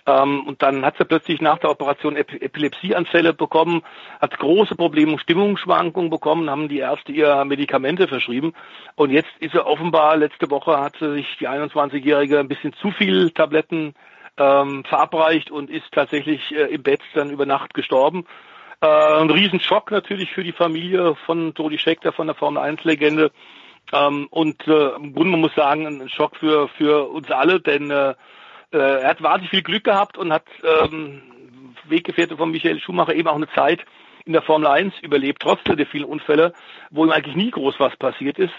Speaker 14: Ähm, und dann hat sie plötzlich nach der Operation Ep Epilepsieanfälle bekommen, hat große Probleme, und Stimmungsschwankungen bekommen, haben die Ärzte ihr Medikamente verschrieben. Und jetzt ist sie offenbar, letzte Woche hat sie sich die 21-Jährige ein bisschen zu viel Tabletten ähm, verabreicht und ist tatsächlich äh, im Bett dann über Nacht gestorben. Äh, ein Riesenschock natürlich für die Familie von Todi Scheckter, von der Formel 1-Legende. Ähm, und äh, im Grunde, man muss sagen, ein Schock für, für uns alle, denn äh, äh, er hat wahnsinnig viel Glück gehabt und hat ähm, Weggefährte von Michael Schumacher eben auch eine Zeit in der Formel 1 überlebt, trotz der vielen Unfälle, wo ihm eigentlich nie groß was passiert ist.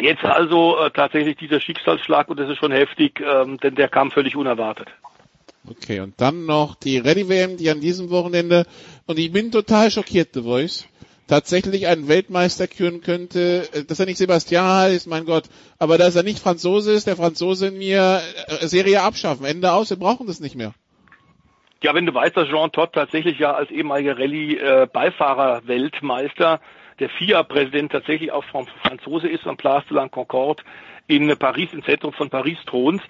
Speaker 14: Jetzt also äh, tatsächlich dieser Schicksalsschlag und das ist schon heftig, ähm, denn der kam völlig unerwartet.
Speaker 11: Okay, und dann noch die Ready WM, die an diesem Wochenende, und ich bin total schockiert, The Voice, tatsächlich einen Weltmeister küren könnte, äh, dass er nicht Sebastian heißt, mein Gott, aber dass er nicht Franzose ist, der Franzose in mir äh, Serie abschaffen, Ende aus, wir brauchen das nicht mehr.
Speaker 14: Ja, wenn du weißt, dass Jean Todt tatsächlich ja als ehemaliger Rallye-Beifahrer-Weltmeister der FIA-Präsident tatsächlich auch Franzose ist am Place de la Concorde in Paris, im Zentrum von Paris thront.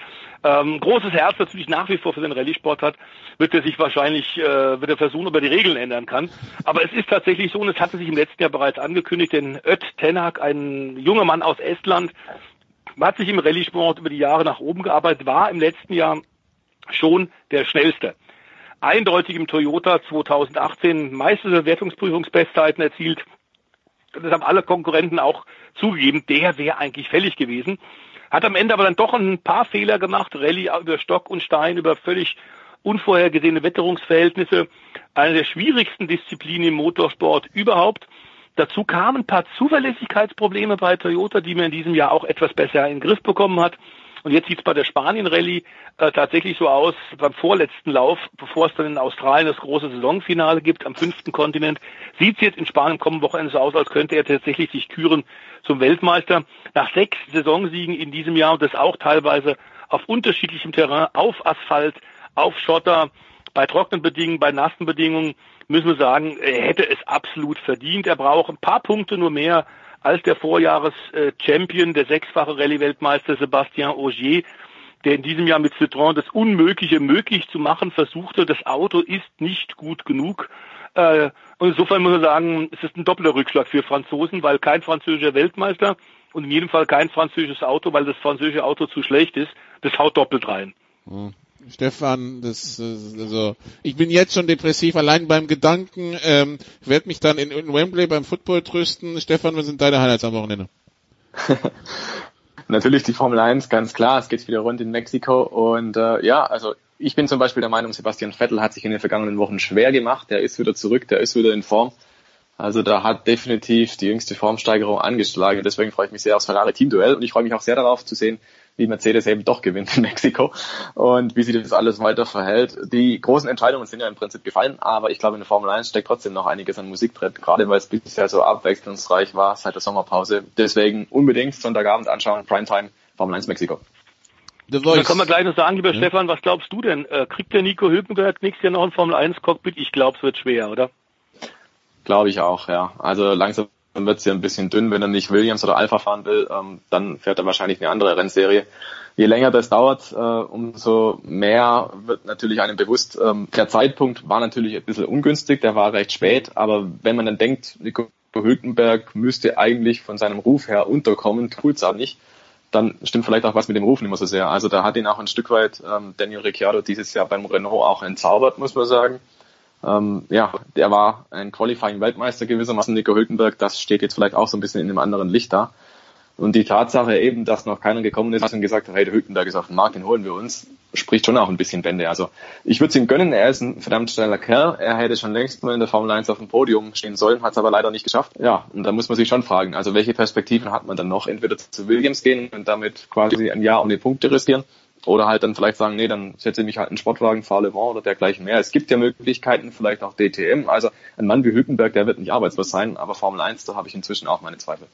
Speaker 14: Ähm, großes Herz natürlich nach wie vor für den Rallye-Sport hat, wird er sich wahrscheinlich, äh, wird er versuchen, ob er die Regeln ändern kann. Aber es ist tatsächlich so, und es hatte sich im letzten Jahr bereits angekündigt, denn Öt Tenak, ein junger Mann aus Estland, hat sich im Rallye-Sport über die Jahre nach oben gearbeitet, war im letzten Jahr schon der schnellste. Eindeutig im Toyota 2018 meiste Wertungsprüfungsbestzeiten erzielt. Das haben alle Konkurrenten auch zugegeben. Der wäre eigentlich fällig gewesen. Hat am Ende aber dann doch ein paar Fehler gemacht. Rallye über Stock und Stein, über völlig unvorhergesehene Wetterungsverhältnisse. Eine der schwierigsten Disziplinen im Motorsport überhaupt. Dazu kamen ein paar Zuverlässigkeitsprobleme bei Toyota, die man in diesem Jahr auch etwas besser in den Griff bekommen hat. Und jetzt sieht es bei der Spanien-Rallye äh, tatsächlich so aus, beim vorletzten Lauf, bevor es dann in Australien das große Saisonfinale gibt, am fünften Kontinent, sieht es jetzt in Spanien kommenden Wochenende so aus, als könnte er tatsächlich sich küren zum Weltmeister. Nach sechs Saisonsiegen in diesem Jahr und das auch teilweise auf unterschiedlichem Terrain, auf Asphalt, auf Schotter, bei trockenen Bedingungen, bei nassen Bedingungen, müssen wir sagen, er hätte es absolut verdient. Er braucht ein paar Punkte nur mehr als der Vorjahres-Champion, der sechsfache Rallye-Weltmeister Sebastian Ogier, der in diesem Jahr mit Citroën das Unmögliche möglich zu machen versuchte. Das Auto ist nicht gut genug. Äh, und insofern muss man sagen, es ist ein doppelter Rückschlag für Franzosen, weil kein französischer Weltmeister und in jedem Fall kein französisches Auto, weil das französische Auto zu schlecht ist. Das haut doppelt rein.
Speaker 11: Hm. Stefan, das, also ich bin jetzt schon depressiv allein beim Gedanken. Ähm, werde mich dann in, in Wembley beim Football trösten. Stefan, was sind deine Highlights am Wochenende?
Speaker 15: Natürlich die Formel 1, ganz klar. Es geht wieder rund in Mexiko und äh, ja, also ich bin zum Beispiel der Meinung, Sebastian Vettel hat sich in den vergangenen Wochen schwer gemacht. Der ist wieder zurück, der ist wieder in Form. Also da hat definitiv die jüngste Formsteigerung angeschlagen. Deswegen freue ich mich sehr aufs Ferrari Team-Duell und ich freue mich auch sehr darauf zu sehen, wie Mercedes eben doch gewinnt in Mexiko und wie sich das alles weiter verhält. Die großen Entscheidungen sind ja im Prinzip gefallen, aber ich glaube, in der Formel 1 steckt trotzdem noch einiges an Musik drin, gerade weil es bisher so abwechslungsreich war seit der Sommerpause. Deswegen unbedingt Sonntagabend anschauen, Primetime, Formel 1 Mexiko.
Speaker 14: Dann können wir gleich noch sagen, lieber ja. Stefan, was glaubst du denn? Äh, kriegt der Nico Hülkenberg nächstes Jahr noch ein Formel 1 Cockpit? Ich glaube, es wird schwer, oder?
Speaker 15: Glaube ich auch, ja. Also langsam dann wird es ja ein bisschen dünn, wenn er nicht Williams oder Alpha fahren will, ähm, dann fährt er wahrscheinlich eine andere Rennserie. Je länger das dauert, äh, umso mehr wird natürlich einem bewusst, ähm, der Zeitpunkt war natürlich ein bisschen ungünstig, der war recht spät, aber wenn man dann denkt, Nico Hülkenberg müsste eigentlich von seinem Ruf her unterkommen, tut's aber nicht, dann stimmt vielleicht auch was mit dem Ruf nicht mehr so sehr. Also da hat ihn auch ein Stück weit ähm, Daniel Ricciardo dieses Jahr beim Renault auch entzaubert, muss man sagen. Ähm, ja, der war ein Qualifying-Weltmeister gewissermaßen, Nico Hülkenberg. Das steht jetzt vielleicht auch so ein bisschen in einem anderen Licht da. Und die Tatsache eben, dass noch keiner gekommen ist und gesagt hat, hey, der Hülkenberg ist auf dem Markt, den holen wir uns, spricht schon auch ein bisschen Bände. Also ich würde es ihm gönnen, er ist ein verdammt schneller Kerl. Er hätte schon längst mal in der Formel 1 auf dem Podium stehen sollen, hat es aber leider nicht geschafft. Ja, und da muss man sich schon fragen, also welche Perspektiven hat man dann noch? Entweder zu Williams gehen und damit quasi ein Jahr um die Punkte riskieren oder halt dann vielleicht sagen, nee, dann setze ich mich halt in Sportwagen, fahre Le Mans oder dergleichen mehr. Es gibt ja Möglichkeiten, vielleicht auch DTM. Also ein Mann wie Hülkenberg, der wird nicht arbeitslos sein, aber Formel 1, da habe ich inzwischen auch meine Zweifel.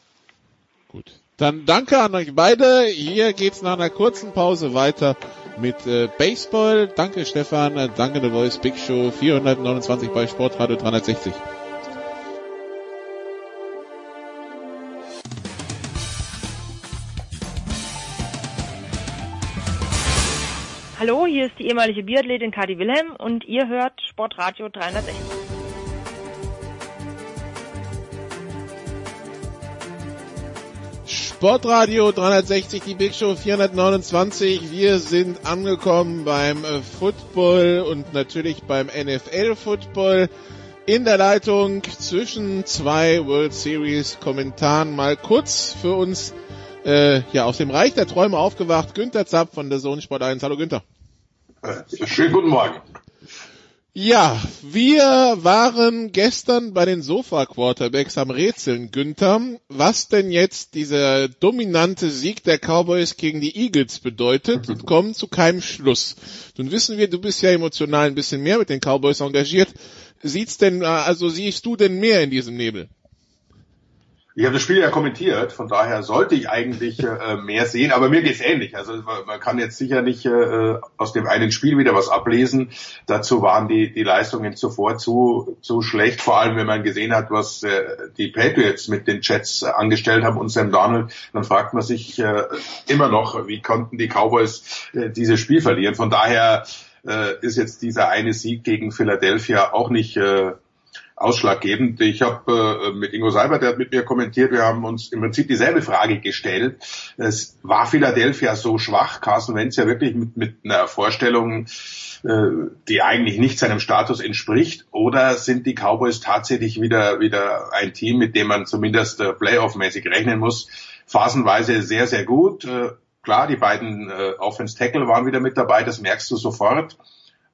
Speaker 11: Gut. Dann danke an euch beide. Hier geht's nach einer kurzen Pause weiter mit äh, Baseball. Danke Stefan, danke The Voice Big Show 429 bei Sportradio 360.
Speaker 16: Hallo, hier ist die ehemalige Biathletin Kadi Wilhelm und ihr hört Sportradio 360.
Speaker 11: Sportradio 360, die Big Show 429. Wir sind angekommen beim äh, Football und natürlich beim NFL Football. In der Leitung zwischen zwei World Series Kommentaren mal kurz für uns äh, ja, aus dem Reich der Träume aufgewacht. Günther Zapp von der Sohn Sport 1. Hallo Günther.
Speaker 17: Äh, schönen guten Morgen.
Speaker 11: Ja, wir waren gestern bei den Sofa-Quarterbacks am Rätseln, Günther, was denn jetzt dieser dominante Sieg der Cowboys gegen die Eagles bedeutet und kommen zu keinem Schluss. Nun wissen wir, du bist ja emotional ein bisschen mehr mit den Cowboys engagiert. Sieht's denn, äh, also siehst du denn mehr in diesem Nebel?
Speaker 17: Ich habe das Spiel ja kommentiert, von daher sollte ich eigentlich äh, mehr sehen, aber mir geht's ähnlich. Also man kann jetzt sicher nicht äh, aus dem einen Spiel wieder was ablesen. Dazu waren die, die Leistungen zuvor zu, zu schlecht, vor allem wenn man gesehen hat, was äh, die Patriots mit den Jets äh, angestellt haben und Sam Donald, dann fragt man sich äh, immer noch, wie konnten die Cowboys äh, dieses Spiel verlieren. Von daher äh, ist jetzt dieser eine Sieg gegen Philadelphia auch nicht äh, ausschlaggebend. Ich habe äh, mit Ingo Seibert, der hat mit mir kommentiert, wir haben uns im Prinzip dieselbe Frage gestellt. Es war Philadelphia so schwach, Carson Wentz ja wirklich mit, mit einer Vorstellung, äh, die eigentlich nicht seinem Status entspricht, oder sind die Cowboys tatsächlich wieder wieder ein Team, mit dem man zumindest äh, Playoff-mäßig rechnen muss? Phasenweise sehr, sehr gut. Äh, klar, die beiden äh, Offense-Tackle waren wieder mit dabei, das merkst du sofort.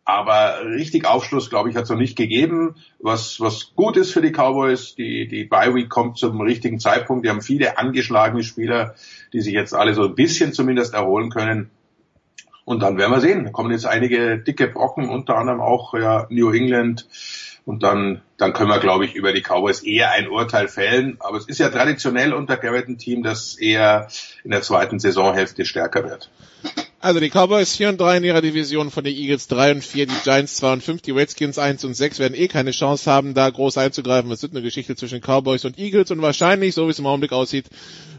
Speaker 17: Aber richtig Aufschluss, glaube ich, hat es noch nicht gegeben. Was, was gut ist für die Cowboys, die, die Bye Week kommt zum richtigen Zeitpunkt. Die haben viele angeschlagene Spieler, die sich jetzt alle so ein bisschen zumindest erholen können. Und dann werden wir sehen. Da kommen jetzt einige dicke Brocken, unter anderem auch ja, New England. Und dann, dann können wir, glaube ich, über die Cowboys eher ein Urteil fällen. Aber es ist ja traditionell unter Garrett ein Team, das eher in der zweiten Saisonhälfte stärker wird.
Speaker 11: Also die Cowboys 4 und 3 in ihrer Division von den Eagles 3 und 4, die Giants 2 und 5, die Redskins 1 und 6 werden eh keine Chance haben, da groß einzugreifen. Es wird eine Geschichte zwischen Cowboys und Eagles und wahrscheinlich, so wie es im Augenblick aussieht,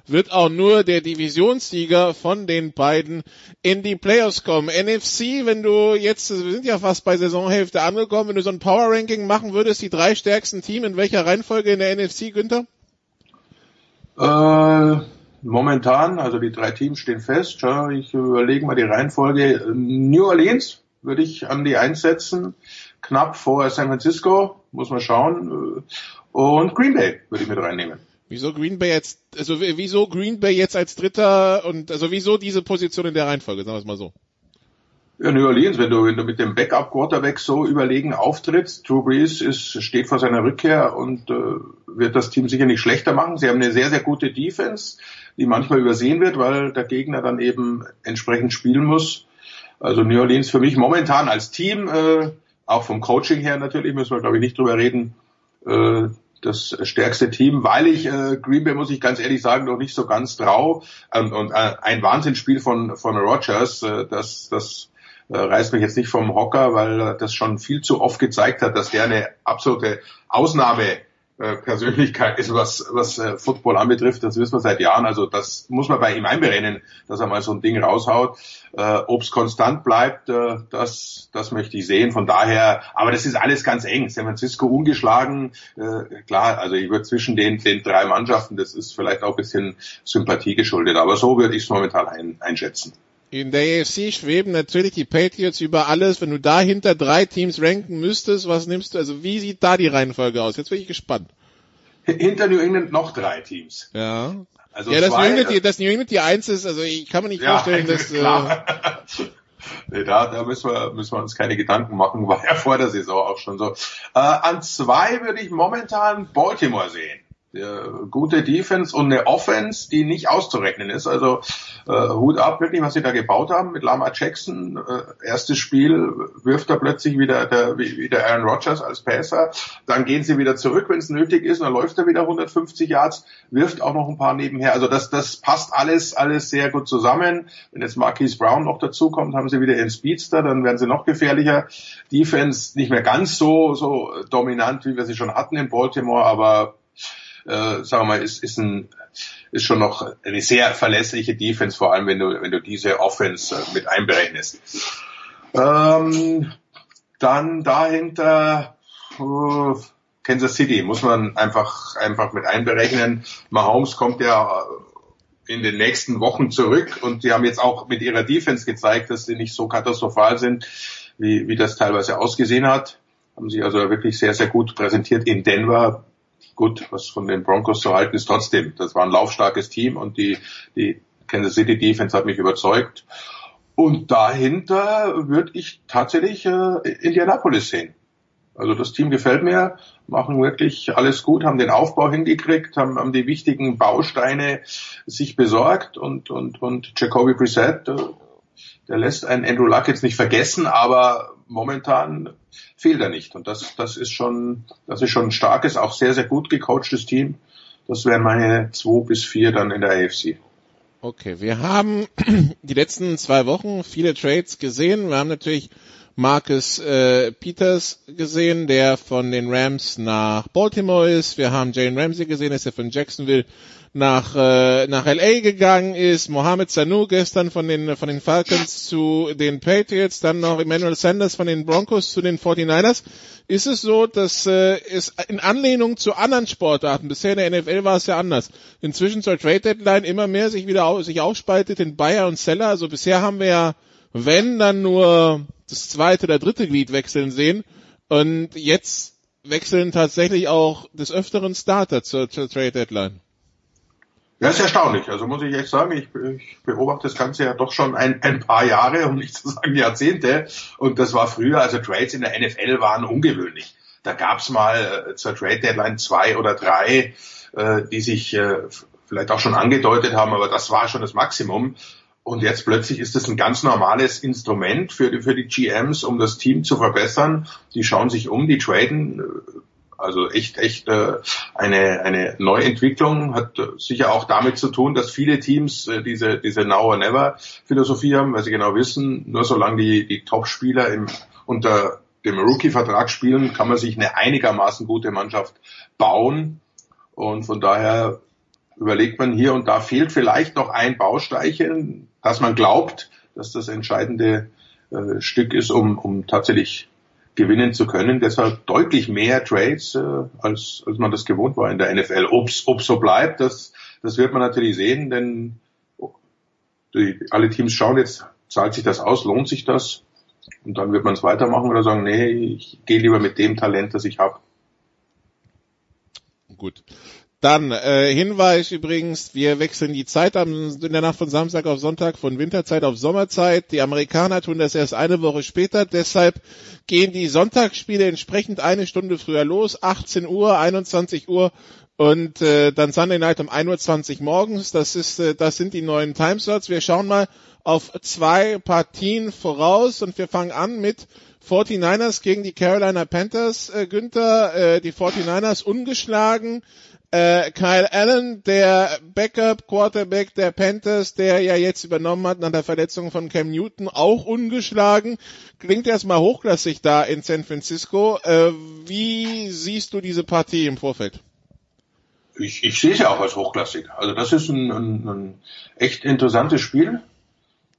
Speaker 11: wird auch nur der Divisionssieger von den beiden in die Playoffs kommen. NFC, wenn du jetzt, wir sind ja fast bei Saisonhälfte angekommen, wenn du so ein Power Ranking machen würdest, die drei stärksten Teams, in welcher Reihenfolge in der NFC, Günther?
Speaker 17: Äh momentan, also die drei Teams stehen fest. Ja, ich überlege mal die Reihenfolge. New Orleans würde ich an die einsetzen, knapp vor San Francisco, muss man schauen. Und Green Bay würde ich mit reinnehmen.
Speaker 11: Wieso Green Bay jetzt, also wieso Green Bay jetzt als Dritter und also wieso diese Position in der Reihenfolge, sagen wir es mal so?
Speaker 17: Ja, New Orleans, wenn du, wenn du mit dem Backup Quarterback so überlegen auftrittst, Drew Brees ist, steht vor seiner Rückkehr und äh, wird das Team sicher nicht schlechter machen. Sie haben eine sehr, sehr gute Defense, die manchmal übersehen wird, weil der Gegner dann eben entsprechend spielen muss. Also New Orleans für mich momentan als Team, äh, auch vom Coaching her natürlich, müssen wir glaube ich nicht drüber reden, äh, das stärkste Team, weil ich äh, Green Bay, muss ich ganz ehrlich sagen, noch nicht so ganz trau. Ähm, und äh, ein Wahnsinnsspiel von, von Rogers, äh, das, das äh, reißt mich jetzt nicht vom Hocker, weil er das schon viel zu oft gezeigt hat, dass der eine absolute Ausnahme äh, ist, was, was äh, Football anbetrifft, das wissen wir seit Jahren. Also das muss man bei ihm einberechnen, dass er mal so ein Ding raushaut. Äh, Ob es konstant bleibt, äh, das, das möchte ich sehen. Von daher, aber das ist alles ganz eng. San Francisco ungeschlagen, äh, klar, also ich würde zwischen den, den drei Mannschaften, das ist vielleicht auch ein bisschen Sympathie geschuldet, aber so würde ich es momentan ein, einschätzen.
Speaker 11: In der AFC schweben natürlich die Patriots über alles. Wenn du da hinter drei Teams ranken müsstest, was nimmst du? Also wie sieht da die Reihenfolge aus? Jetzt bin ich gespannt.
Speaker 17: Hinter New England noch drei Teams.
Speaker 11: Ja. Also ja, das, zwei, New England, die, das New England die eins ist, also ich kann mir nicht ja, vorstellen, dass...
Speaker 17: Klar. Äh, nee, da, da müssen wir, müssen wir uns keine Gedanken machen, war ja vor der Saison auch schon so. Äh, an zwei würde ich momentan Baltimore sehen gute Defense und eine Offense, die nicht auszurechnen ist. Also äh, Hut ab wirklich, was sie da gebaut haben mit Lama Jackson. Äh, erstes Spiel wirft er plötzlich wieder der, wieder Aaron Rodgers als Passer. Dann gehen sie wieder zurück, wenn es nötig ist. Dann läuft er wieder 150 Yards, wirft auch noch ein paar nebenher. Also das, das passt alles, alles sehr gut zusammen. Wenn jetzt Marquise Brown noch dazukommt, haben sie wieder ihren Speedster, dann werden sie noch gefährlicher. Defense nicht mehr ganz so, so dominant, wie wir sie schon hatten in Baltimore, aber äh, sagen wir mal, ist, ist, ein, ist schon noch eine sehr verlässliche Defense, vor allem wenn du, wenn du diese Offense äh, mit einberechnest. Ähm, dann dahinter uh, Kansas City muss man einfach, einfach mit einberechnen. Mahomes kommt ja in den nächsten Wochen zurück und die haben jetzt auch mit ihrer Defense gezeigt, dass sie nicht so katastrophal sind, wie, wie das teilweise ausgesehen hat. Haben sie also wirklich sehr, sehr gut präsentiert in Denver gut, was von den Broncos zu halten ist trotzdem. Das war ein laufstarkes Team und die, die Kansas City Defense hat mich überzeugt. Und dahinter würde ich tatsächlich äh, Indianapolis sehen. Also das Team gefällt mir, machen wirklich alles gut, haben den Aufbau hingekriegt, haben, haben die wichtigen Bausteine sich besorgt und, und, und Jacoby Brissett, äh, der lässt einen Andrew Luck jetzt nicht vergessen, aber momentan fehlt er nicht. Und das, das ist schon, das ist schon ein starkes, auch sehr, sehr gut gecoachtes Team. Das wären meine zwei bis vier dann in der AFC.
Speaker 11: Okay, wir haben die letzten zwei Wochen viele Trades gesehen. Wir haben natürlich Marcus äh, Peters gesehen, der von den Rams nach Baltimore ist. Wir haben Jane Ramsey gesehen, dass er von Jacksonville nach, äh, nach LA gegangen ist, Mohamed Sanu gestern von den, von den Falcons zu den Patriots, dann noch Emmanuel Sanders von den Broncos zu den 49ers. Ist es so, dass äh, es in Anlehnung zu anderen Sportarten, bisher in der NFL war es ja anders, inzwischen zur Trade Deadline immer mehr sich wieder au sich aufspaltet in Buyer und Seller? Also bisher haben wir ja, wenn dann nur das zweite oder dritte Glied wechseln sehen und jetzt wechseln tatsächlich auch des öfteren Starter zur, zur Trade Deadline.
Speaker 17: Ja, ist erstaunlich. Also muss ich echt sagen, ich, ich beobachte das Ganze ja doch schon ein, ein paar Jahre, um nicht zu sagen Jahrzehnte. Und das war früher, also Trades in der NFL waren ungewöhnlich. Da gab's mal äh, zur Trade Deadline zwei oder drei, äh, die sich äh, vielleicht auch schon angedeutet haben, aber das war schon das Maximum. Und jetzt plötzlich ist es ein ganz normales Instrument für die, für die GMs, um das Team zu verbessern. Die schauen sich um, die traden also echt, echt äh, eine, eine Neuentwicklung hat sicher auch damit zu tun, dass viele Teams äh, diese, diese Now or Never Philosophie haben, weil sie genau wissen, nur solange die, die Top-Spieler im, unter dem Rookie-Vertrag spielen, kann man sich eine einigermaßen gute Mannschaft bauen. Und von daher überlegt man hier und da fehlt vielleicht noch ein Bausteinchen, dass man glaubt, dass das entscheidende äh, Stück ist, um, um tatsächlich gewinnen zu können. Deshalb deutlich mehr Trades, äh, als, als man das gewohnt war in der NFL. Ob's, ob's so bleibt, das, das wird man natürlich sehen, denn die, alle Teams schauen jetzt, zahlt sich das aus, lohnt sich das? Und dann wird man es weitermachen oder sagen, nee, ich gehe lieber mit dem Talent, das ich habe.
Speaker 11: Gut. Dann äh, Hinweis übrigens, wir wechseln die Zeit am, in der Nacht von Samstag auf Sonntag von Winterzeit auf Sommerzeit. Die Amerikaner tun das erst eine Woche später, deshalb gehen die Sonntagsspiele entsprechend eine Stunde früher los, 18 Uhr, 21 Uhr und äh, dann Sunday Night um 1.20 Uhr morgens. Das ist, äh, das sind die neuen Timeslots. Wir schauen mal auf zwei Partien voraus und wir fangen an mit 49ers gegen die Carolina Panthers. Äh, Günther, äh, die 49ers ungeschlagen äh, Kyle Allen, der Backup Quarterback der Panthers, der ja jetzt übernommen hat nach der Verletzung von Cam Newton, auch ungeschlagen. Klingt erstmal hochklassig da in San Francisco. Äh, wie siehst du diese Partie im Vorfeld?
Speaker 17: Ich, ich sehe es ja auch als hochklassig. Also das ist ein, ein, ein echt interessantes Spiel,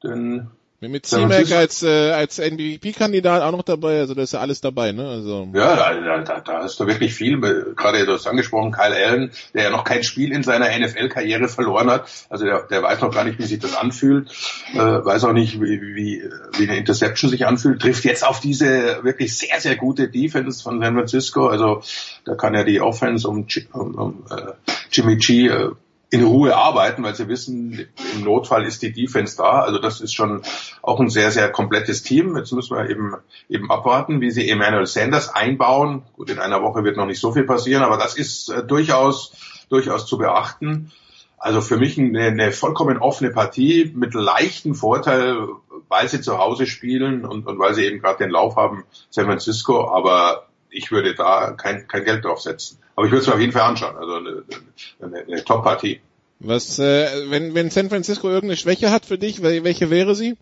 Speaker 17: denn
Speaker 11: mit C-Mac als, äh, als MVP-Kandidat auch noch dabei, also da ist ja alles dabei, ne? Also.
Speaker 17: Ja, da, da, da ist da wirklich viel. Gerade du hast angesprochen, Kyle Allen, der ja noch kein Spiel in seiner NFL-Karriere verloren hat. Also der, der weiß noch gar nicht, wie sich das anfühlt, äh, weiß auch nicht, wie, wie, wie eine Interception sich anfühlt, trifft jetzt auf diese wirklich sehr, sehr gute Defense von San Francisco. Also da kann er die Offense um, um, um äh, Jimmy G äh, in Ruhe arbeiten, weil sie wissen, im Notfall ist die Defense da. Also das ist schon auch ein sehr, sehr komplettes Team. Jetzt müssen wir eben, eben abwarten, wie sie Emmanuel Sanders einbauen. Gut, in einer Woche wird noch nicht so viel passieren, aber das ist äh, durchaus, durchaus zu beachten. Also für mich eine, eine vollkommen offene Partie mit leichten Vorteil, weil sie zu Hause spielen und, und weil sie eben gerade den Lauf haben, San Francisco. Aber ich würde da kein, kein Geld drauf setzen. Aber ich würde es mir auf jeden Fall anschauen. Also eine, eine, eine Top-Partie.
Speaker 11: Was, äh, wenn, wenn San Francisco irgendeine Schwäche hat für dich, welche wäre sie?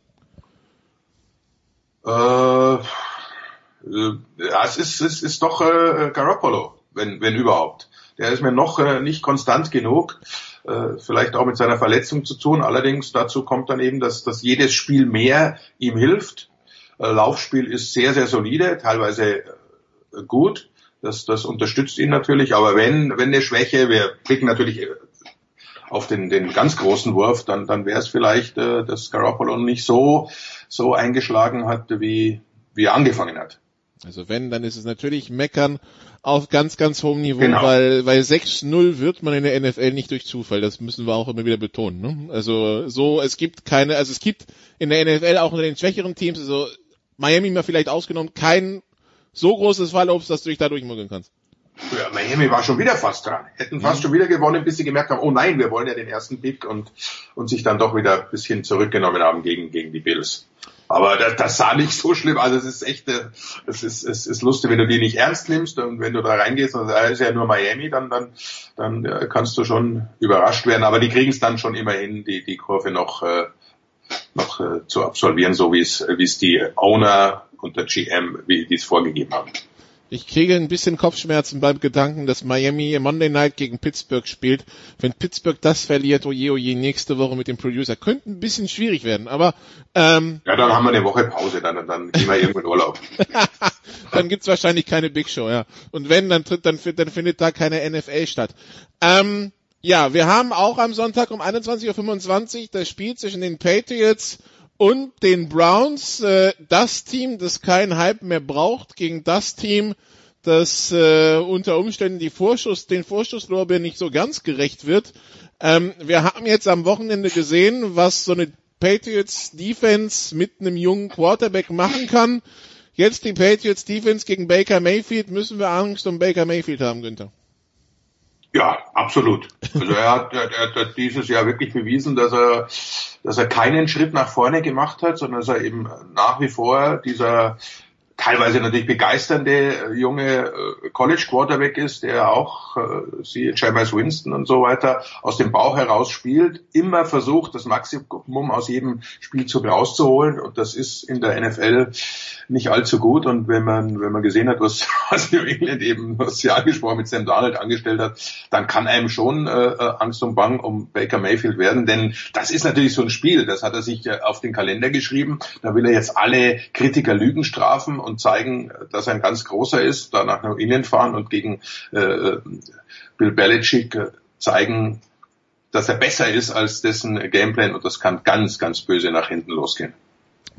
Speaker 17: Äh, äh, ja, es ist, es ist doch äh, Garoppolo, wenn, wenn überhaupt. Der ist mir noch äh, nicht konstant genug. Äh, vielleicht auch mit seiner Verletzung zu tun. Allerdings dazu kommt dann eben, dass, dass jedes Spiel mehr ihm hilft. Äh, Laufspiel ist sehr, sehr solide, teilweise äh, gut. Das, das unterstützt ihn natürlich. Aber wenn, wenn eine Schwäche, wir blicken natürlich auf den, den ganz großen Wurf, dann, dann wäre es vielleicht, äh, dass Garoppolo nicht so, so eingeschlagen hat, wie, wie er angefangen hat.
Speaker 11: Also wenn, dann ist es natürlich Meckern auf ganz, ganz hohem Niveau, genau. weil, weil 6-0 wird man in der NFL nicht durch Zufall. Das müssen wir auch immer wieder betonen. Ne? Also so, es gibt keine, also es gibt in der NFL auch unter den schwächeren Teams, also Miami mal vielleicht ausgenommen, kein so großes Fallobst, dass du dich da durchmogeln kannst.
Speaker 17: Ja, Miami war schon wieder fast dran. Hätten fast mhm. schon wieder gewonnen, bis sie gemerkt haben, oh nein, wir wollen ja den ersten Pick und, und sich dann doch wieder ein bisschen zurückgenommen haben gegen, gegen die Bills. Aber das, das sah nicht so schlimm. Also es ist echt, äh, es ist, es ist lustig, wenn du die nicht ernst nimmst und wenn du da reingehst und es ist ja nur Miami, dann, dann, dann äh, kannst du schon überrascht werden. Aber die kriegen es dann schon immerhin, die, die Kurve noch, äh, noch zu absolvieren, so wie es, wie es die Owner und der GM, wie die es vorgegeben haben.
Speaker 11: Ich kriege ein bisschen Kopfschmerzen beim Gedanken, dass Miami Monday Night gegen Pittsburgh spielt. Wenn Pittsburgh das verliert, oje oje, nächste Woche mit dem Producer, könnte ein bisschen schwierig werden. Aber ähm,
Speaker 17: ja, dann haben wir eine Woche Pause, dann, dann gehen wir irgendwo in Urlaub.
Speaker 11: dann gibt's wahrscheinlich keine Big Show, ja. Und wenn, dann tritt, dann, dann findet da keine NFL statt. Ähm, ja, wir haben auch am Sonntag um 21.25 Uhr das Spiel zwischen den Patriots und den Browns, äh, das Team, das keinen Hype mehr braucht, gegen das Team, das äh, unter Umständen die Vorschuss, den Vorschusslorbeeren nicht so ganz gerecht wird. Ähm, wir haben jetzt am Wochenende gesehen, was so eine Patriots Defense mit einem jungen Quarterback machen kann. Jetzt die Patriots Defense gegen Baker Mayfield. Müssen wir Angst um Baker Mayfield haben, Günther?
Speaker 17: Ja, absolut. Also er hat, er, er hat dieses Jahr wirklich bewiesen, dass er, dass er keinen Schritt nach vorne gemacht hat, sondern dass er eben nach wie vor dieser teilweise natürlich begeisternde äh, junge äh, College Quarterback ist, der auch, äh, siehe Jameis Winston und so weiter, aus dem Bauch heraus spielt, immer versucht, das Maximum aus jedem Spielzug rauszuholen. Und das ist in der NFL nicht allzu gut. Und wenn man, wenn man gesehen hat, was, was New England eben, was sie angesprochen mit Sam Darnold angestellt hat, dann kann einem schon äh, Angst und Bang um Baker Mayfield werden, denn das ist natürlich so ein Spiel, das hat er sich auf den Kalender geschrieben, da will er jetzt alle Kritiker Lügen strafen und zeigen, dass er ein ganz großer ist, da nach England fahren und gegen äh, Bill Belichick zeigen, dass er besser ist als dessen Gameplan und das kann ganz, ganz böse nach hinten losgehen.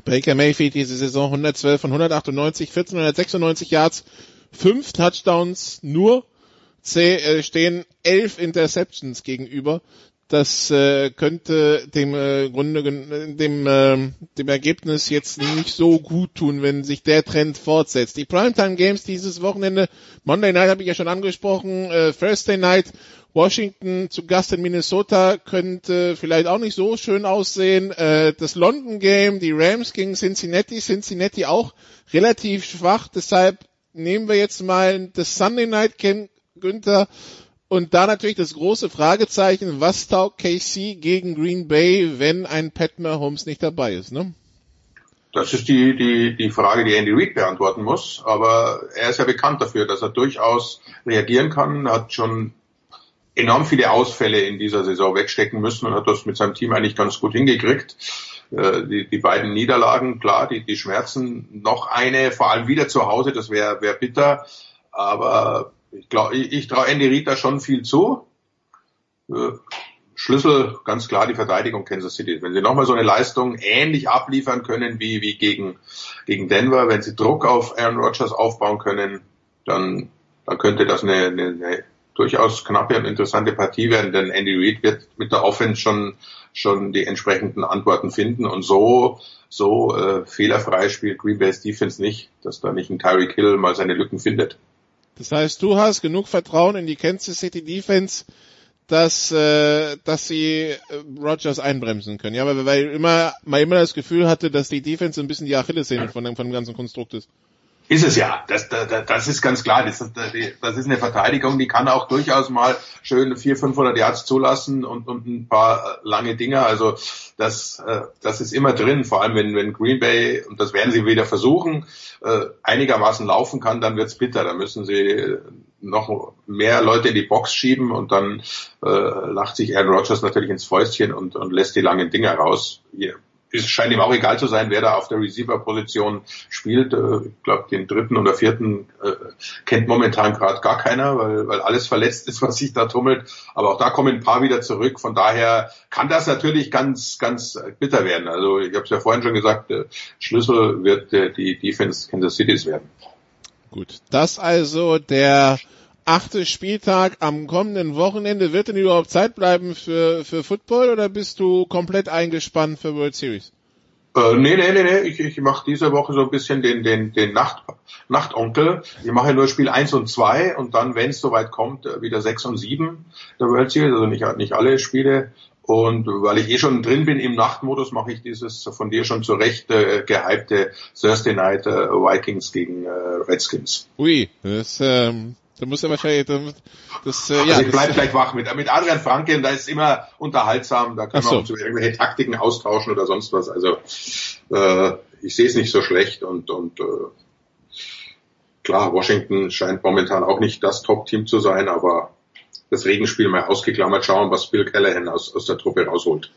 Speaker 11: Baker Mayfield diese Saison 112 von 198, 1496 Yards, fünf Touchdowns nur, äh, stehen elf Interceptions gegenüber das äh, könnte dem äh, Grunde dem äh, dem Ergebnis jetzt nicht so gut tun, wenn sich der Trend fortsetzt. Die Primetime Games dieses Wochenende, Monday Night habe ich ja schon angesprochen, äh, Thursday Night Washington zu Gast in Minnesota könnte vielleicht auch nicht so schön aussehen. Äh, das London Game, die Rams gegen Cincinnati, Cincinnati auch relativ schwach, deshalb nehmen wir jetzt mal das Sunday Night Game, Günther und da natürlich das große Fragezeichen, was taugt KC gegen Green Bay, wenn ein Pat Mahomes nicht dabei ist, ne?
Speaker 17: Das ist die, die, die Frage, die Andy Reid beantworten muss. Aber er ist ja bekannt dafür, dass er durchaus reagieren kann, hat schon enorm viele Ausfälle in dieser Saison wegstecken müssen und hat das mit seinem Team eigentlich ganz gut hingekriegt. Äh, die, die beiden Niederlagen, klar, die, die schmerzen noch eine, vor allem wieder zu Hause, das wäre wär bitter. Aber ich glaube, ich, ich traue Andy Reid da schon viel zu. Äh, Schlüssel ganz klar die Verteidigung Kansas City. Wenn sie nochmal so eine Leistung ähnlich abliefern können wie, wie gegen, gegen Denver, wenn sie Druck auf Aaron Rodgers aufbauen können, dann, dann könnte das eine, eine, eine durchaus knappe und interessante Partie werden, denn Andy Reid wird mit der Offense schon, schon die entsprechenden Antworten finden und so, so äh, fehlerfrei spielt Green Bay's Defense nicht, dass da nicht ein Tyreek Hill mal seine Lücken findet.
Speaker 11: Das heißt, du hast genug Vertrauen in die Kansas City Defense, dass, äh, dass sie äh, Rogers einbremsen können. Ja, weil, weil immer, man immer das Gefühl hatte, dass die Defense ein bisschen die Achillessehne von von dem ganzen Konstrukt ist.
Speaker 17: Ist es ja. Das, das, das ist ganz klar. Das, das ist eine Verteidigung, die kann auch durchaus mal schön 400, 500 Yards zulassen und, und ein paar äh, lange Dinger. Also das, äh, das ist immer drin. Vor allem, wenn, wenn Green Bay, und das werden sie wieder versuchen, äh, einigermaßen laufen kann, dann wird's bitter. Da müssen sie noch mehr Leute in die Box schieben und dann äh, lacht sich Aaron Rodgers natürlich ins Fäustchen und, und lässt die langen Dinger raus es scheint ihm auch egal zu sein, wer da auf der Receiver-Position spielt. Äh, ich glaube, den dritten oder vierten äh, kennt momentan gerade gar keiner, weil, weil alles verletzt ist, was sich da tummelt. Aber auch da kommen ein paar wieder zurück. Von daher kann das natürlich ganz, ganz bitter werden. Also ich habe es ja vorhin schon gesagt, Schlüssel wird die Defense Kansas City's werden.
Speaker 11: Gut, das also der achte Spieltag am kommenden Wochenende. Wird denn überhaupt Zeit bleiben für, für Football oder bist du komplett eingespannt für World Series?
Speaker 17: Äh, nee, nee, nee, nee. Ich, ich mache diese Woche so ein bisschen den, den, den Nacht, Nachtonkel. Ich mache nur Spiel 1 und 2 und dann, wenn es soweit kommt, äh, wieder 6 und 7 der World Series, also nicht, nicht alle Spiele. Und weil ich eh schon drin bin im Nachtmodus, mache ich dieses von dir schon zu Recht äh, gehypte Thursday Night äh, Vikings gegen äh, Redskins.
Speaker 11: Ui, das, ähm, da muss er wahrscheinlich, das, äh,
Speaker 17: also
Speaker 11: ja.
Speaker 17: ich bleib gleich wach mit, mit Adrian Franken, da ist immer unterhaltsam, da
Speaker 11: Ach so.
Speaker 17: wir uns über irgendwelche Taktiken austauschen oder sonst was. Also äh, ich sehe es nicht so schlecht und, und äh, klar, Washington scheint momentan auch nicht das Top-Team zu sein, aber das Regenspiel mal ausgeklammert, schauen, was Bill Callahan aus, aus der Truppe rausholt.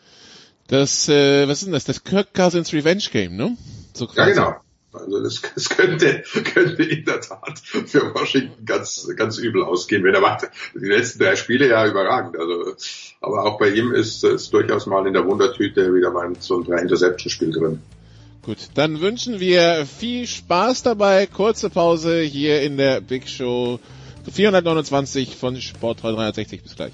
Speaker 11: Das, äh, was ist denn das? Das Kirk Cousins Revenge Game, ne? So
Speaker 17: Ja, genau. Also das, das könnte, könnte in der Tat für Washington ganz, ganz übel ausgehen, wenn er macht. Die letzten drei Spiele ja überragend. Also, aber auch bei ihm ist es durchaus mal in der Wundertüte wieder mal so ein drei Interception-Spiel drin.
Speaker 11: Gut, dann wünschen wir viel Spaß dabei. Kurze Pause hier in der Big Show 429 von Sport 360. Bis gleich.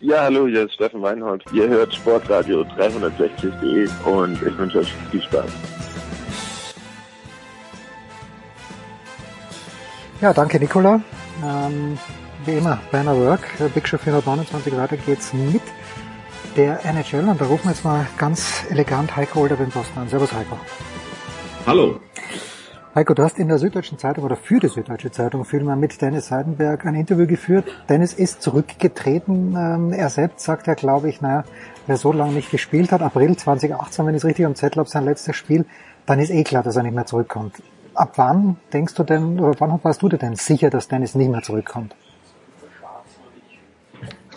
Speaker 18: Ja, hallo, hier ist Steffen Weinhold. Ihr hört Sportradio 360.de und ich wünsche euch viel Spaß.
Speaker 3: Ja, danke Nicola. Ähm, wie immer, Banner Work, Big Show 429, weiter geht's mit der NHL und da rufen wir jetzt mal ganz elegant Heiko Older beim Posten an. Servus Heiko.
Speaker 19: Hallo.
Speaker 3: Heiko, du hast in der Süddeutschen Zeitung oder für die Süddeutsche Zeitung vielmehr mit Dennis Seidenberg ein Interview geführt. Dennis ist zurückgetreten. Ähm, er selbst sagt ja, glaube ich, naja, wer so lange nicht gespielt hat, April 2018, wenn ich es richtig am Zettel habe, sein letztes Spiel, dann ist eh klar, dass er nicht mehr zurückkommt. Ab wann denkst du denn, oder wann warst du dir denn sicher, dass Dennis nicht mehr zurückkommt?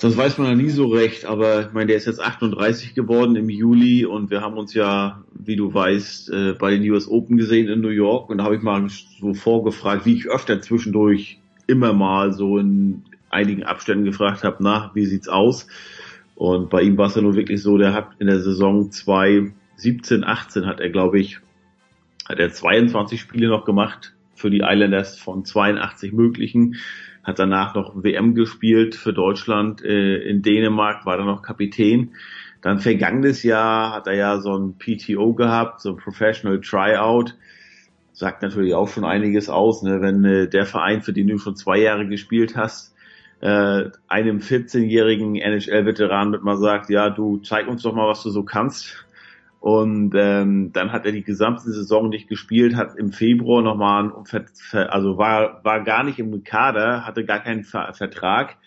Speaker 19: Das weiß man ja nie so recht, aber ich meine, der ist jetzt 38 geworden im Juli und wir haben uns ja, wie du weißt, äh, bei den US Open gesehen in New York und da habe ich mal so vorgefragt, wie ich öfter zwischendurch immer mal so in einigen Abständen gefragt habe, na, wie sieht's aus? Und bei ihm war es ja nur wirklich so, der hat in der Saison 2017, 18 hat er, glaube ich, hat er 22 Spiele noch gemacht für die Islanders von 82 möglichen hat danach noch WM gespielt für Deutschland äh, in Dänemark, war dann noch Kapitän. Dann vergangenes Jahr hat er ja so ein PTO gehabt, so ein Professional Tryout. Sagt natürlich auch schon einiges aus, ne? wenn äh, der Verein, für den du schon zwei Jahre gespielt hast, äh, einem 14-jährigen NHL-Veteran mit mal sagt, ja, du zeig uns doch mal, was du so kannst. Und ähm, dann hat er die gesamte Saison nicht gespielt, hat im Februar nochmal, also war, war gar nicht im Kader, hatte gar keinen Ver Vertrag,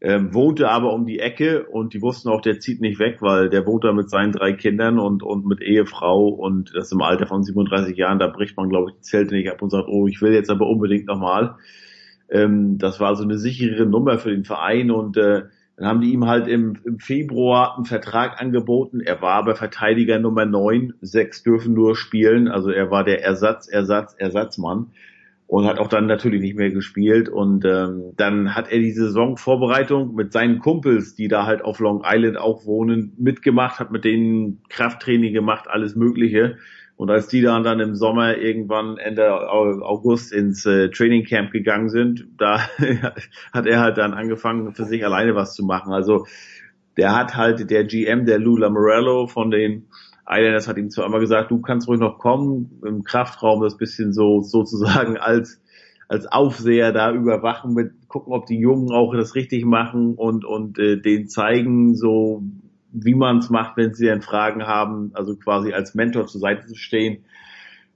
Speaker 19: ähm, wohnte aber um die Ecke und die wussten auch, der zieht nicht weg, weil der wohnt da mit seinen drei Kindern und, und mit Ehefrau und das im Alter von 37 Jahren, da bricht man, glaube ich, die Zelte nicht ab und sagt, oh, ich will jetzt aber unbedingt nochmal. Ähm, das war so eine sichere Nummer für den Verein und äh, dann haben die ihm halt im, im Februar einen Vertrag angeboten. Er war aber Verteidiger Nummer 9. Sechs dürfen nur spielen. Also er war der Ersatz, Ersatz, Ersatzmann. Und hat auch dann natürlich nicht mehr gespielt. Und ähm, dann hat er die Saisonvorbereitung mit seinen Kumpels, die da halt auf Long Island auch wohnen, mitgemacht, hat mit denen Krafttraining gemacht, alles Mögliche. Und als die dann dann im Sommer irgendwann Ende August ins äh, Training Camp gegangen sind, da hat er halt dann angefangen für sich alleine was zu machen. Also der hat halt der GM, der Lou Lamorello von den Islanders hat ihm zwar immer gesagt, du kannst ruhig noch kommen im Kraftraum, das bisschen so sozusagen als als Aufseher da überwachen, mit gucken, ob die Jungen auch das richtig machen und und äh, denen zeigen, so wie man es macht, wenn sie dann Fragen haben, also quasi als Mentor zur Seite zu stehen.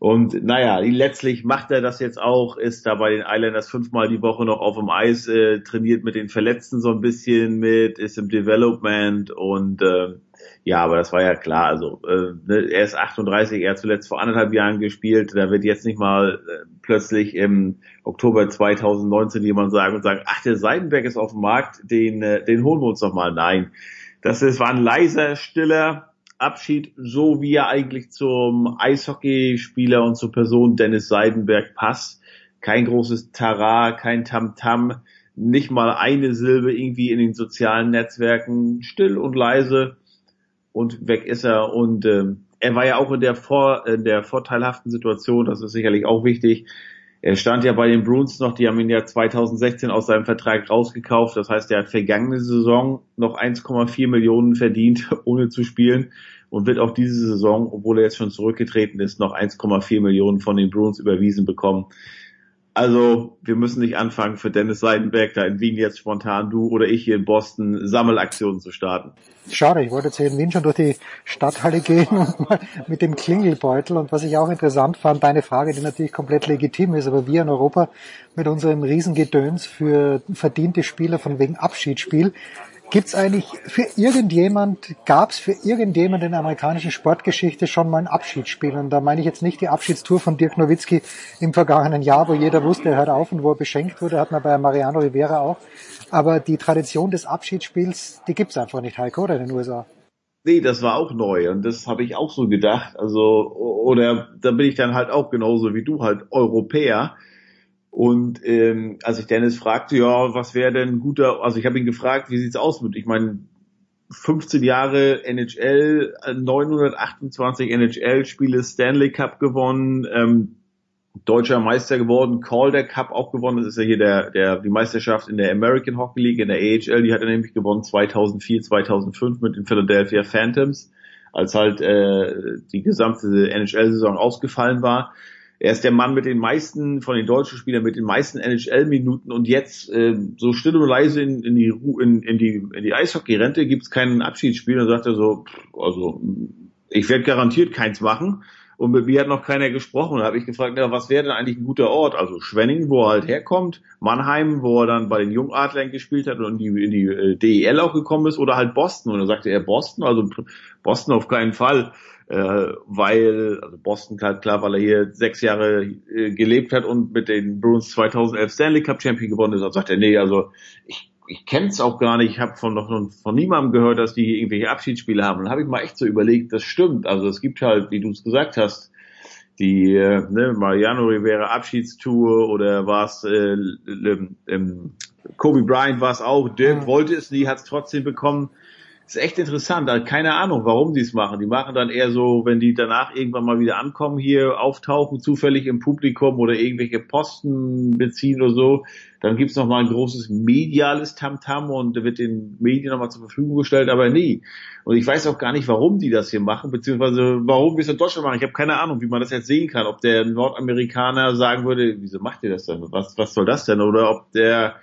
Speaker 19: Und naja, letztlich macht er das jetzt auch, ist da bei den Islanders fünfmal die Woche noch auf dem Eis, äh, trainiert mit den Verletzten so ein bisschen mit, ist im Development und äh, ja, aber das war ja klar. Also äh, ne, er ist 38, er hat zuletzt vor anderthalb Jahren gespielt. Da wird jetzt nicht mal äh, plötzlich im Oktober 2019 jemand sagen und sagen, ach, der Seidenberg ist auf dem Markt, den, äh, den holen wir uns doch mal. Nein, das ist, war ein leiser, stiller Abschied, so wie er eigentlich zum Eishockeyspieler und zur Person Dennis Seidenberg passt. Kein großes Tara, kein Tamtam, -Tam, nicht mal eine Silbe irgendwie in den sozialen Netzwerken, still und leise und weg ist er. Und ähm, er war ja auch in der, Vor in der vorteilhaften Situation, das ist sicherlich auch wichtig. Er stand ja bei den Bruins noch, die haben ihn ja 2016 aus seinem Vertrag rausgekauft. Das heißt, er hat vergangene Saison noch 1,4 Millionen verdient, ohne zu spielen und wird auch diese Saison, obwohl er jetzt schon zurückgetreten ist, noch 1,4 Millionen von den Bruins überwiesen bekommen. Also wir müssen nicht anfangen für Dennis Seidenberg da in Wien jetzt spontan, du oder ich hier in Boston, Sammelaktionen zu starten.
Speaker 3: Schade, ich wollte jetzt hier in Wien schon durch die Stadthalle gehen und mal mit dem Klingelbeutel. Und was ich auch interessant fand, deine Frage, die natürlich komplett legitim ist, aber wir in Europa mit unserem Riesengedöns für verdiente Spieler von wegen Abschiedsspiel, Gibt's eigentlich für irgendjemand, gab's für irgendjemand in der amerikanischen Sportgeschichte schon mal ein Abschiedsspiel? Und da meine ich jetzt nicht die Abschiedstour von Dirk Nowitzki im vergangenen Jahr, wo jeder wusste, er hört auf und wo er beschenkt wurde, hat man bei Mariano Rivera auch. Aber die Tradition des Abschiedsspiels, die gibt's einfach nicht, Heiko, oder in den USA?
Speaker 19: Nee, das war auch neu und das habe ich auch so gedacht. Also, oder da bin ich dann halt auch genauso wie du, halt Europäer und ähm, als ich Dennis fragte, ja, was wäre denn ein guter, also ich habe ihn gefragt, wie sieht's aus mit, ich meine, 15 Jahre NHL, 928 NHL-Spiele, Stanley Cup gewonnen, ähm, deutscher Meister geworden, Calder Cup auch gewonnen. Das ist ja hier der, der, die Meisterschaft in der American Hockey League, in der AHL, die hat er nämlich gewonnen 2004, 2005 mit den Philadelphia Phantoms, als halt äh, die gesamte NHL-Saison ausgefallen war. Er ist der Mann mit den meisten von den deutschen Spielern mit den meisten NHL-Minuten und jetzt äh, so still und leise in, in die in, in die in die Eishockey-Rente gibt's kein Abschiedsspiel. Dann sagt er so, also ich werde garantiert keins machen. Und mit mir hat noch keiner gesprochen. Da habe ich gefragt, ja, was wäre denn eigentlich ein guter Ort? Also Schwenning, wo er halt herkommt, Mannheim, wo er dann bei den Jungadlern gespielt hat und in die, in die äh, DEL auch gekommen ist, oder halt Boston. Und dann sagte er Boston, also Boston auf keinen Fall äh, weil, also Boston klar, klar, weil er hier sechs Jahre äh, gelebt hat und mit den Bruins 2011 Stanley Cup Champion gewonnen ist, dann sagt er, nee, also ich, ich kenne es auch gar nicht, ich habe von noch von niemandem gehört, dass die irgendwelche Abschiedsspiele haben. Und dann habe ich mal echt so überlegt, das stimmt. Also es gibt halt, wie du es gesagt hast, die äh, ne, Mariano Rivera Abschiedstour oder war es äh, ähm, Kobe Bryant war es auch, Dirk mhm. wollte es nie, hat es trotzdem bekommen ist echt interessant. Also keine Ahnung, warum die es machen. Die machen dann eher so, wenn die danach irgendwann mal wieder ankommen, hier auftauchen, zufällig im Publikum oder irgendwelche Posten beziehen oder so, dann gibt's noch mal ein großes mediales Tamtam -Tam und wird den Medien nochmal zur Verfügung gestellt, aber nie. Und ich weiß auch gar nicht, warum die das hier machen, beziehungsweise warum wir es in Deutschland machen. Ich habe keine Ahnung, wie man das jetzt sehen kann. Ob der Nordamerikaner sagen würde, wieso macht ihr das denn? Was, was soll das denn? Oder ob der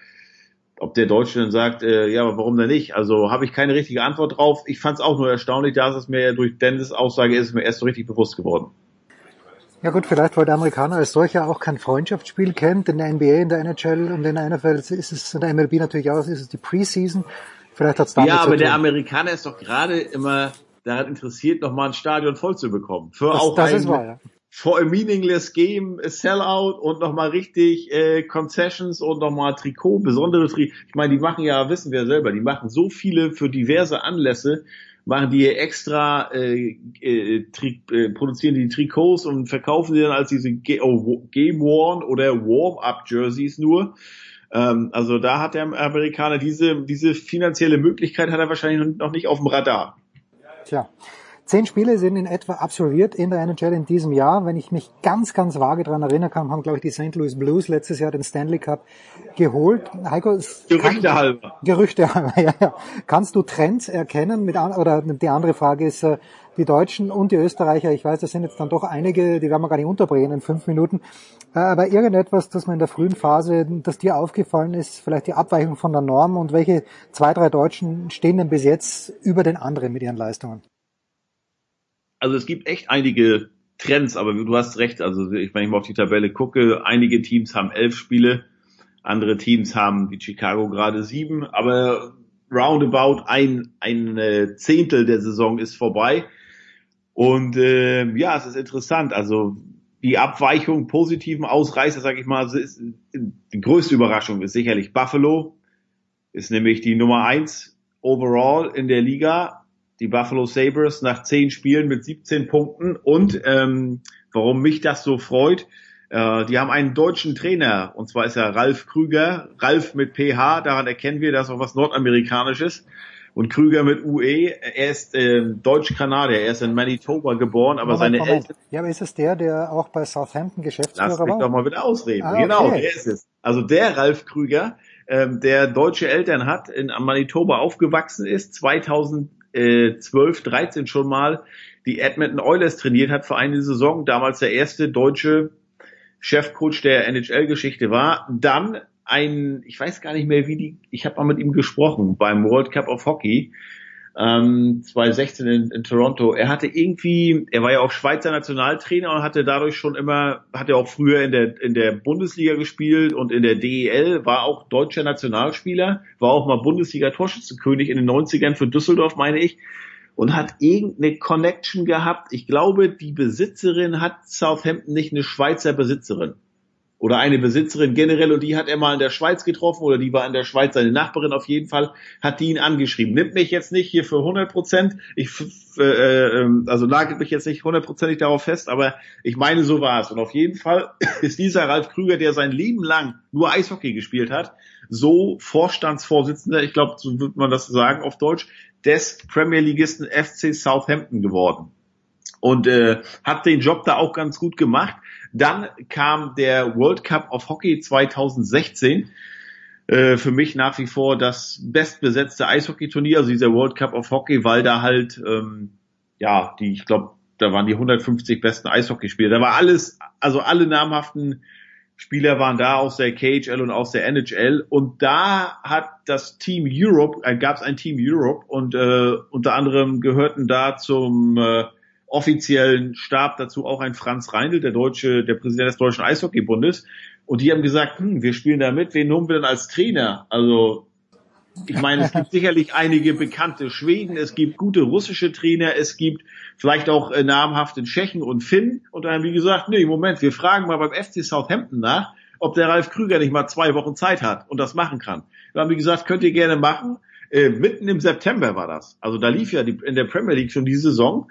Speaker 19: ob der Deutsche dann sagt, äh, ja, aber warum denn nicht? Also habe ich keine richtige Antwort drauf. Ich fand es auch nur erstaunlich, dass es mir durch Dennis Aussage ist, mir erst so richtig bewusst geworden.
Speaker 3: Ja gut, vielleicht weil der Amerikaner als solcher auch kein Freundschaftsspiel kennt. In der NBA, in der NHL und in der NFL ist es, in der MLB natürlich auch, ist es die Preseason. Vielleicht hat's damit
Speaker 19: Ja, aber der Amerikaner ist doch gerade immer daran interessiert, nochmal ein Stadion voll zu bekommen. Für
Speaker 3: das,
Speaker 19: auch
Speaker 3: das
Speaker 19: einen,
Speaker 3: ist wahr, ja
Speaker 19: for a meaningless game, a sellout und nochmal richtig äh, Concessions und nochmal Trikot, besondere Trikot. Ich meine, die machen ja, wissen wir selber, die machen so viele für diverse Anlässe, machen die extra, äh, äh, tri äh, produzieren die Trikots und verkaufen die dann als diese oh, Game Worn oder Warm-Up Jerseys nur. Ähm, also da hat der Amerikaner diese, diese finanzielle Möglichkeit hat er wahrscheinlich noch nicht auf dem Radar.
Speaker 3: Tja. Zehn Spiele sind in etwa absolviert in der NHL in diesem Jahr. Wenn ich mich ganz, ganz vage daran erinnern kann, haben, glaube ich, die St. Louis Blues letztes Jahr den Stanley Cup geholt. Heiko,
Speaker 19: Gerüchte halber.
Speaker 3: Gerüchte halber, ja, ja. Kannst du Trends erkennen? Mit, oder die andere Frage ist, äh, die Deutschen und die Österreicher, ich weiß, das sind jetzt dann doch einige, die werden wir gar nicht unterbringen in fünf Minuten, äh, aber irgendetwas, das man in der frühen Phase, das dir aufgefallen ist, vielleicht die Abweichung von der Norm und welche zwei, drei Deutschen stehen denn bis jetzt über den anderen mit ihren Leistungen?
Speaker 19: Also es gibt echt einige Trends, aber du hast recht. Also ich, wenn ich mal auf die Tabelle gucke, einige Teams haben elf Spiele, andere Teams haben wie Chicago gerade sieben, aber roundabout ein, ein äh, Zehntel der Saison ist vorbei. Und äh, ja, es ist interessant. Also die Abweichung positiven Ausreißer, sage ich mal, ist, die größte Überraschung ist sicherlich Buffalo, ist nämlich die Nummer eins overall in der Liga die Buffalo Sabres nach zehn Spielen mit 17 Punkten und ähm, warum mich das so freut, äh, die haben einen deutschen Trainer und zwar ist er Ralf Krüger, Ralf mit PH, daran erkennen wir, dass auch was Nordamerikanisches Und Krüger mit UE, er ist äh, Deutsch-Kanadier, er ist in Manitoba geboren, aber
Speaker 3: Moment,
Speaker 19: seine
Speaker 3: Moment.
Speaker 19: Eltern...
Speaker 3: Ja, aber ist es der, der auch bei Southampton Geschäftsführer
Speaker 19: Lass
Speaker 3: war?
Speaker 19: mich doch mal wieder ausreden.
Speaker 3: Ah,
Speaker 19: genau,
Speaker 3: okay.
Speaker 19: der ist es. Also der Ralf Krüger, ähm, der deutsche Eltern hat, in Manitoba aufgewachsen ist, 2012, 13 schon mal die Edmonton Oilers trainiert hat für eine Saison, damals der erste deutsche Chefcoach der NHL-Geschichte war. Dann ein, ich weiß gar nicht mehr, wie die, ich habe mal mit ihm gesprochen beim World Cup of Hockey ähm, 2016 in, in Toronto. Er hatte irgendwie, er war ja auch Schweizer Nationaltrainer und hatte dadurch schon immer, hat er auch früher in der in der Bundesliga gespielt und in der DEL, war auch deutscher Nationalspieler, war auch mal Bundesliga-Torschützenkönig in den 90ern für Düsseldorf, meine ich und hat irgendeine Connection gehabt. Ich glaube, die Besitzerin hat Southampton nicht eine Schweizer Besitzerin oder eine Besitzerin generell und die hat er mal in der Schweiz getroffen oder die war in der Schweiz seine Nachbarin auf jeden Fall, hat die ihn angeschrieben. Nimmt mich jetzt nicht hier für 100 Prozent, ich äh, äh, also nagelt mich jetzt nicht hundertprozentig darauf fest, aber ich meine, so war es. Und auf jeden Fall ist dieser Ralf Krüger, der sein Leben lang nur Eishockey gespielt hat, so Vorstandsvorsitzender, ich glaube, so wird man das sagen auf Deutsch, des Premier Ligisten FC Southampton geworden und äh, hat den Job da auch ganz gut gemacht. Dann kam der World Cup of Hockey 2016. Äh, für mich nach wie vor das bestbesetzte Eishockeyturnier, also dieser World Cup of Hockey, weil da halt, ähm, ja, die, ich glaube, da waren die 150 besten Eishockeyspieler. Da war alles, also alle namhaften Spieler waren da aus der KHL und aus der NHL und da hat das Team Europe, äh, gab es ein Team Europe und äh, unter anderem gehörten da zum äh, offiziellen Stab dazu auch ein Franz Reindl, der deutsche, der Präsident des Deutschen Eishockeybundes. Und die haben gesagt, hm, wir spielen da mit, wen nehmen wir denn als Trainer? Also, ich meine, es gibt sicherlich einige bekannte Schweden, es gibt gute russische Trainer, es gibt vielleicht auch äh, namhafte Tschechen und Finnen. Und dann haben die gesagt, nee, Moment, wir fragen mal beim FC Southampton nach, ob der Ralf Krüger nicht mal zwei Wochen Zeit hat und das machen kann. Dann haben die gesagt, könnt ihr gerne machen. Äh, mitten im September war das. Also da lief ja die, in der Premier League schon die Saison.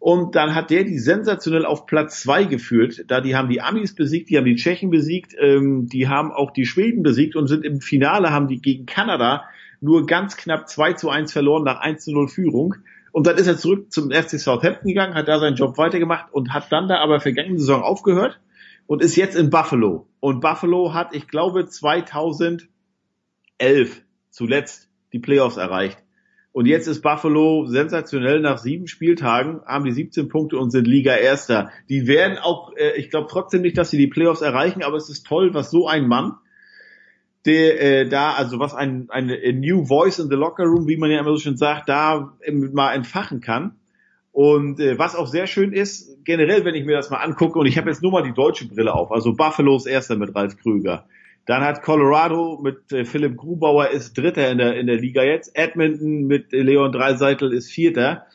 Speaker 19: Und dann hat der die sensationell auf Platz zwei geführt. Da die haben die Amis besiegt, die haben die Tschechen besiegt, ähm, die haben auch die Schweden besiegt und sind im Finale, haben die gegen Kanada nur ganz knapp 2 zu 1 verloren nach 1 zu 0 Führung. Und dann ist er zurück zum FC Southampton gegangen, hat da seinen Job weitergemacht und hat dann da aber vergangene Saison aufgehört und ist jetzt in Buffalo. Und Buffalo hat, ich glaube, 2011 zuletzt die Playoffs erreicht. Und jetzt ist Buffalo sensationell nach sieben Spieltagen, haben die 17 Punkte und sind Liga Erster. Die werden auch, äh, ich glaube trotzdem nicht, dass sie die Playoffs erreichen, aber es ist toll, was so ein Mann, der äh, da, also was ein, eine a New Voice in the Locker Room, wie man ja immer so schön sagt, da ähm, mal entfachen kann. Und äh, was auch sehr schön ist, generell, wenn ich mir das mal angucke, und ich habe jetzt nur mal die deutsche Brille auf, also Buffalos Erster mit Ralf Krüger. Dann hat Colorado mit äh, Philipp Grubauer ist Dritter in der, in der Liga jetzt. Edmonton mit Leon Dreiseitel ist Vierter.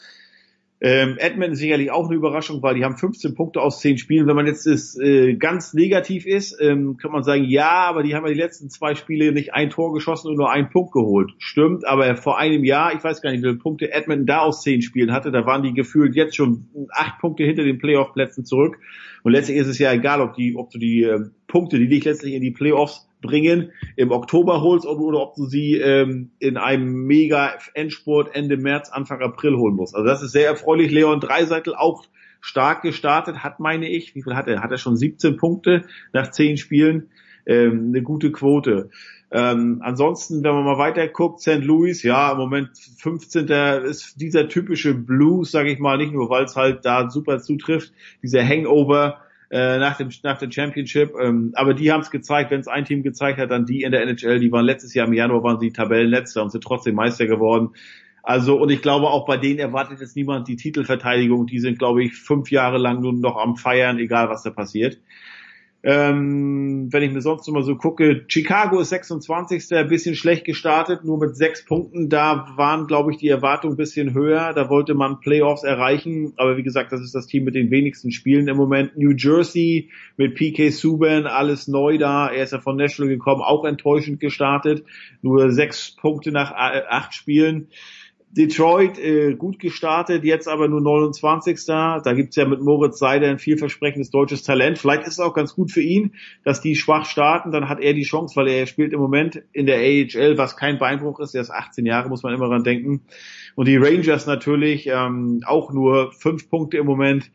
Speaker 19: Ähm, Edmonton ist sicherlich auch eine Überraschung, weil die haben 15 Punkte aus 10 Spielen. Wenn man jetzt ist, äh, ganz negativ ist, ähm, kann man sagen, ja, aber die haben ja die letzten zwei Spiele nicht ein Tor geschossen und nur einen Punkt geholt. Stimmt, aber vor einem Jahr, ich weiß gar nicht, wie viele Punkte Edmonton da aus 10 Spielen hatte, da waren die gefühlt jetzt schon acht Punkte hinter den Playoff-Plätzen zurück. Und letztlich ist es ja egal, ob die, ob du die äh, Punkte, die dich letztlich in die Playoffs bringen, im Oktober holst oder, ob du sie ähm, in einem mega Endspurt Ende März, Anfang April holen musst. Also das ist sehr erfreulich. Leon Dreiseitel auch stark gestartet, hat meine ich, wie viel hat er? Hat er schon 17 Punkte nach 10 Spielen? Ähm, eine gute Quote. Ähm, ansonsten, wenn man mal weiter guckt, St. Louis, ja, im Moment 15. ist dieser typische Blues, sage ich mal, nicht nur, weil es halt da super zutrifft, dieser Hangover äh, nach dem nach dem Championship. Ähm, aber die haben es gezeigt, wenn es ein Team gezeigt hat, dann die in der NHL, die waren letztes Jahr im Januar waren sie Tabellenletzter und sind trotzdem Meister geworden. Also und ich glaube auch bei denen erwartet jetzt niemand die Titelverteidigung. Die sind, glaube ich, fünf Jahre lang nun noch am Feiern, egal was da passiert. Ähm, wenn ich mir sonst immer so gucke, Chicago ist 26. ein bisschen schlecht gestartet, nur mit sechs Punkten. Da waren, glaube ich, die Erwartungen ein bisschen höher. Da wollte man Playoffs erreichen. Aber wie gesagt, das ist das Team mit den wenigsten Spielen im Moment. New Jersey mit PK Subban, alles neu da. Er ist ja von Nashville gekommen, auch enttäuschend gestartet. Nur sechs Punkte nach acht Spielen Detroit äh, gut gestartet, jetzt aber nur 29. Da gibt's ja mit Moritz Seider ein vielversprechendes deutsches Talent. Vielleicht ist es auch ganz gut für ihn, dass die schwach starten. Dann hat er die Chance, weil er spielt im Moment in der AHL, was kein Beinbruch ist. Er ist 18 Jahre, muss man immer dran denken. Und die Rangers natürlich ähm, auch nur fünf Punkte im Moment.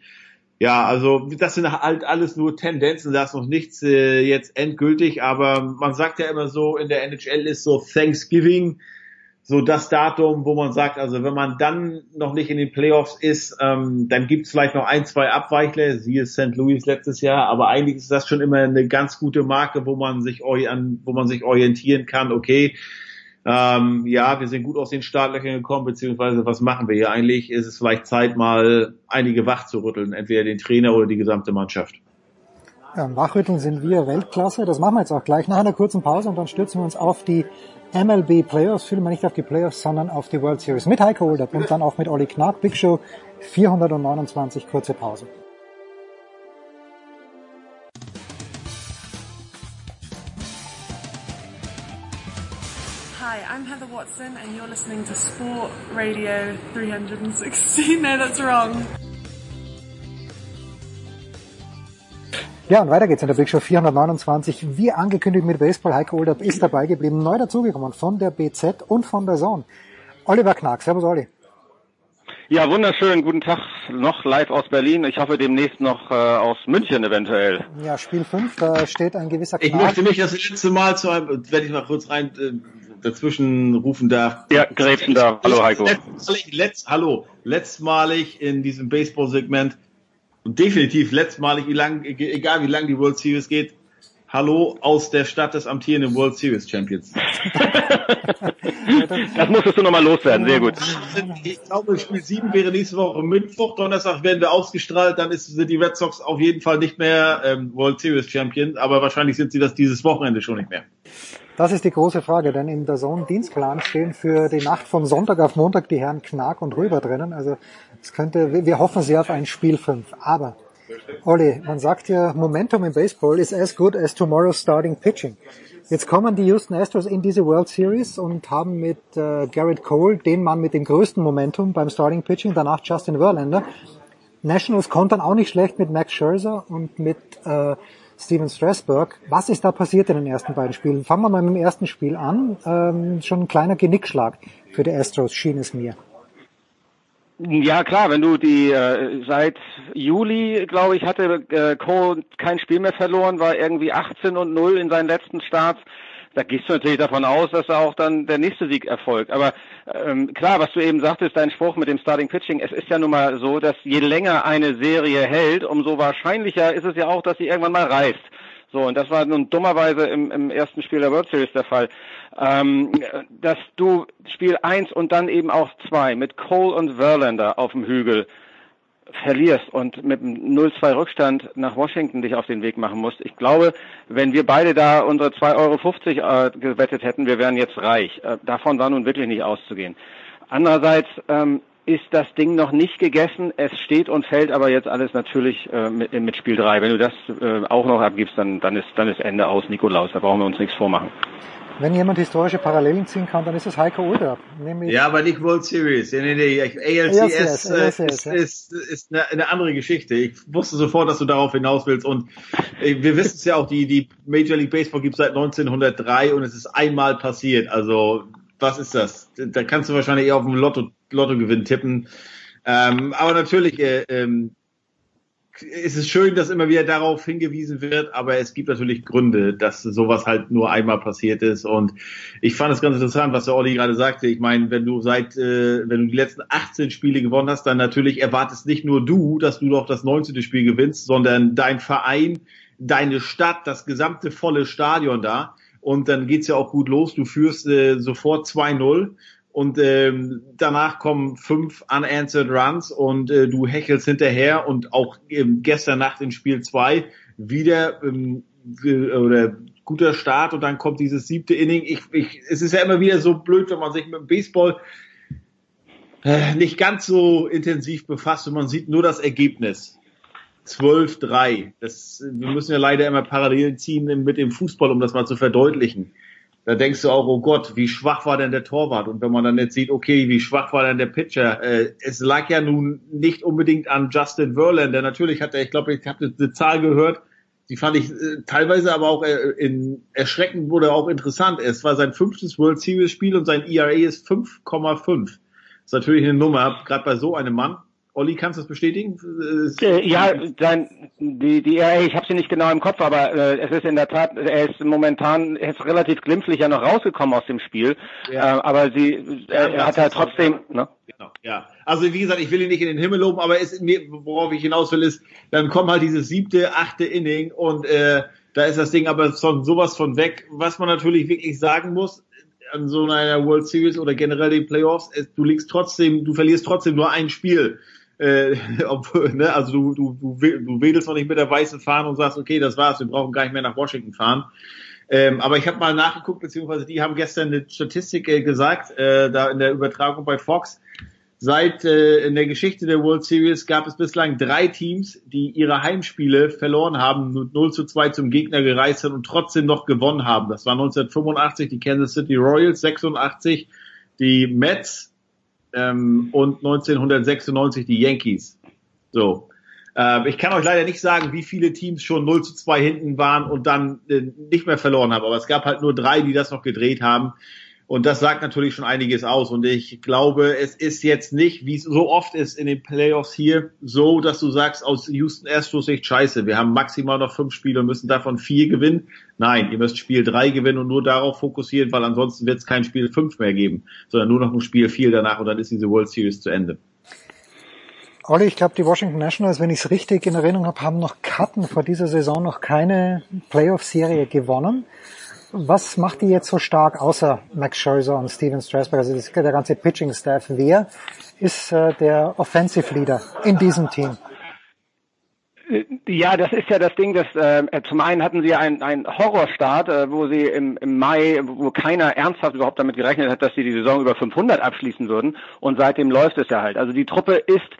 Speaker 19: Ja, also das sind halt alles nur Tendenzen, da ist noch nichts äh, jetzt endgültig, aber man sagt ja immer so, in der NHL ist so Thanksgiving so das Datum, wo man sagt, also wenn man dann noch nicht in den Playoffs ist, ähm, dann gibt es vielleicht noch ein, zwei Abweichler, siehe St. Louis letztes Jahr, aber eigentlich ist das schon immer eine ganz gute Marke, wo man sich, wo man sich orientieren kann, okay, ähm, ja, wir sind gut aus den Startlöchern gekommen, beziehungsweise was machen wir hier eigentlich? Ist es vielleicht Zeit, mal einige wach zu rütteln, entweder den Trainer oder die gesamte Mannschaft.
Speaker 3: Ja, wachrütteln sind wir Weltklasse. Das machen wir jetzt auch gleich nach einer kurzen Pause und dann stürzen wir uns auf die MLB Playoffs, vielmehr nicht auf die Playoffs, sondern auf die World Series mit Heiko Holder und dann auch mit Olli Knapp. Big Show 429, kurze Pause.
Speaker 20: Hi, I'm Heather Watson and you're listening to Sport Radio 360. No, that's wrong.
Speaker 3: Ja, und weiter geht's in der Big Show 429. Wie angekündigt mit Baseball, Heiko Olderb ist dabei geblieben, neu dazugekommen von der BZ und von der Zone. Oliver Knack, Servus Olli.
Speaker 21: Ja, wunderschön. Guten Tag noch live aus Berlin. Ich hoffe demnächst noch äh, aus München eventuell.
Speaker 3: Ja, Spiel 5, da steht ein gewisser
Speaker 19: Knack. Ich möchte mich das letzte Mal zu einem, wenn ich mal kurz rein äh, dazwischen rufen darf.
Speaker 21: Ja, grätschen darf. Hallo Heiko.
Speaker 19: Letztmalig, letzt, hallo, letztmalig in diesem Baseball-Segment und definitiv letztmalig, wie lang, egal wie lang die World Series geht, Hallo aus der Stadt des amtierenden World Series Champions.
Speaker 21: das musstest du nochmal loswerden, sehr gut.
Speaker 19: Ich glaube, Spiel 7 wäre nächste Woche Mittwoch, Donnerstag werden wir ausgestrahlt, dann ist, sind die Red Sox auf jeden Fall nicht mehr ähm, World Series Champion, aber wahrscheinlich sind sie das dieses Wochenende schon nicht mehr.
Speaker 3: Das ist die große Frage, denn in der Zone Dienstplan stehen für die Nacht von Sonntag auf Montag die Herren Knag und Röber drinnen. Also es könnte, wir hoffen sehr auf ein Spiel 5. Aber Olli, man sagt ja, Momentum im Baseball is as good as tomorrow's starting pitching. Jetzt kommen die Houston Astros in diese World Series und haben mit äh, Garrett Cole den Mann mit dem größten Momentum beim Starting Pitching, danach Justin Verlander. Nationals kontern auch nicht schlecht mit Max Scherzer und mit äh, Steven Strasburg. Was ist da passiert in den ersten beiden Spielen? Fangen wir mal mit dem ersten Spiel an. Ähm, schon ein kleiner Genickschlag für die Astros schien es mir.
Speaker 21: Ja klar, wenn du die äh, seit Juli, glaube ich, hatte äh, Cole kein Spiel mehr verloren, war irgendwie 18 und 0 in seinen letzten Starts. Da gehst du natürlich davon aus, dass er auch dann der nächste Sieg erfolgt. Aber ähm, klar, was du eben sagtest, dein Spruch mit dem Starting Pitching, es ist ja nun mal so, dass je länger eine Serie hält, umso wahrscheinlicher ist es ja auch, dass sie irgendwann mal reißt. So, und das war nun dummerweise im, im ersten Spiel der World Series der Fall. Ähm, dass du Spiel 1 und dann eben auch 2 mit Cole und Verlander auf dem Hügel verlierst und mit einem 0-2 Rückstand nach Washington dich auf den Weg machen musst. Ich glaube, wenn wir beide da unsere 2,50 Euro äh, gewettet hätten, wir wären jetzt reich. Äh, davon war nun wirklich nicht auszugehen. Andererseits ähm, ist das Ding noch nicht gegessen. Es steht und fällt aber jetzt alles natürlich äh, mit, mit, Spiel 3. Wenn du das äh, auch noch abgibst, dann, dann, ist, dann ist Ende aus, Nikolaus. Da brauchen wir uns nichts vormachen.
Speaker 3: Wenn jemand historische Parallelen ziehen kann, dann ist es Heiko Ulder.
Speaker 19: Ja, aber nicht World Series. Nee, nee, nee. ALCS, ALCS, ALCS ist, ja. ist, ist eine, eine, andere Geschichte. Ich wusste sofort, dass du darauf hinaus willst. Und äh, wir wissen es ja auch, die, die Major League Baseball gibt es seit 1903 und es ist einmal passiert. Also was ist das? Da kannst du wahrscheinlich eher auf den Lotto, Lottogewinn tippen. Ähm, aber natürlich äh, ähm, ist es schön, dass immer wieder darauf hingewiesen wird, aber es gibt natürlich Gründe, dass sowas halt nur einmal passiert ist. Und ich fand es ganz interessant, was der Olli gerade sagte. Ich meine, wenn du seit, äh, wenn du die letzten 18 Spiele gewonnen hast, dann natürlich erwartest nicht nur du, dass du doch das 19. Spiel gewinnst, sondern dein Verein, deine Stadt, das gesamte volle Stadion da. Und dann geht's ja auch gut los. Du führst äh, sofort 2-0 und ähm, danach kommen fünf unanswered Runs und äh, du hechelst hinterher und auch ähm, gestern Nacht in Spiel zwei wieder ähm, oder guter Start und dann kommt dieses siebte Inning. Ich, ich, es ist ja immer wieder so blöd, wenn man sich mit dem Baseball äh, nicht ganz so intensiv befasst und man sieht nur das Ergebnis. 12-3. Das, wir müssen ja leider immer Parallelen ziehen mit dem Fußball, um das mal zu verdeutlichen. Da denkst du auch, oh Gott, wie schwach war denn der Torwart? Und wenn man dann jetzt sieht, okay, wie schwach war denn der Pitcher? Äh, es lag ja nun nicht unbedingt an Justin Verlander. Natürlich hat er, ich glaube, ich habe eine Zahl gehört, die fand ich äh, teilweise aber auch äh, in, erschreckend wurde auch interessant. Es war sein fünftes World Series Spiel und sein ERA ist 5,5. Das ist natürlich eine Nummer, gerade bei so einem Mann. Olli, kannst du das bestätigen?
Speaker 21: Äh, ja, dann die die ich habe sie nicht genau im Kopf, aber äh, es ist in der Tat, er ist momentan er ist relativ glimpflich ja noch rausgekommen aus dem Spiel, ja. äh, aber sie äh, er hat halt trotzdem. Ne?
Speaker 19: Genau, ja. Also wie gesagt, ich will ihn nicht in den Himmel loben, aber es, worauf ich hinaus will, ist, dann kommt halt dieses siebte, achte Inning und äh, da ist das Ding aber so, sowas von weg. Was man natürlich wirklich sagen muss, an so einer World Series oder generell den Playoffs, du liegst trotzdem, du verlierst trotzdem nur ein Spiel. Äh, ob, ne, also du, du, du, du wedelst noch nicht mit der weißen Fahne und sagst, okay, das war's, wir brauchen gar nicht mehr nach Washington fahren. Ähm, aber ich habe mal nachgeguckt, beziehungsweise die haben gestern eine Statistik äh, gesagt, äh, da in der Übertragung bei Fox. Seit äh, in der Geschichte der World Series gab es bislang drei Teams, die ihre Heimspiele verloren haben, mit 0 zu 2 zum Gegner gereist sind und trotzdem noch gewonnen haben. Das war 1985 die Kansas City Royals, 86 die Mets ähm, und 1996 die Yankees. So. Äh, ich kann euch leider nicht sagen, wie viele Teams schon 0 zu 2 hinten waren und dann äh, nicht mehr verloren haben, aber es gab halt nur drei, die das noch gedreht haben. Und das sagt natürlich schon einiges aus. Und ich glaube, es ist jetzt nicht, wie es so oft ist in den Playoffs hier, so, dass du sagst, aus Houston Astros Sicht, scheiße, wir haben maximal noch fünf Spiele und müssen davon vier gewinnen. Nein, ihr müsst Spiel drei gewinnen und nur darauf fokussieren, weil ansonsten wird es kein Spiel fünf mehr geben, sondern nur noch ein Spiel vier danach und dann ist diese World Series zu Ende.
Speaker 3: Olli, ich glaube, die Washington Nationals, wenn ich es richtig in Erinnerung habe, haben noch Karten vor dieser Saison noch keine Playoff-Serie gewonnen. Was macht die jetzt so stark, außer Max Scherzer und Steven Strasberg, also der ganze Pitching-Staff? Wer ist äh, der Offensive Leader in diesem Team?
Speaker 21: Ja, das ist ja das Ding, dass äh, zum einen hatten sie einen, einen Horrorstart, äh, wo sie im, im Mai, wo keiner ernsthaft überhaupt damit gerechnet hat, dass sie die Saison über 500 abschließen würden. Und seitdem läuft es ja halt. Also die Truppe ist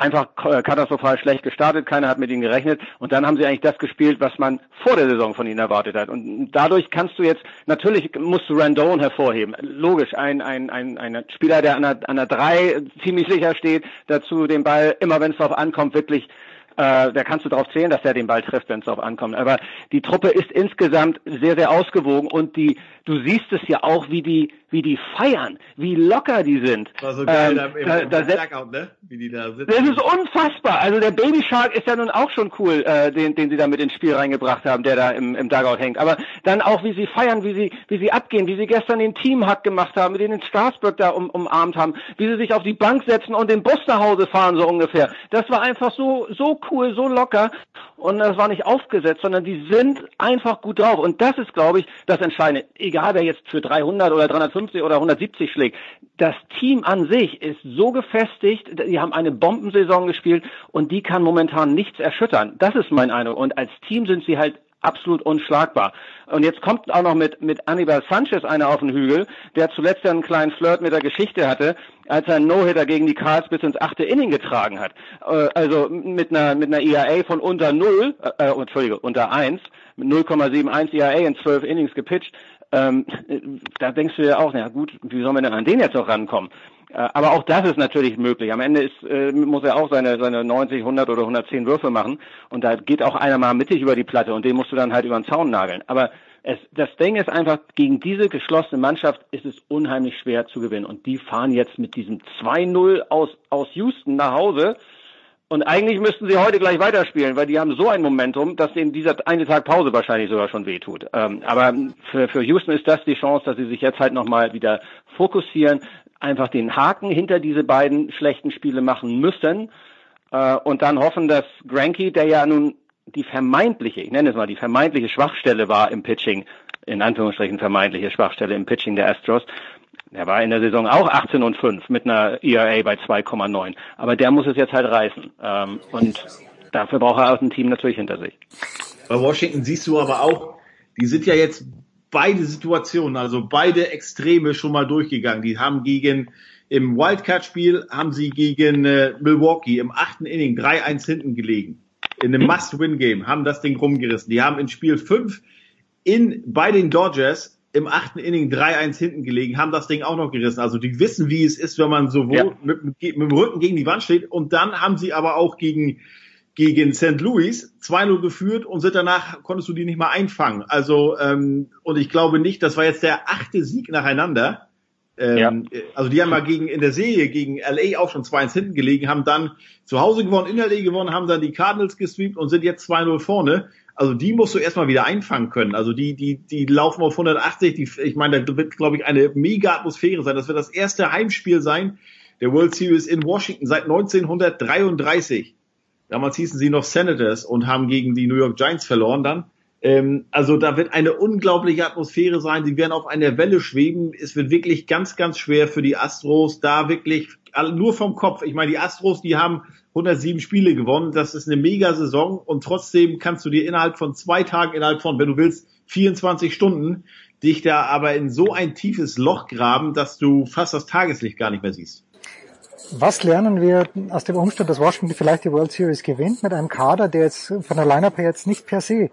Speaker 21: einfach äh, katastrophal schlecht gestartet, keiner hat mit ihnen gerechnet und dann haben sie eigentlich das gespielt, was man vor der Saison von ihnen erwartet hat. Und dadurch kannst du jetzt, natürlich musst du Randone hervorheben. Logisch, ein, ein, ein, ein Spieler, der an der, an der drei ziemlich sicher steht, dazu den Ball, immer wenn es darauf ankommt, wirklich äh, da kannst du darauf zählen, dass er den Ball trifft, wenn es darauf ankommt. Aber die Truppe ist insgesamt sehr, sehr ausgewogen und die, du siehst es ja auch, wie die, wie die feiern, wie locker die sind.
Speaker 19: War so geil, ähm, da, da, da Blackout, ne? Wie die da sitzen.
Speaker 21: Das ist unfassbar. Also der Baby Shark ist ja nun auch schon cool, äh, den, den sie da mit ins Spiel reingebracht haben, der da im, im Dugout hängt. Aber dann auch, wie sie feiern, wie sie, wie sie abgehen, wie sie gestern den Teamhack gemacht haben, mit denen in Straßburg da um, umarmt haben, wie sie sich auf die Bank setzen und den Bus nach Hause fahren, so ungefähr. Das war einfach so, so cool, so locker. Und das war nicht aufgesetzt, sondern die sind einfach gut drauf. Und das ist, glaube ich, das Entscheidende. Egal, wer jetzt für 300 oder 350 oder 170 schlägt. Das Team an sich ist so gefestigt, die haben eine Bombensaison gespielt und die kann momentan nichts erschüttern. Das ist mein Eindruck. Und als Team sind sie halt absolut unschlagbar. Und jetzt kommt auch noch mit, mit Anibal Sanchez einer auf den Hügel, der zuletzt einen kleinen Flirt mit der Geschichte hatte, als er einen No-Hitter gegen die Cards bis ins achte Inning getragen hat. Äh, also mit einer, mit einer ERA von unter null, äh, äh Entschuldige, unter eins, mit 0,71 ERA in zwölf Innings gepitcht. Ähm, da denkst du ja auch, na gut, wie sollen wir denn an den jetzt noch rankommen? Äh, aber auch das ist natürlich möglich. Am Ende ist, äh, muss er auch seine, seine 90, 100 oder 110 Würfe machen. Und da geht auch einer mal mittig über die Platte und den musst du dann halt über den Zaun nageln. Aber es, das Ding ist einfach, gegen diese geschlossene Mannschaft ist es unheimlich schwer zu gewinnen. Und die fahren jetzt mit diesem 2-0 aus, aus Houston nach Hause. Und eigentlich müssten sie heute gleich weiterspielen, weil die haben so ein Momentum, dass ihnen dieser eine Tag Pause wahrscheinlich sogar schon wehtut. Ähm, aber für, für Houston ist das die Chance, dass sie sich jetzt halt nochmal wieder fokussieren, einfach den Haken hinter diese beiden schlechten Spiele machen müssen äh, und dann hoffen, dass Granky, der ja nun die vermeintliche, ich nenne es mal die vermeintliche Schwachstelle war im Pitching, in Anführungsstrichen vermeintliche Schwachstelle im Pitching der Astros, der war in der Saison auch 18 und 5 mit einer ERA bei 2,9. Aber der muss es jetzt halt reißen. Ähm, und dafür braucht er auch ein Team natürlich hinter sich.
Speaker 19: Bei Washington siehst du aber auch, die sind ja jetzt beide Situationen, also beide Extreme schon mal durchgegangen. Die haben gegen im Wildcard-Spiel haben sie gegen äh, Milwaukee im achten Inning 3-1 hinten gelegen. In einem Must-Win-Game haben das Ding rumgerissen. Die haben in Spiel 5 in, bei den Dodgers im achten Inning 3-1 hinten gelegen, haben das Ding auch noch gerissen. Also die wissen, wie es ist, wenn man sowohl
Speaker 21: Ja.
Speaker 19: mit, mit, mit dem Rücken gegen die Wand steht und dann haben sie aber auch gegen gegen St. Louis 2-0 geführt und sind danach, konntest du die nicht mal einfangen. Also, ähm, und ich glaube nicht, das war jetzt der achte Sieg nacheinander. Ähm, Also die haben mal gegen in der Serie gegen LA auch schon 2-1 hinten gelegen, haben dann zu Hause gewonnen, in LA gewonnen, haben dann die Cardinals gesweept und sind jetzt 2-0 vorne. Also die musst du erstmal wieder einfangen können. Also die, die, die laufen auf 180. Die, ich meine, da wird, glaube ich, eine mega Atmosphäre sein. Das wird das erste Heimspiel sein der World Series in Washington seit 1933. Damals hießen sie noch Senators und haben gegen die New York Giants verloren dann. Ähm, also da wird eine unglaubliche Atmosphäre sein. Sie werden auf einer Welle schweben. Es wird wirklich ganz, ganz schwer für die Astros, da wirklich nur vom Kopf. Ich meine, die Astros, die haben 107 Spiele gewonnen. Das ist eine mega Saison und trotzdem kannst du dir innerhalb von zwei Tagen, innerhalb von, wenn du willst, 24 Stunden dich da aber in so ein tiefes Loch graben, dass du fast das Tageslicht gar nicht mehr siehst.
Speaker 3: Was lernen wir aus dem Umstand, dass Washington vielleicht die World Series gewinnt mit einem Kader, der jetzt von der Lineup her jetzt nicht per se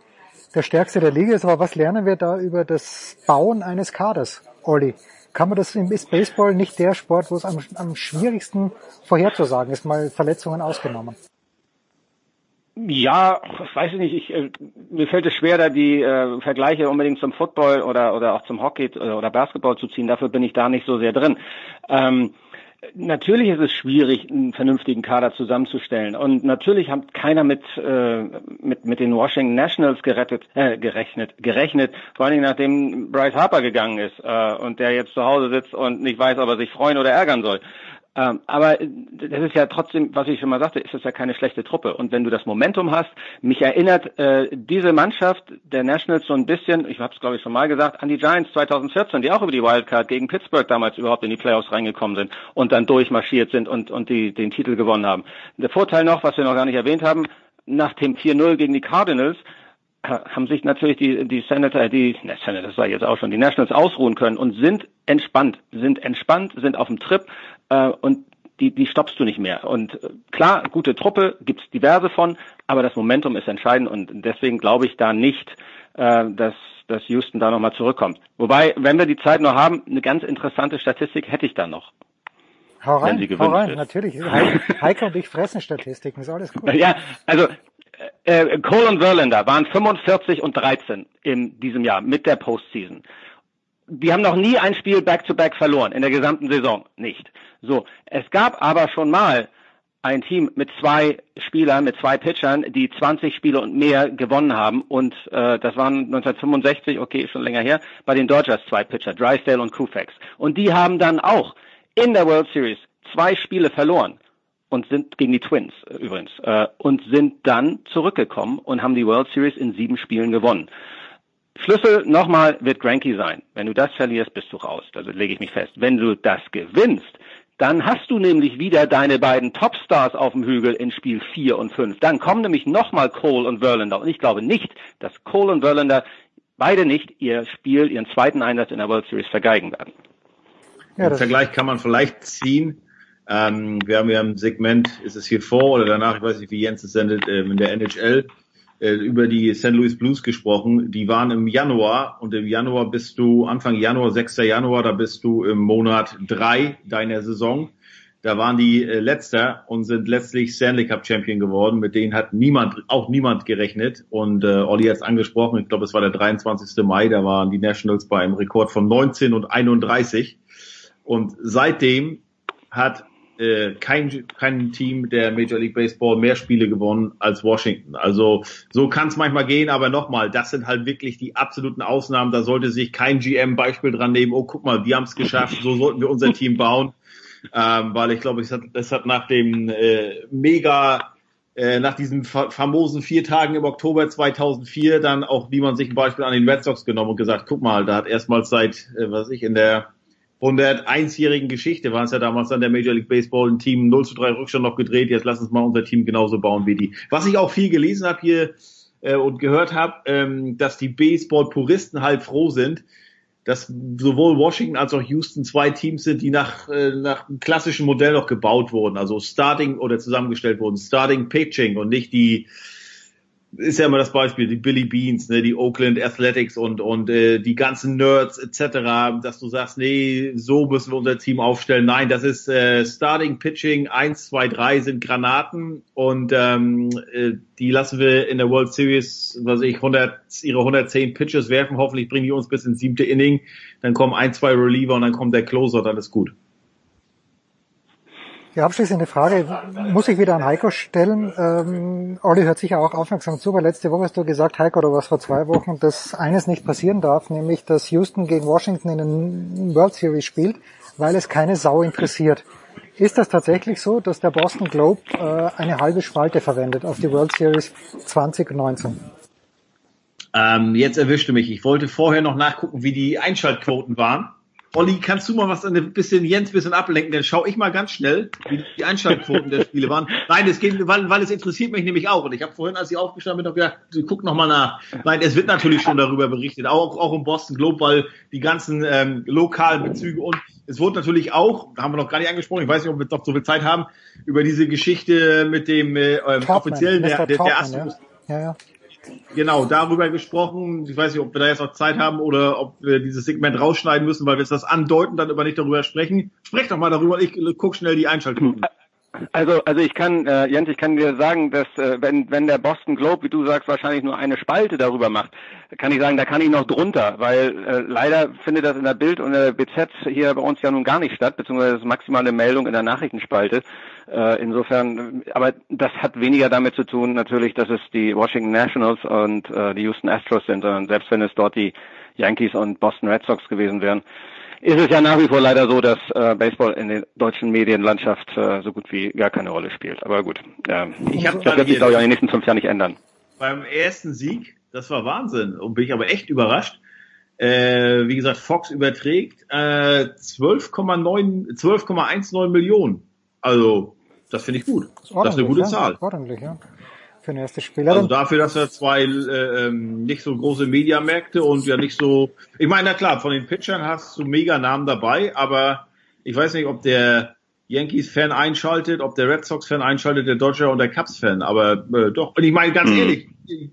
Speaker 3: der stärkste der Liga ist, aber was lernen wir da über das Bauen eines Kaders, Olli? Kann man das, ist Baseball nicht der Sport, wo es am, am schwierigsten vorherzusagen ist, mal Verletzungen ausgenommen?
Speaker 21: Ja, ich weiß nicht, ich, äh, mir fällt es schwer, da die äh, Vergleiche unbedingt zum Football oder, oder auch zum Hockey äh, oder Basketball zu ziehen. Dafür bin ich da nicht so sehr drin. Ähm, natürlich ist es schwierig, einen vernünftigen Kader zusammenzustellen. Und natürlich hat keiner mit, äh, mit, mit den Washington Nationals gerettet, äh, gerechnet, gerechnet, vor allen Dingen nachdem Bryce Harper gegangen ist äh, und der jetzt zu Hause sitzt und nicht weiß, ob er sich freuen oder ärgern soll. Ähm, aber das ist ja trotzdem, was ich schon mal sagte, ist das ja keine schlechte Truppe. Und wenn du das Momentum hast, mich erinnert äh, diese Mannschaft der Nationals so ein bisschen, ich habe es glaube ich schon mal gesagt, an die Giants 2014, die auch über die Wildcard gegen Pittsburgh damals überhaupt in die Playoffs reingekommen sind und dann durchmarschiert sind und, und die, den Titel gewonnen haben. Der Vorteil noch, was wir noch gar nicht erwähnt haben, nach dem 4-0 gegen die Cardinals äh, haben sich natürlich die, die Senator, die, ne, Senator, das war jetzt auch schon, die Nationals ausruhen können und sind entspannt, sind entspannt, sind auf dem Trip äh, und die, die stoppst du nicht mehr. Und äh, klar, gute Truppe, gibt's diverse von, aber das Momentum ist entscheidend und deswegen glaube ich da nicht, äh, dass, dass Houston da nochmal zurückkommt. Wobei, wenn wir die Zeit noch haben, eine ganz interessante Statistik hätte ich da noch.
Speaker 3: Hau rein,
Speaker 21: sie
Speaker 3: hau rein,
Speaker 21: ist.
Speaker 3: natürlich. Heike, Heike und ich fressen Statistiken, ist alles gut.
Speaker 21: Ja, also äh, Cole und Verlander waren 45 und 13 in diesem Jahr mit der Postseason. Die haben noch nie ein Spiel Back-to-Back verloren in der gesamten Saison, nicht. So, es gab aber schon mal ein Team mit zwei Spielern, mit zwei Pitchern, die 20 Spiele und mehr gewonnen haben und äh, das waren 1965, okay, schon länger her, bei den Dodgers zwei Pitcher, Drysdale und Koufax. Und die haben dann auch in der World Series zwei Spiele verloren und sind gegen die Twins äh, übrigens äh, und sind dann zurückgekommen und haben die World Series in sieben Spielen gewonnen. Schlüssel nochmal wird Granky sein. Wenn du das verlierst, bist du raus. Also lege ich mich fest. Wenn du das gewinnst, dann hast du nämlich wieder deine beiden Topstars auf dem Hügel in Spiel 4 und 5. Dann kommen nämlich nochmal Cole und Verlander. Und ich glaube nicht, dass Cole und Verlander beide nicht ihr Spiel, ihren zweiten Einsatz in der World Series vergeigen werden.
Speaker 19: Ja, Den Vergleich kann man vielleicht ziehen. Ähm, wir haben ja im Segment, ist es hier vor oder danach, ich weiß nicht, wie Jens es sendet, ähm, in der NHL äh, über die St. Louis Blues gesprochen. Die waren im Januar und im Januar bist du, Anfang Januar, 6. Januar, da bist du im Monat drei deiner Saison. Da waren die äh, letzter und sind letztlich Stanley Cup Champion geworden. Mit denen hat niemand, auch niemand gerechnet. Und äh, Olli hat es angesprochen, ich glaube, es war der 23. Mai, da waren die Nationals bei einem Rekord von 19 und 31. Und seitdem hat äh, kein, kein Team der Major League Baseball mehr Spiele gewonnen als Washington. Also so kann es manchmal gehen, aber nochmal, das sind halt wirklich die absoluten Ausnahmen. Da sollte sich kein GM Beispiel dran nehmen, oh guck mal, die haben es geschafft, so sollten wir unser Team bauen. Ähm, weil ich glaube, es hat, es hat nach dem äh, mega äh, nach diesen fa famosen vier Tagen im Oktober 2004 dann auch niemand sich ein Beispiel an den Red Sox genommen und gesagt, guck mal, da hat erstmals seit, äh, was ich, in der 101-jährigen Geschichte war es ja damals dann der Major League Baseball ein Team 0 zu 3 Rückstand noch gedreht. Jetzt lass uns mal unser Team genauso bauen wie die. Was ich auch viel gelesen habe hier äh, und gehört habe, ähm, dass die Baseball-Puristen halt froh sind, dass sowohl Washington als auch Houston zwei Teams sind, die nach, äh, nach einem klassischen Modell noch gebaut wurden. Also Starting oder zusammengestellt wurden. Starting Pitching und nicht die ist ja immer das Beispiel, die Billy Beans, ne, die Oakland Athletics und und äh, die ganzen Nerds etc., dass du sagst, nee, so müssen wir unser Team aufstellen. Nein, das ist äh, Starting Pitching, eins, zwei, drei sind Granaten und ähm, äh, die lassen wir in der World Series, was ich, 100, ihre 110 Pitches werfen, hoffentlich bringen die uns bis ins siebte Inning, dann kommen ein, zwei Reliever und dann kommt der Closer, dann ist gut.
Speaker 3: Die abschließende Frage muss ich wieder an Heiko stellen. Ähm, Olli hört sicher auch aufmerksam zu, weil letzte Woche hast du gesagt, Heiko, oder was vor zwei Wochen, dass eines nicht passieren darf, nämlich dass Houston gegen Washington in den World Series spielt, weil es keine Sau interessiert. Ist das tatsächlich so, dass der Boston Globe äh, eine halbe Spalte verwendet auf die World Series 2019?
Speaker 19: Ähm, jetzt erwischte mich. Ich wollte vorher noch nachgucken, wie die Einschaltquoten waren. Olli, kannst du mal was ein bisschen Jens bisschen ablenken? Dann schaue ich mal ganz schnell, wie die Einschaltquoten der Spiele waren. Nein, es geht, weil, weil es interessiert mich nämlich auch. Und ich habe vorhin, als ich aufgestanden bin, noch gedacht, guck noch mal nach. Nein, es wird natürlich schon darüber berichtet, auch auch im Boston Globe, weil die ganzen ähm, lokalen Bezüge und es wurde natürlich auch, haben wir noch gar nicht angesprochen, ich weiß nicht, ob wir noch so viel Zeit haben, über diese Geschichte mit dem äh, ähm, offiziellen der, der, der Astros.
Speaker 3: Ja, ja.
Speaker 19: Genau, darüber gesprochen. Ich weiß nicht, ob wir da jetzt noch Zeit haben oder ob wir dieses Segment rausschneiden müssen, weil wir jetzt das andeuten, dann aber nicht darüber sprechen. Sprecht doch mal darüber. Ich guck schnell die Einschaltquoten.
Speaker 21: Also, also ich kann, äh, Jens, ich kann dir sagen, dass äh, wenn, wenn der Boston Globe, wie du sagst, wahrscheinlich nur eine Spalte darüber macht, kann ich sagen, da kann ich noch drunter, weil äh, leider findet das in der Bild und der BZ hier bei uns ja nun gar nicht statt, beziehungsweise das maximale Meldung in der Nachrichtenspalte. Äh, insofern, aber das hat weniger damit zu tun, natürlich, dass es die Washington Nationals und äh, die Houston Astros sind, sondern selbst wenn es dort die Yankees und Boston Red Sox gewesen wären, ist es ja nach wie vor leider so, dass äh, Baseball in der deutschen Medienlandschaft äh, so gut wie gar keine Rolle spielt. Aber gut, äh,
Speaker 19: ich hab
Speaker 21: das wird sich, glaube ich, in den nächsten fünf Jahren nicht ändern.
Speaker 19: Beim ersten Sieg, das war Wahnsinn und bin ich aber echt überrascht. Äh, wie gesagt, Fox überträgt äh, 12,9, 12,19 Millionen. Also, das finde ich gut. Das ist, das ist eine gute
Speaker 3: ja,
Speaker 19: Zahl.
Speaker 3: Ordentlich, ja. Für ein erstes Spiel.
Speaker 19: Also dafür, dass er zwei äh, ähm, nicht so große Mediamärkte und ja nicht so. Ich meine, na klar, von den Pitchern hast du mega Namen dabei, aber ich weiß nicht, ob der Yankees-Fan einschaltet, ob der Red Sox-Fan einschaltet, der Dodger und der Cubs-Fan. Aber äh, doch. Und ich meine, ganz
Speaker 21: Mhm.
Speaker 19: ehrlich, ich,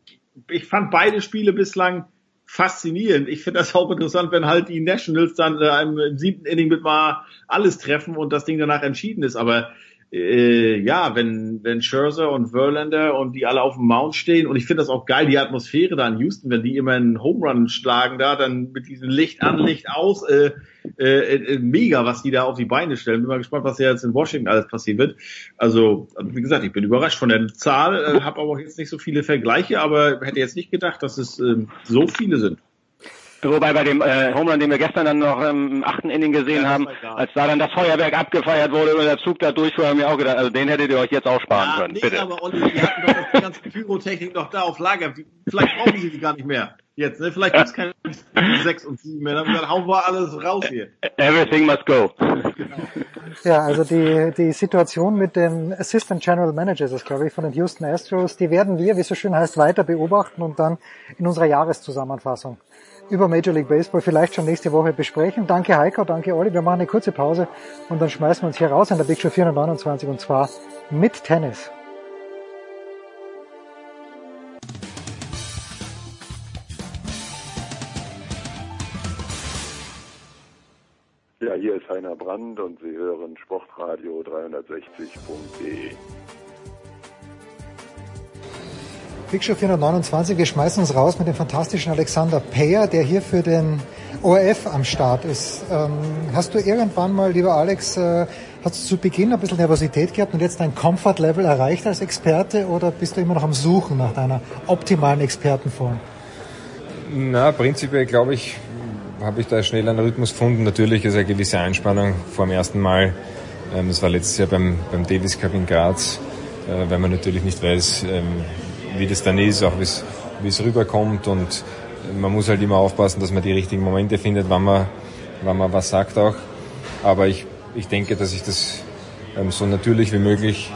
Speaker 19: ich fand beide Spiele bislang faszinierend. Ich finde das auch interessant, wenn halt die Nationals dann äh, im, im siebten Inning mit mal alles treffen und das Ding danach entschieden ist. Aber äh, ja, wenn, wenn Scherzer und Verlander und die alle auf dem Mount stehen und ich finde das auch geil, die Atmosphäre da in Houston, wenn die immer einen Home Run schlagen da, dann mit diesem Licht an, Licht aus, äh, äh, äh, mega, was die da auf die Beine stellen. Bin mal gespannt, was ja jetzt in Washington alles passieren wird. Also, wie gesagt, ich bin überrascht von der Zahl, äh, habe aber jetzt nicht so viele Vergleiche, aber hätte jetzt nicht gedacht, dass es ähm, so viele sind.
Speaker 21: Wobei bei dem äh, Home Run, den wir gestern dann noch im achten Inning gesehen haben, als da dann das Feuerwerk abgefeiert wurde und der Zug da durchfuhr, haben wir auch gedacht, also den hättet ihr euch jetzt auch sparen
Speaker 19: Ja,
Speaker 21: können.
Speaker 19: nee,
Speaker 21: Bitte.
Speaker 19: aber Olli, die hatten doch die ganze Pyrotechnik noch da auf Lager. Vielleicht brauchen sie die gar nicht mehr. Jetzt, ne? Vielleicht gibt's keine sechs und sieben mehr. Dann hauen wir alles raus hier.
Speaker 21: Everything must go.
Speaker 3: Ja, also die, die Situation mit dem Assistant General Manager, das glaube ich, von den Houston Astros, die werden wir, wie es so schön heißt, weiter beobachten und dann in unserer Jahreszusammenfassung über Major League Baseball vielleicht schon nächste Woche besprechen. Danke Heiko, danke Olli. Wir machen eine kurze Pause und dann schmeißen wir uns hier raus in der Big Show 429 und zwar mit Tennis.
Speaker 18: Ja, hier ist Heiner Brand und Sie hören Sportradio 360.de.
Speaker 3: Big Show 429, wir schmeißen uns raus mit dem fantastischen Alexander Payer, der hier für den ORF am Start ist. Ähm, hast du irgendwann mal, lieber Alex, äh, hast du zu Beginn ein bisschen Nervosität gehabt und jetzt dein Comfort-Level erreicht als Experte oder bist du immer noch am Suchen nach deiner optimalen Expertenform?
Speaker 22: Na, prinzipiell glaube ich, habe ich da schnell einen Rhythmus gefunden. Natürlich ist eine gewisse Einspannung vor dem ersten Mal. Ähm, das war letztes Jahr beim, beim Davis Cup in Graz, äh, weil man natürlich nicht weiß, ähm, wie das dann ist, auch wie es rüberkommt und man muss halt immer aufpassen, dass man die richtigen Momente findet, wann man, wann man was sagt auch. Aber ich, ich denke, dass ich das ähm, so natürlich wie möglich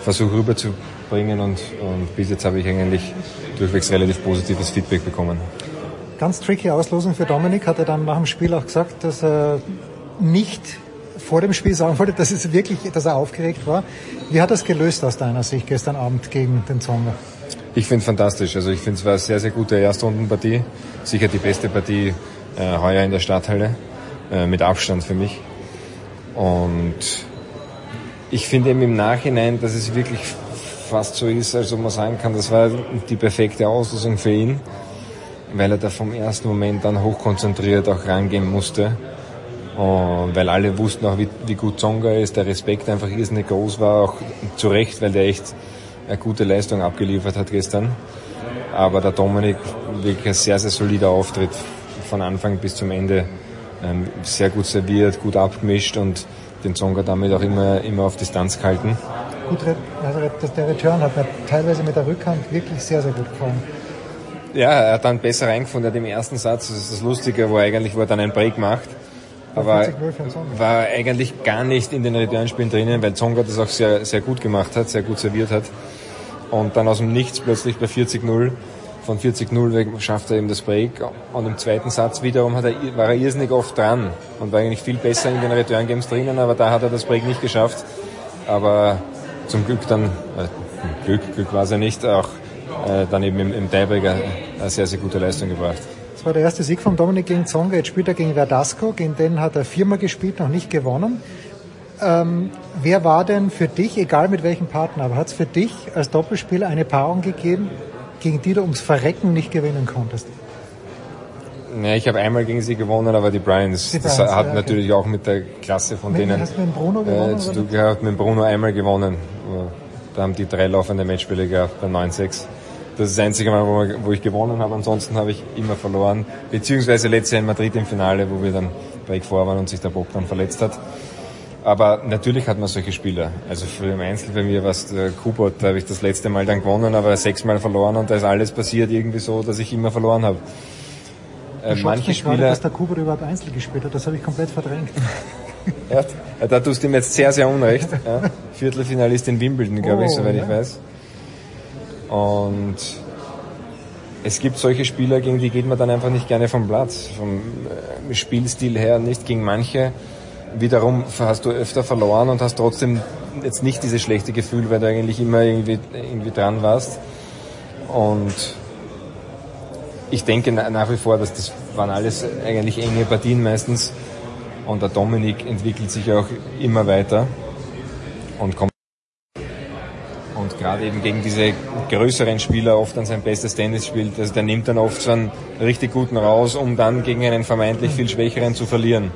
Speaker 22: versuche rüberzubringen und, und bis jetzt habe ich eigentlich durchwegs relativ positives Feedback bekommen.
Speaker 3: Ganz tricky Auslosung für Dominik, hat er dann nach dem Spiel auch gesagt, dass er nicht vor dem Spiel sagen wollte, dass es wirklich, dass er aufgeregt war. Wie hat es gelöst aus deiner Sicht gestern Abend gegen den Zonga?
Speaker 22: Ich finde fantastisch. Also ich finde es war eine sehr, sehr gute Erstrundenpartie. Sicher die beste Partie äh, heuer in der Stadthalle. Äh, mit Abstand für mich. Und ich finde eben im Nachhinein, dass es wirklich fast so ist, als ob man sagen kann, das war die perfekte Auslösung für ihn, weil er da vom ersten Moment dann hochkonzentriert auch rangehen musste. Und weil alle wussten auch, wie, wie gut Zonga ist, der Respekt einfach irrsinnig groß war, auch zu Recht, weil der echt eine gute Leistung abgeliefert hat gestern. Aber der Dominik wirklich ein sehr, sehr solider Auftritt von Anfang bis zum Ende. Ähm, sehr gut serviert, gut abgemischt und den Zonga damit auch immer, immer auf Distanz gehalten.
Speaker 3: Gut, also der Return hat mir teilweise mit der Rückhand wirklich sehr, sehr gut gefallen.
Speaker 22: Ja, er hat dann besser reingefunden im ersten Satz. Das ist das Lustige, wo er eigentlich, wo er dann einen Break macht. Aber war eigentlich gar nicht in den Returnspielen drinnen, weil Zonga das auch sehr, sehr gut gemacht hat, sehr gut serviert hat. Und dann aus dem Nichts plötzlich bei 40-0 von 40-0 schafft er eben das Break. Und im zweiten Satz wiederum hat er, war er irrsinnig oft dran und war eigentlich viel besser in den Return Games drinnen, aber da hat er das Break nicht geschafft. Aber zum Glück dann, äh, Glück, Glück war es ja nicht, auch äh, dann eben im, im Tiebreak eine sehr, sehr gute Leistung gebracht.
Speaker 3: Das war der erste Sieg von Dominik gegen Zonga. Jetzt spielt er gegen Verdasco, gegen den hat er viermal gespielt, noch nicht gewonnen. Ähm, wer war denn für dich, egal mit welchem Partner, aber hat es für dich als Doppelspieler eine Paarung gegeben, gegen die du ums Verrecken nicht gewinnen konntest?
Speaker 22: Ja, ich habe einmal gegen sie gewonnen, aber die Bryans, die Bryans das hat ja, natürlich okay. auch mit der Klasse von
Speaker 3: mit,
Speaker 22: denen
Speaker 3: hast du mit Bruno gewonnen,
Speaker 22: äh, zu tun gehabt. Mit Bruno einmal gewonnen. Da haben die drei laufende Matchspiele gehabt bei 9-6. Das ist das einzige Mal, wo, wo ich gewonnen habe. Ansonsten habe ich immer verloren. Beziehungsweise letztes Jahr in Madrid im Finale, wo wir dann Break vor waren und sich der Bock dann verletzt hat. Aber natürlich hat man solche Spieler. Also für im Einzel bei mir war es der Kubot, da habe ich das letzte Mal dann gewonnen, aber sechsmal verloren und da ist alles passiert irgendwie so, dass ich immer verloren habe.
Speaker 3: Äh, manche Spieler, gerade, dass der Kubot überhaupt Einzel gespielt hat, das habe ich komplett verdrängt.
Speaker 22: ja, da tust du ihm jetzt sehr, sehr unrecht. Ja. Viertelfinalist in Wimbledon, glaube oh, ich, soweit ja. ich weiß. Und es gibt solche Spieler, gegen die geht man dann einfach nicht gerne vom Platz. Vom äh, Spielstil her nicht gegen manche wiederum hast du öfter verloren und hast trotzdem jetzt nicht dieses schlechte Gefühl, weil du eigentlich immer irgendwie, irgendwie dran warst. Und ich denke nach wie vor, dass das waren alles eigentlich enge Partien meistens. Und der Dominik entwickelt sich auch immer weiter und kommt und gerade eben gegen diese größeren Spieler oft dann sein bestes Tennis spielt. Also der nimmt dann oft so einen richtig guten raus, um dann gegen einen vermeintlich viel schwächeren zu verlieren.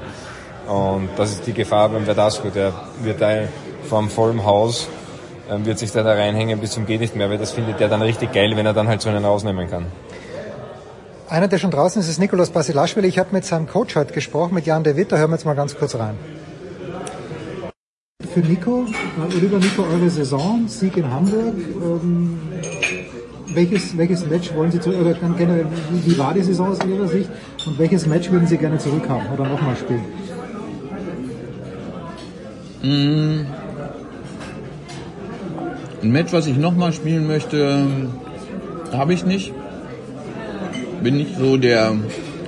Speaker 22: Und das ist die Gefahr beim Verdasco. Der wird da vom vollen Haus, ähm, wird sich da, da reinhängen bis zum geht nicht mehr, weil das findet er dann richtig geil, wenn er dann halt so einen rausnehmen kann.
Speaker 3: Einer, der schon draußen ist, ist Nikolaus Basilashvili. Ich habe mit seinem Coach heute gesprochen, mit Jan de Witt. Da hören wir jetzt mal ganz kurz rein. Für Nico, Oliver Nico, eure Saison, Sieg in Hamburg. Ähm, welches, welches Match wollen Sie zurück, oder generell, wie war die Saison aus Ihrer Sicht und welches Match würden Sie gerne zurückhaben oder nochmal spielen?
Speaker 23: Ein Match, was ich nochmal spielen möchte, habe ich nicht. Bin nicht so der,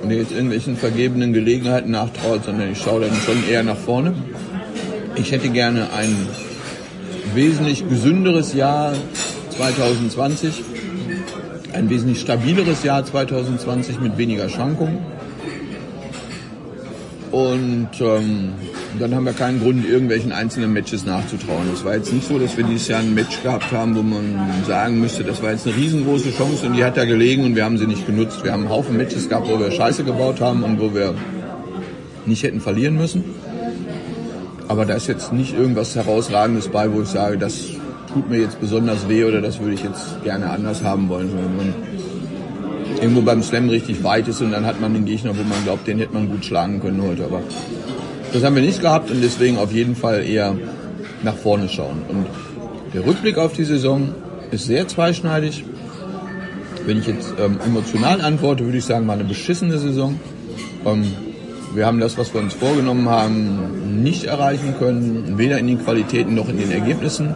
Speaker 23: der jetzt irgendwelchen vergebenen Gelegenheiten nachtraut, sondern ich schaue dann schon eher nach vorne. Ich hätte gerne ein wesentlich gesünderes Jahr 2020, ein wesentlich stabileres Jahr 2020 mit weniger Schwankungen. Und ähm, dann haben wir keinen Grund, irgendwelchen einzelnen Matches nachzutrauen. Es war jetzt nicht so, dass wir dieses Jahr ein Match gehabt haben, wo man sagen müsste, das war jetzt eine riesengroße Chance und die hat da gelegen und wir haben sie nicht genutzt. Wir haben einen Haufen Matches gehabt, wo wir Scheiße gebaut haben und wo wir nicht hätten verlieren müssen. Aber da ist jetzt nicht irgendwas Herausragendes bei, wo ich sage, das tut mir jetzt besonders weh oder das würde ich jetzt gerne anders haben wollen. Wenn man irgendwo beim Slam richtig weit ist und dann hat man den Gegner, wo man glaubt, den hätte man gut schlagen können heute. Aber das haben wir nicht gehabt und deswegen auf jeden Fall eher nach vorne schauen. Und der Rückblick auf die Saison ist sehr zweischneidig. Wenn ich jetzt ähm, emotional antworte, würde ich sagen, war eine beschissene Saison. Ähm, wir haben das, was wir uns vorgenommen haben, nicht erreichen können, weder in den Qualitäten noch in den Ergebnissen.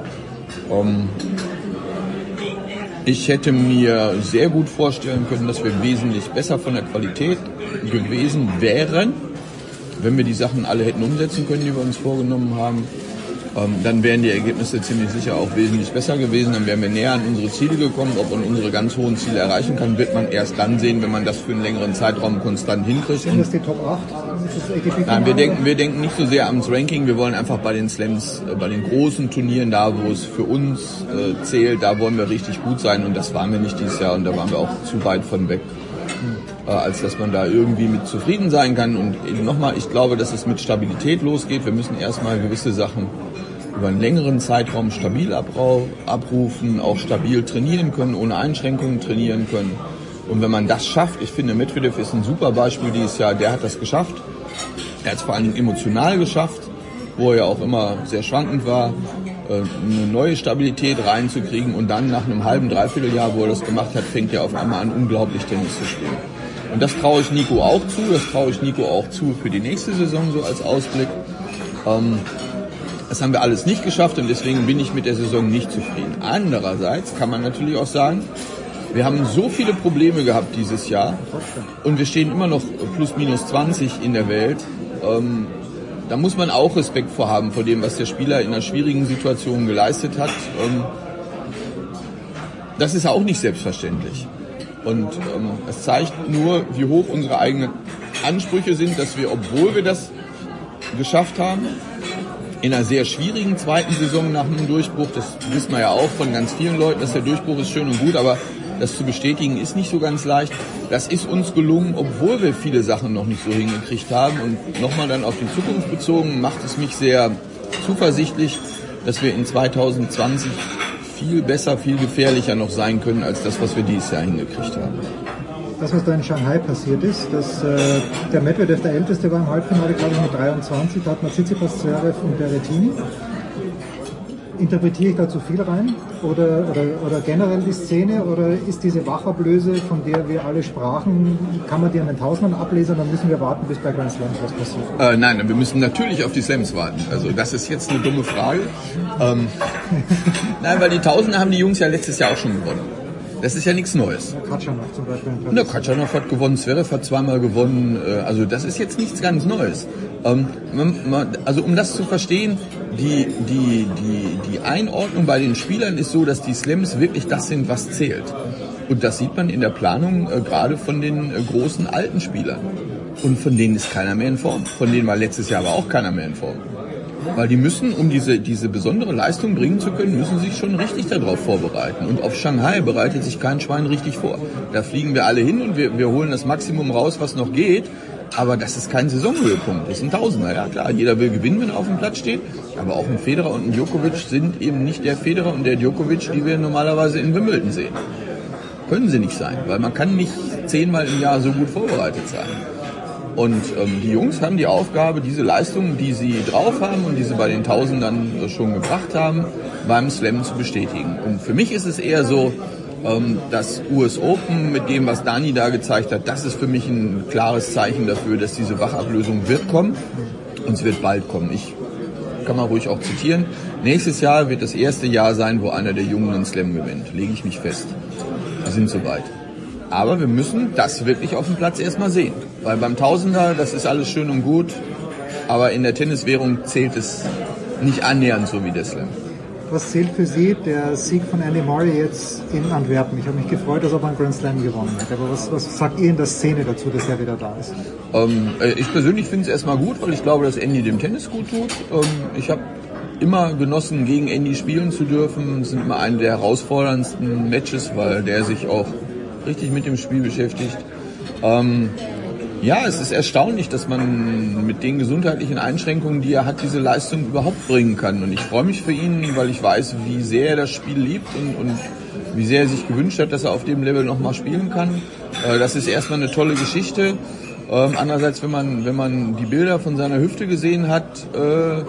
Speaker 23: Ähm, ich hätte mir sehr gut vorstellen können, dass wir wesentlich besser von der Qualität gewesen wären wenn wir die Sachen alle hätten umsetzen können, die wir uns vorgenommen haben. ähm, dann wären die Ergebnisse ziemlich sicher auch wesentlich besser gewesen. Dann wären wir näher an unsere Ziele gekommen. Ob man unsere ganz hohen Ziele erreichen kann, wird man erst dann sehen, wenn man das für einen längeren Zeitraum konstant hinkriegt.
Speaker 3: Sind das die Top 8? Ist das ATP
Speaker 23: Nein, wir denken, wir denken nicht so sehr ans Ranking. Wir wollen einfach bei den Slams, äh, bei den großen Turnieren, da wo es für uns äh, zählt, da wollen wir richtig gut sein. Und das waren wir nicht dieses Jahr und da waren wir auch zu weit von weg, äh, als dass man da irgendwie mit zufrieden sein kann. Und nochmal, ich glaube, dass es mit Stabilität losgeht. Wir müssen erstmal gewisse Sachen über einen längeren Zeitraum stabil abrufen, auch stabil trainieren können, ohne Einschränkungen trainieren können. Und wenn man das schafft, ich finde, Medvedev ist ein super Beispiel dieses Jahr, der hat das geschafft. Er hat es vor Dingen emotional geschafft, wo er ja auch immer sehr schwankend war, äh, eine neue Stabilität reinzukriegen und dann nach einem halben, dreiviertel Jahr, wo er das gemacht hat, fängt er auf einmal an, unglaublich Tennis zu spielen. Und das traue ich Nico auch zu, das traue ich Nico auch zu für die nächste Saison so als Ausblick. Ähm, das haben wir alles nicht geschafft und deswegen bin ich mit der Saison nicht zufrieden. Andererseits kann man natürlich auch sagen, wir haben so viele Probleme gehabt dieses Jahr und wir stehen immer noch plus minus 20 in der Welt. Ähm, da muss man auch Respekt vor haben, vor dem, was der Spieler in einer schwierigen Situation geleistet hat. Ähm, das ist auch nicht selbstverständlich. Und ähm, es zeigt nur, wie hoch unsere eigenen Ansprüche sind, dass wir, obwohl wir das geschafft haben, in einer sehr schwierigen zweiten Saison nach einem Durchbruch, das wissen wir ja auch von ganz vielen Leuten, dass der Durchbruch ist schön und gut, aber das zu bestätigen ist nicht so ganz leicht. Das ist uns gelungen, obwohl wir viele Sachen noch nicht so hingekriegt haben. Und nochmal dann auf die Zukunft bezogen, macht es mich sehr zuversichtlich, dass wir in 2020 viel besser, viel gefährlicher noch sein können, als das, was wir dieses Jahr hingekriegt haben.
Speaker 3: Das, was da in Shanghai passiert ist, dass äh, der Medvedev der Älteste war im Halbfinale, glaube ich, mit 23, da hat man Tsitsipas, Zverev und Berrettini. Interpretiere ich da zu viel rein? Oder, oder, oder generell die Szene? Oder ist diese Wachablöse, von der wir alle sprachen, kann man die an den Tausendern ablesen? Dann müssen wir warten, bis bei Grand Slams was passiert.
Speaker 23: Äh, nein, wir müssen natürlich auf die Slams warten. Also das ist jetzt eine dumme Frage. Ähm, nein, weil die Tausender haben die Jungs ja letztes Jahr auch schon gewonnen. Das ist ja nichts Neues.
Speaker 3: Katschanov zum Beispiel.
Speaker 23: Na, Katschanov hat gewonnen, Zverev hat zweimal gewonnen. äh, Also das ist jetzt nichts ganz Neues. Ähm, also um das zu verstehen, die, die, die, die Einordnung bei den Spielern ist so, dass die Slams wirklich das sind, was zählt. Und das sieht man in der Planung äh, gerade von den äh, großen alten Spielern. Und von denen ist keiner mehr in Form. Von denen war letztes Jahr aber auch keiner mehr in Form. Weil die müssen, um diese, diese besondere Leistung bringen zu können, müssen sich schon richtig darauf vorbereiten. Und auf Shanghai bereitet sich kein Schwein richtig vor. Da fliegen wir alle hin und wir, wir holen das Maximum raus, was noch geht. Aber das ist kein Saisonhöhepunkt. Das sind Tausender, ja klar. Jeder will gewinnen, wenn er auf dem Platz steht. Aber auch ein Federer und ein Djokovic sind eben nicht der Federer und der Djokovic, die wir normalerweise in Wimbledon sehen. Können sie nicht sein, weil man kann nicht zehnmal im Jahr so gut vorbereitet sein. Und ähm, die Jungs haben die Aufgabe, diese Leistungen, die sie drauf haben und die sie bei den Tausendern äh, schon gebracht haben, beim Slam zu bestätigen. Und für mich ist es eher so, ähm, das US Open mit dem, was Dani da gezeigt hat, das ist für mich ein klares Zeichen dafür, dass diese Wachablösung wird kommen und es wird bald kommen. Ich kann man ruhig auch zitieren. Nächstes Jahr wird das erste Jahr sein, wo einer der Jungen einen Slam gewinnt. Lege ich mich fest. Wir sind soweit. Aber wir müssen das wirklich auf dem Platz erstmal sehen. Weil beim Tausender, das ist alles schön und gut, aber in der Tenniswährung zählt es nicht annähernd so wie der Slam.
Speaker 3: Was zählt für Sie der Sieg von Andy Murray jetzt in Antwerpen? Ich habe mich gefreut, dass er beim Grand Slam gewonnen hat. Aber was, was sagt ihr in der Szene dazu, dass er wieder da ist?
Speaker 23: Ähm, äh, ich persönlich finde es erstmal gut, weil ich glaube, dass Andy dem Tennis gut tut. Ähm, ich habe immer genossen, gegen Andy spielen zu dürfen. Es sind immer eine der herausforderndsten Matches, weil der sich auch richtig mit dem Spiel beschäftigt. Ähm, ja, es ist erstaunlich, dass man mit den gesundheitlichen Einschränkungen, die er hat, diese Leistung überhaupt bringen kann. Und ich freue mich für ihn, weil ich weiß, wie sehr er das Spiel liebt und, und wie sehr er sich gewünscht hat, dass er auf dem Level nochmal spielen kann. Äh, das ist erstmal eine tolle Geschichte. Ähm, andererseits, wenn man, wenn man die Bilder von seiner Hüfte gesehen hat, äh,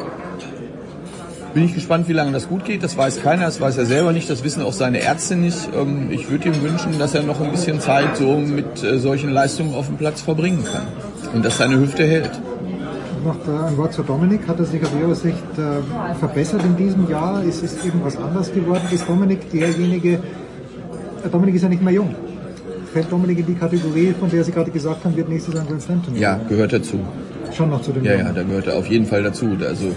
Speaker 23: bin ich gespannt, wie lange das gut geht. Das weiß keiner, das weiß er selber nicht, das wissen auch seine Ärzte nicht. Ähm, Ich würde ihm wünschen, dass er noch ein bisschen Zeit so mit äh, solchen Leistungen auf dem Platz verbringen kann und dass seine Hüfte hält.
Speaker 3: Noch ein Wort zu Dominik. Hat er sich aus Ihrer Sicht äh, verbessert in diesem Jahr? Ist es irgendwas anders geworden? Ist Dominik derjenige, äh, Dominik ist ja nicht mehr jung. Fällt Dominik in die Kategorie, von der Sie gerade gesagt haben, wird nächstes Jahr ein Grand Slam Turnier?
Speaker 23: Ja, gehört dazu.
Speaker 3: Schon noch zu dem
Speaker 23: Ja,
Speaker 3: Jungen.
Speaker 23: ja, da gehört er auf jeden Fall dazu. Also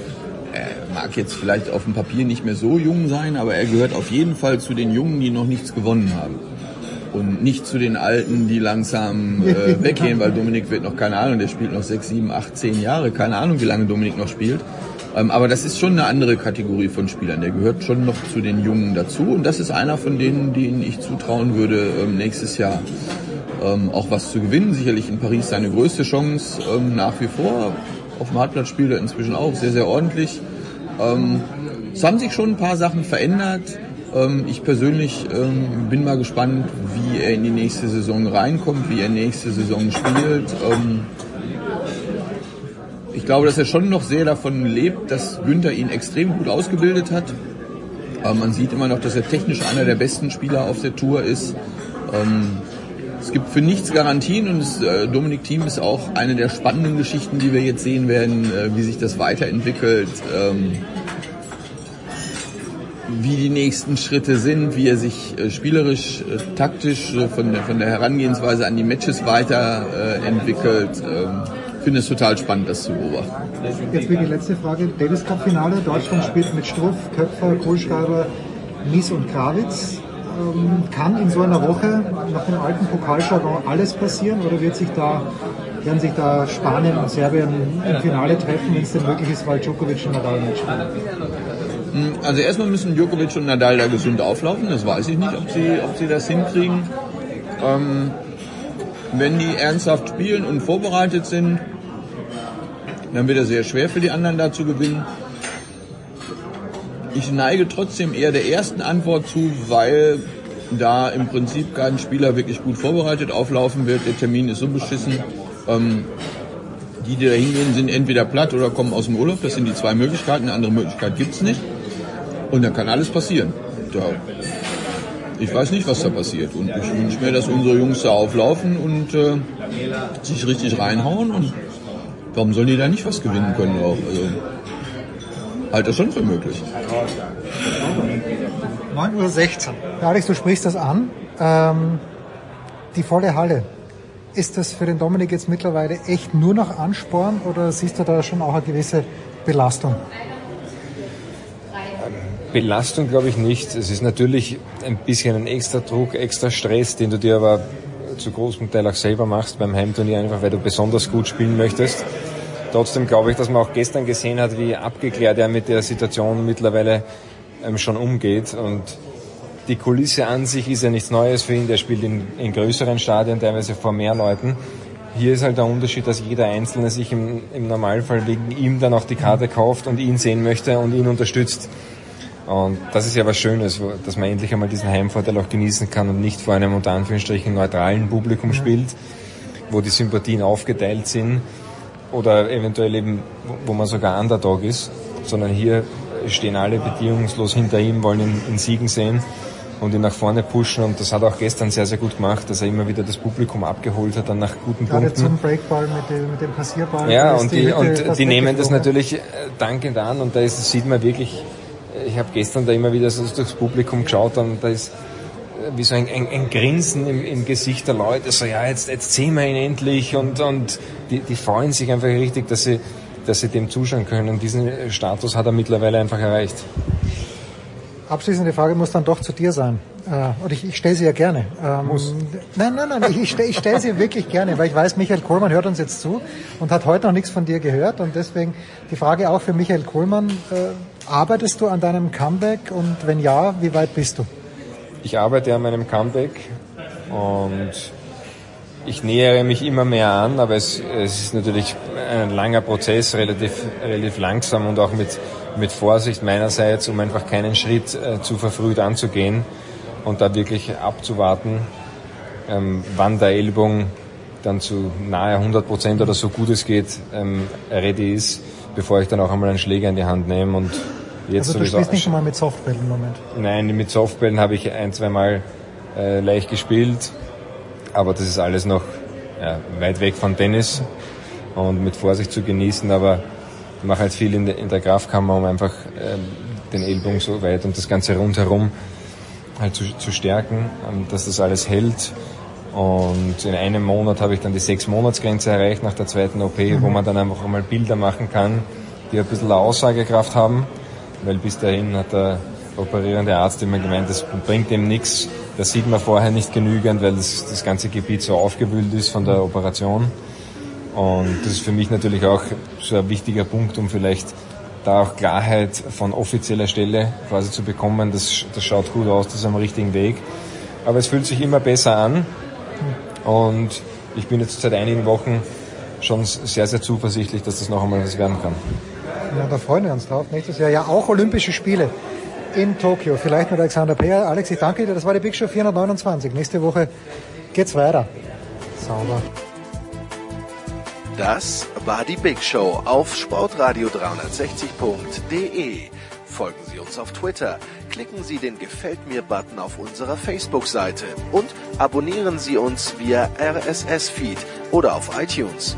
Speaker 23: äh, mag jetzt vielleicht auf dem Papier nicht mehr so jung sein, aber er gehört auf jeden Fall zu den Jungen, die noch nichts gewonnen haben. Und nicht zu den Alten, die langsam äh, weggehen, weil Dominik wird noch, keine Ahnung, der spielt noch sechs, sieben, acht, zehn Jahre, keine Ahnung, wie lange Dominik noch spielt. Ähm, aber das ist schon eine andere Kategorie von Spielern. Der gehört schon noch zu den Jungen dazu. Und das ist einer von denen, denen ich zutrauen würde, ähm, nächstes Jahr ähm, auch was zu gewinnen. Sicherlich in Paris seine größte Chance ähm, nach wie vor. Auf dem Hartplatz spielt er inzwischen auch sehr, sehr ordentlich. Ähm, es haben sich schon ein paar Sachen verändert. Ähm, ich persönlich ähm, bin mal gespannt, wie er in die nächste Saison reinkommt, wie er nächste Saison spielt. Ähm, ich glaube, dass er schon noch sehr davon lebt, dass Günther ihn extrem gut ausgebildet hat. Ähm, man sieht immer noch, dass er technisch einer der besten Spieler auf der Tour ist. Ähm, es gibt für nichts Garantien und das äh, Dominik Team ist auch eine der spannenden Geschichten, die wir jetzt sehen werden, äh, wie sich das weiterentwickelt, ähm, wie die nächsten Schritte sind, wie er sich äh, spielerisch, taktisch von, der, von der Herangehensweise an die Matches weiterentwickelt. Ähm, ich finde es total spannend, das zu beobachten.
Speaker 3: Jetzt wie die letzte Frage. Davis Cup Finale. Deutschland spielt mit Struff, Köpfer, Kohlschreiber, Mies und Krawitz. Ähm, kann in so einer Woche nach dem alten Pokaljargon alles passieren oder wird sich da, werden sich da Spanien und Serbien im Finale treffen, wenn es denn möglich ist, weil Djokovic und Nadal mitspielen?
Speaker 23: Also erstmal müssen Djokovic und Nadal da gesund auflaufen. Das weiß ich nicht, ob sie, ob sie das hinkriegen. Ähm, wenn die ernsthaft spielen und vorbereitet sind, dann wird es sehr schwer für die anderen da zu gewinnen. Ich neige trotzdem eher der ersten Antwort zu, weil da im Prinzip kein Spieler wirklich gut vorbereitet auflaufen wird. Der Termin ist so beschissen. Ähm, die, die da hingehen, sind entweder platt oder kommen aus dem Urlaub. Das sind die zwei Möglichkeiten. Eine andere Möglichkeit gibt's nicht. Und dann kann alles passieren. Da, ich weiß nicht, was da passiert. Und ich wünsche mir, dass unsere Jungs da auflaufen und äh, sich richtig reinhauen. Und warum sollen die da nicht was gewinnen können auch? Also, halte das schon für möglich.
Speaker 3: 9.16 Uhr. Alex, du sprichst das an. Ähm, die volle Halle. Ist das für den Dominik jetzt mittlerweile echt nur noch Ansporn oder siehst du da schon auch eine gewisse Belastung?
Speaker 22: Belastung glaube ich nicht. Es ist natürlich ein bisschen ein extra Druck, extra Stress, den du dir aber zu großem Teil auch selber machst beim Heimturnier, einfach weil du besonders gut spielen möchtest. Trotzdem glaube ich, dass man auch gestern gesehen hat, wie abgeklärt er mit der Situation mittlerweile ähm, schon umgeht. Und die Kulisse an sich ist ja nichts Neues für ihn. Der spielt in, in größeren Stadien, teilweise vor mehr Leuten. Hier ist halt der Unterschied, dass jeder Einzelne sich im, im Normalfall wegen ihm dann auch die Karte kauft und ihn sehen möchte und ihn unterstützt. Und das ist ja was Schönes, dass man endlich einmal diesen Heimvorteil auch genießen kann und nicht vor einem unter Anführungsstrichen neutralen Publikum spielt, wo die Sympathien aufgeteilt sind oder eventuell eben, wo man sogar Underdog ist, sondern hier stehen alle bedingungslos hinter ihm, wollen ihn in Siegen sehen und ihn nach vorne pushen und das hat er auch gestern sehr, sehr gut gemacht, dass er immer wieder das Publikum abgeholt hat, dann nach guten
Speaker 3: Gerade
Speaker 22: Punkten.
Speaker 3: zum Breakball mit dem, mit dem Passierball.
Speaker 22: Ja, und die,
Speaker 3: Hütte
Speaker 22: und die nehmen das natürlich äh, dankend an und da ist, sieht man wirklich, ich habe gestern da immer wieder so durchs Publikum geschaut und da ist wie so ein, ein, ein Grinsen im, im Gesicht der Leute, so ja, jetzt, jetzt sehen wir ihn endlich und, und die, die freuen sich einfach richtig, dass sie, dass sie dem zuschauen können. Diesen Status hat er mittlerweile einfach erreicht.
Speaker 3: Abschließende Frage muss dann doch zu dir sein. Äh, und ich, ich stelle sie ja gerne. Ähm,
Speaker 22: Muss.
Speaker 3: Nein, nein, nein, ich, ich stelle stell sie wirklich gerne, weil ich weiß, Michael Kohlmann hört uns jetzt zu und hat heute noch nichts von dir gehört. Und deswegen die Frage auch für Michael Kohlmann. Äh, arbeitest du an deinem Comeback und wenn ja, wie weit bist du?
Speaker 22: Ich arbeite an meinem Comeback und ich nähere mich immer mehr an, aber es, es ist natürlich ein langer Prozess, relativ, relativ langsam und auch mit, mit Vorsicht meinerseits, um einfach keinen Schritt äh, zu verfrüht anzugehen und da wirklich abzuwarten, ähm, wann der Ellbogen dann zu nahe 100 Prozent oder so gut es geht ähm, ready ist, bevor ich dann auch einmal einen Schläger in die Hand nehme und jetzt
Speaker 3: also du spielst nicht einmal mit Softball im Moment.
Speaker 22: Nein, mit Softballen habe ich ein, zwei Mal äh, leicht gespielt, aber das ist alles noch ja, weit weg von Tennis und mit Vorsicht zu genießen, aber ich mache halt viel in der, in der Kraftkammer, um einfach ähm, den Ellbogen so weit und das Ganze rundherum halt zu, zu stärken, ähm, dass das alles hält. Und in einem Monat habe ich dann die sechs Monatsgrenze erreicht nach der zweiten OP, wo man dann einfach einmal Bilder machen kann, die ein bisschen Aussagekraft haben. Weil bis dahin hat der operierende Arzt immer gemeint, das bringt ihm nichts. Das sieht man vorher nicht genügend, weil das, das ganze Gebiet so aufgewühlt ist von der Operation. Und das ist für mich natürlich auch so ein wichtiger Punkt, um vielleicht da auch Klarheit von offizieller Stelle quasi zu bekommen. Das, das schaut gut aus, das ist am richtigen Weg. Aber es fühlt sich immer besser an. Und ich bin jetzt seit einigen Wochen schon sehr, sehr zuversichtlich, dass das noch einmal was werden kann.
Speaker 3: Ja, da freuen wir uns drauf. Nächstes Jahr ja auch Olympische Spiele in Tokio. Vielleicht mit Alexander Peer. Alex, ich danke dir. Das war die Big Show 429. Nächste Woche geht's weiter. Sauber.
Speaker 1: Das war die Big Show auf sportradio360.de. Folgen Sie uns auf Twitter, klicken Sie den Gefällt mir-Button auf unserer Facebook-Seite und abonnieren Sie uns via RSS-Feed oder auf iTunes.